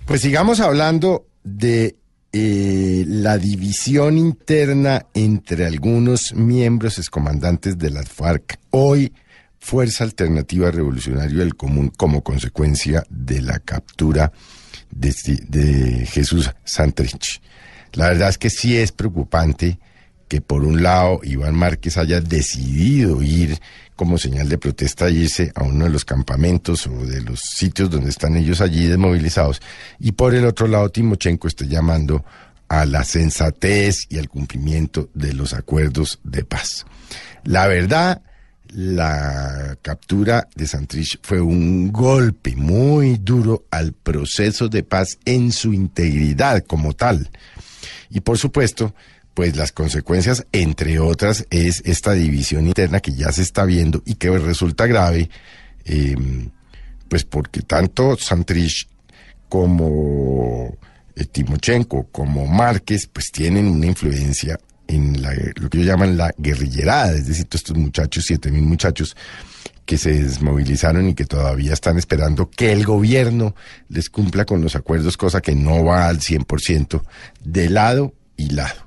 Pues sigamos hablando de eh, la división interna entre algunos miembros excomandantes de las FARC. Hoy, Fuerza Alternativa Revolucionario del Común, como consecuencia de la captura de, de Jesús Santrich. La verdad es que sí es preocupante que por un lado Iván Márquez haya decidido ir como señal de protesta y irse a uno de los campamentos o de los sitios donde están ellos allí desmovilizados y por el otro lado Timochenko está llamando a la sensatez y al cumplimiento de los acuerdos de paz. La verdad, la captura de Santrich fue un golpe muy duro al proceso de paz en su integridad como tal. Y por supuesto, pues las consecuencias, entre otras, es esta división interna que ya se está viendo y que resulta grave, eh, pues porque tanto Santrich como eh, Timochenko, como Márquez, pues tienen una influencia en la, lo que ellos llaman la guerrillerada, es decir, todos estos muchachos, siete mil muchachos que se desmovilizaron y que todavía están esperando que el gobierno les cumpla con los acuerdos, cosa que no va al 100% de lado y lado.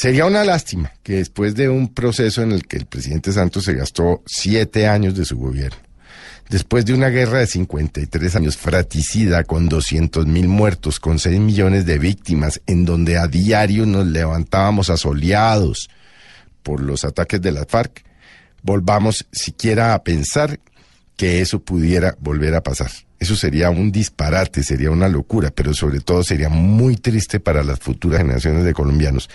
Sería una lástima que después de un proceso en el que el presidente Santos se gastó siete años de su gobierno, después de una guerra de 53 años fratricida con 200 mil muertos, con 6 millones de víctimas, en donde a diario nos levantábamos asoleados por los ataques de las FARC, volvamos siquiera a pensar que eso pudiera volver a pasar. Eso sería un disparate, sería una locura, pero sobre todo sería muy triste para las futuras generaciones de colombianos,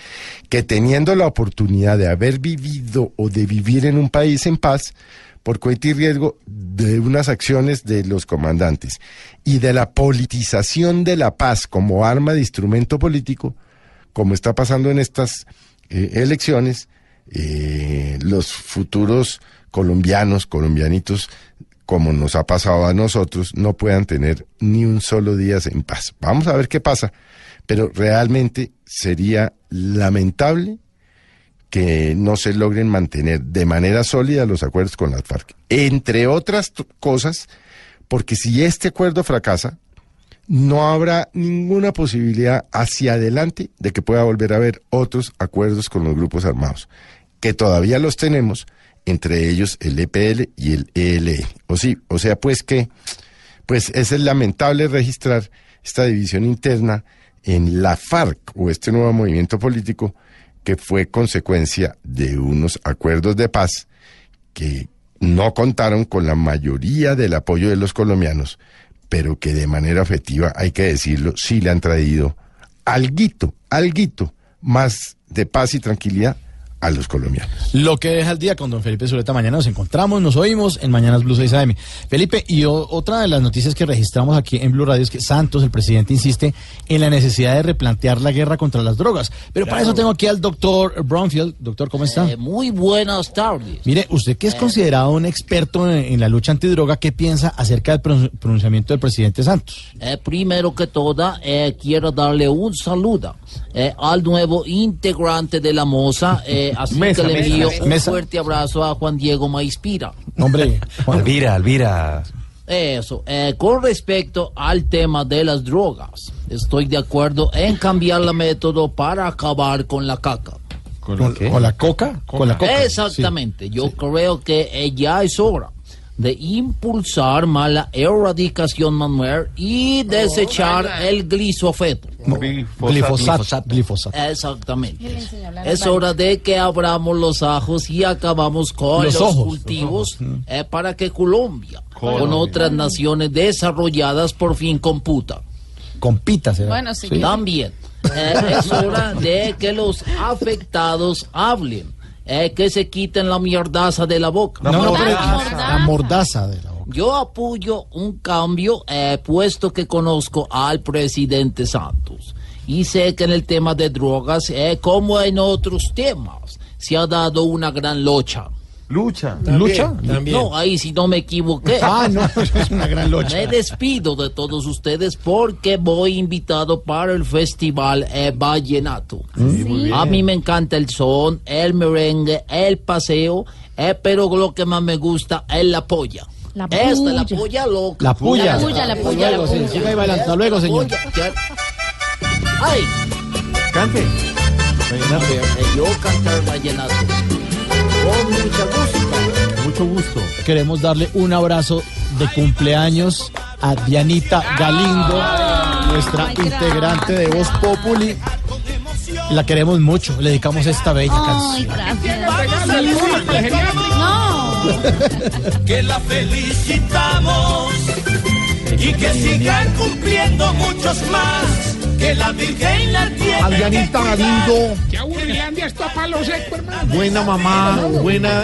que teniendo la oportunidad de haber vivido o de vivir en un país en paz, por cohete riesgo de unas acciones de los comandantes y de la politización de la paz como arma de instrumento político, como está pasando en estas eh, elecciones, eh, los futuros colombianos, colombianitos, como nos ha pasado a nosotros, no puedan tener ni un solo día en paz. Vamos a ver qué pasa, pero realmente sería lamentable que no se logren mantener de manera sólida los acuerdos con las FARC. Entre otras cosas, porque si este acuerdo fracasa, no habrá ninguna posibilidad hacia adelante de que pueda volver a haber otros acuerdos con los grupos armados, que todavía los tenemos, entre ellos el EPL y el ELN. O sí, o sea, pues que, pues es lamentable registrar esta división interna en la FARC o este nuevo movimiento político que fue consecuencia de unos acuerdos de paz que no contaron con la mayoría del apoyo de los colombianos, pero que de manera afectiva, hay que decirlo, sí le han traído alguito, alguito más de paz y tranquilidad a los colombianos. Lo que deja el día con don Felipe Zuleta. Mañana nos encontramos, nos oímos en Mañanas Blue 6 AM. Felipe, y o- otra de las noticias que registramos aquí en Blue Radio es que Santos, el presidente, insiste en la necesidad de replantear la guerra contra las drogas. Pero para eso tengo aquí al doctor Brownfield. Doctor, ¿cómo está? Eh, muy buenas tardes. Mire, usted que es Eh, considerado un experto en, en la lucha antidroga, ¿qué piensa acerca del pronun- pronunciamiento del presidente Santos? Eh, primero que todo, eh, quiero darle un saludo eh, al nuevo integrante de la Moza, eh, así Mesa, que le envío mesa. un Mesa. fuerte abrazo a Juan Diego Maispira. Hombre, Alvira, Alvira. Eso, eh, con respecto al tema de las drogas, estoy de acuerdo en cambiar la método para acabar con la caca. ¿Con, con la coca? Con la coca. Exactamente, yo creo que eh, ya es hora de impulsar más la erradicación manual y desechar el glisofeto. Glifosato. Glifosato. Exactamente. Es hora de que abramos los ajos y acabamos con Los los, cultivos eh, para que Colombia, Colombia. con otras naciones desarrolladas, por fin computa. Compita, será. Bueno, sí. También eh, es hora de que los afectados hablen, eh, que se quiten la mierdaza de la boca. No, no, pero la mordaza de la boca. Yo apoyo un cambio, eh, puesto que conozco al presidente Santos. Y sé que en el tema de drogas, eh, como en otros temas, se ha dado una gran lucha. Lucha. ¿Lucha? No, ahí sí no me equivoqué. Ah, no, (laughs) es una gran lucha. Me despido de todos ustedes porque voy invitado para el festival eh, Vallenato. muy A mí me encanta el son, el merengue, el paseo, eh, pero lo que más me gusta es la polla. La Esta es la polla loca. La puya. La puya, la Hasta puya, luego, la sí, puya. bailando. Hasta luego, señor. Polla, ¡Ay! Cante. Eh, Yo cantar vallenato. Con gusto. Mucho gusto. Queremos darle un abrazo de cumpleaños a Dianita Galindo, nuestra integrante de Voz Populi. La queremos mucho, le dedicamos esta bella Ay, canción. No. que la felicitamos y que sigan cumpliendo muchos más. Que la Virgen la tiene. Adrianita. Galindo, Qué aburrilandia esto a palo seco, hermano. buena mamá, buena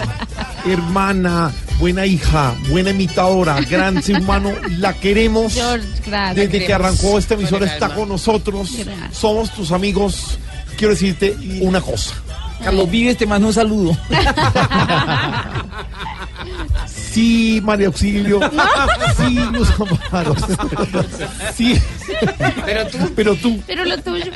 hermana, buena hija, buena imitadora, gran ser humano, la queremos. George, gracias. Desde que arrancó esta emisora está con nosotros. Gracias. Somos tus amigos. Quiero decirte una cosa. Carlos Vives te manda un saludo. (laughs) Sí, María Auxilio. (laughs) Sí, Luz Amparo. Sí. Pero tú. Pero tú, Pero lo tuyo.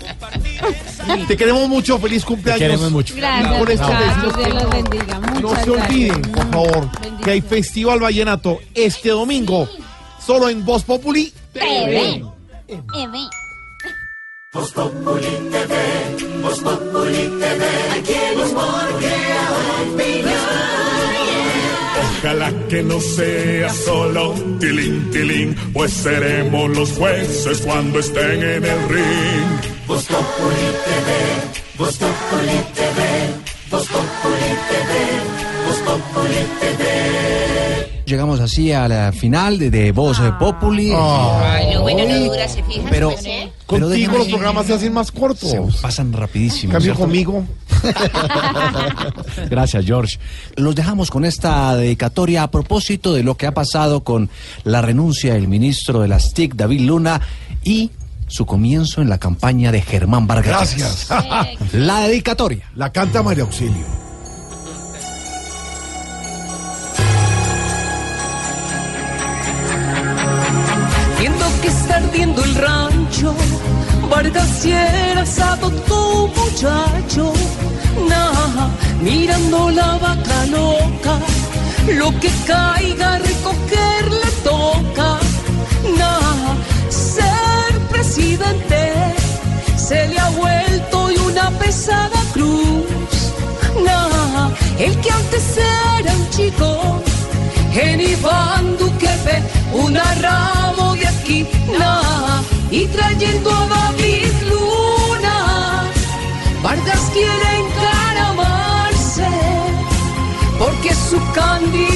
te queremos mucho. Feliz Te cumpleaños. queremos mucho. Gracias, Por esto Carlos. decimos Dios los bendiga. No se olviden, gracias. por favor, que hay Festival Vallenato este domingo, solo en Voz Populi. TV. TV. Voz Populi TV, Voz Populi TV. Aquí el humor opinión. Ojalá que no sea solo tilín, tilín, pues seremos los jueces cuando estén en el ring. Populi TV, Populi TV, Populi TV, Populi TV. Llegamos así a la final de, de Voz Populi. Ay, lo bueno no dura, se fijan. Pero, ¿eh? Contigo déjame- los programas se hacen más cortos. se pasan rapidísimo. Cambio ¿cierto? conmigo. (laughs) Gracias, George. Los dejamos con esta dedicatoria a propósito de lo que ha pasado con la renuncia del ministro de las TIC, David Luna, y su comienzo en la campaña de Germán Vargas. Gracias. (laughs) La dedicatoria. La canta María Auxilio. Que está ardiendo el rancho, Vargas Sierra adoptó un muchacho. Nah, mirando la vaca loca, lo que caiga a recoger le toca. Nah, ser presidente se le ha vuelto y una pesada cruz. Nah, el que antes era un chico en Iván Duquepe, una ramo y trayendo a David Luna. Vargas quiere encaramarse, porque su candidatura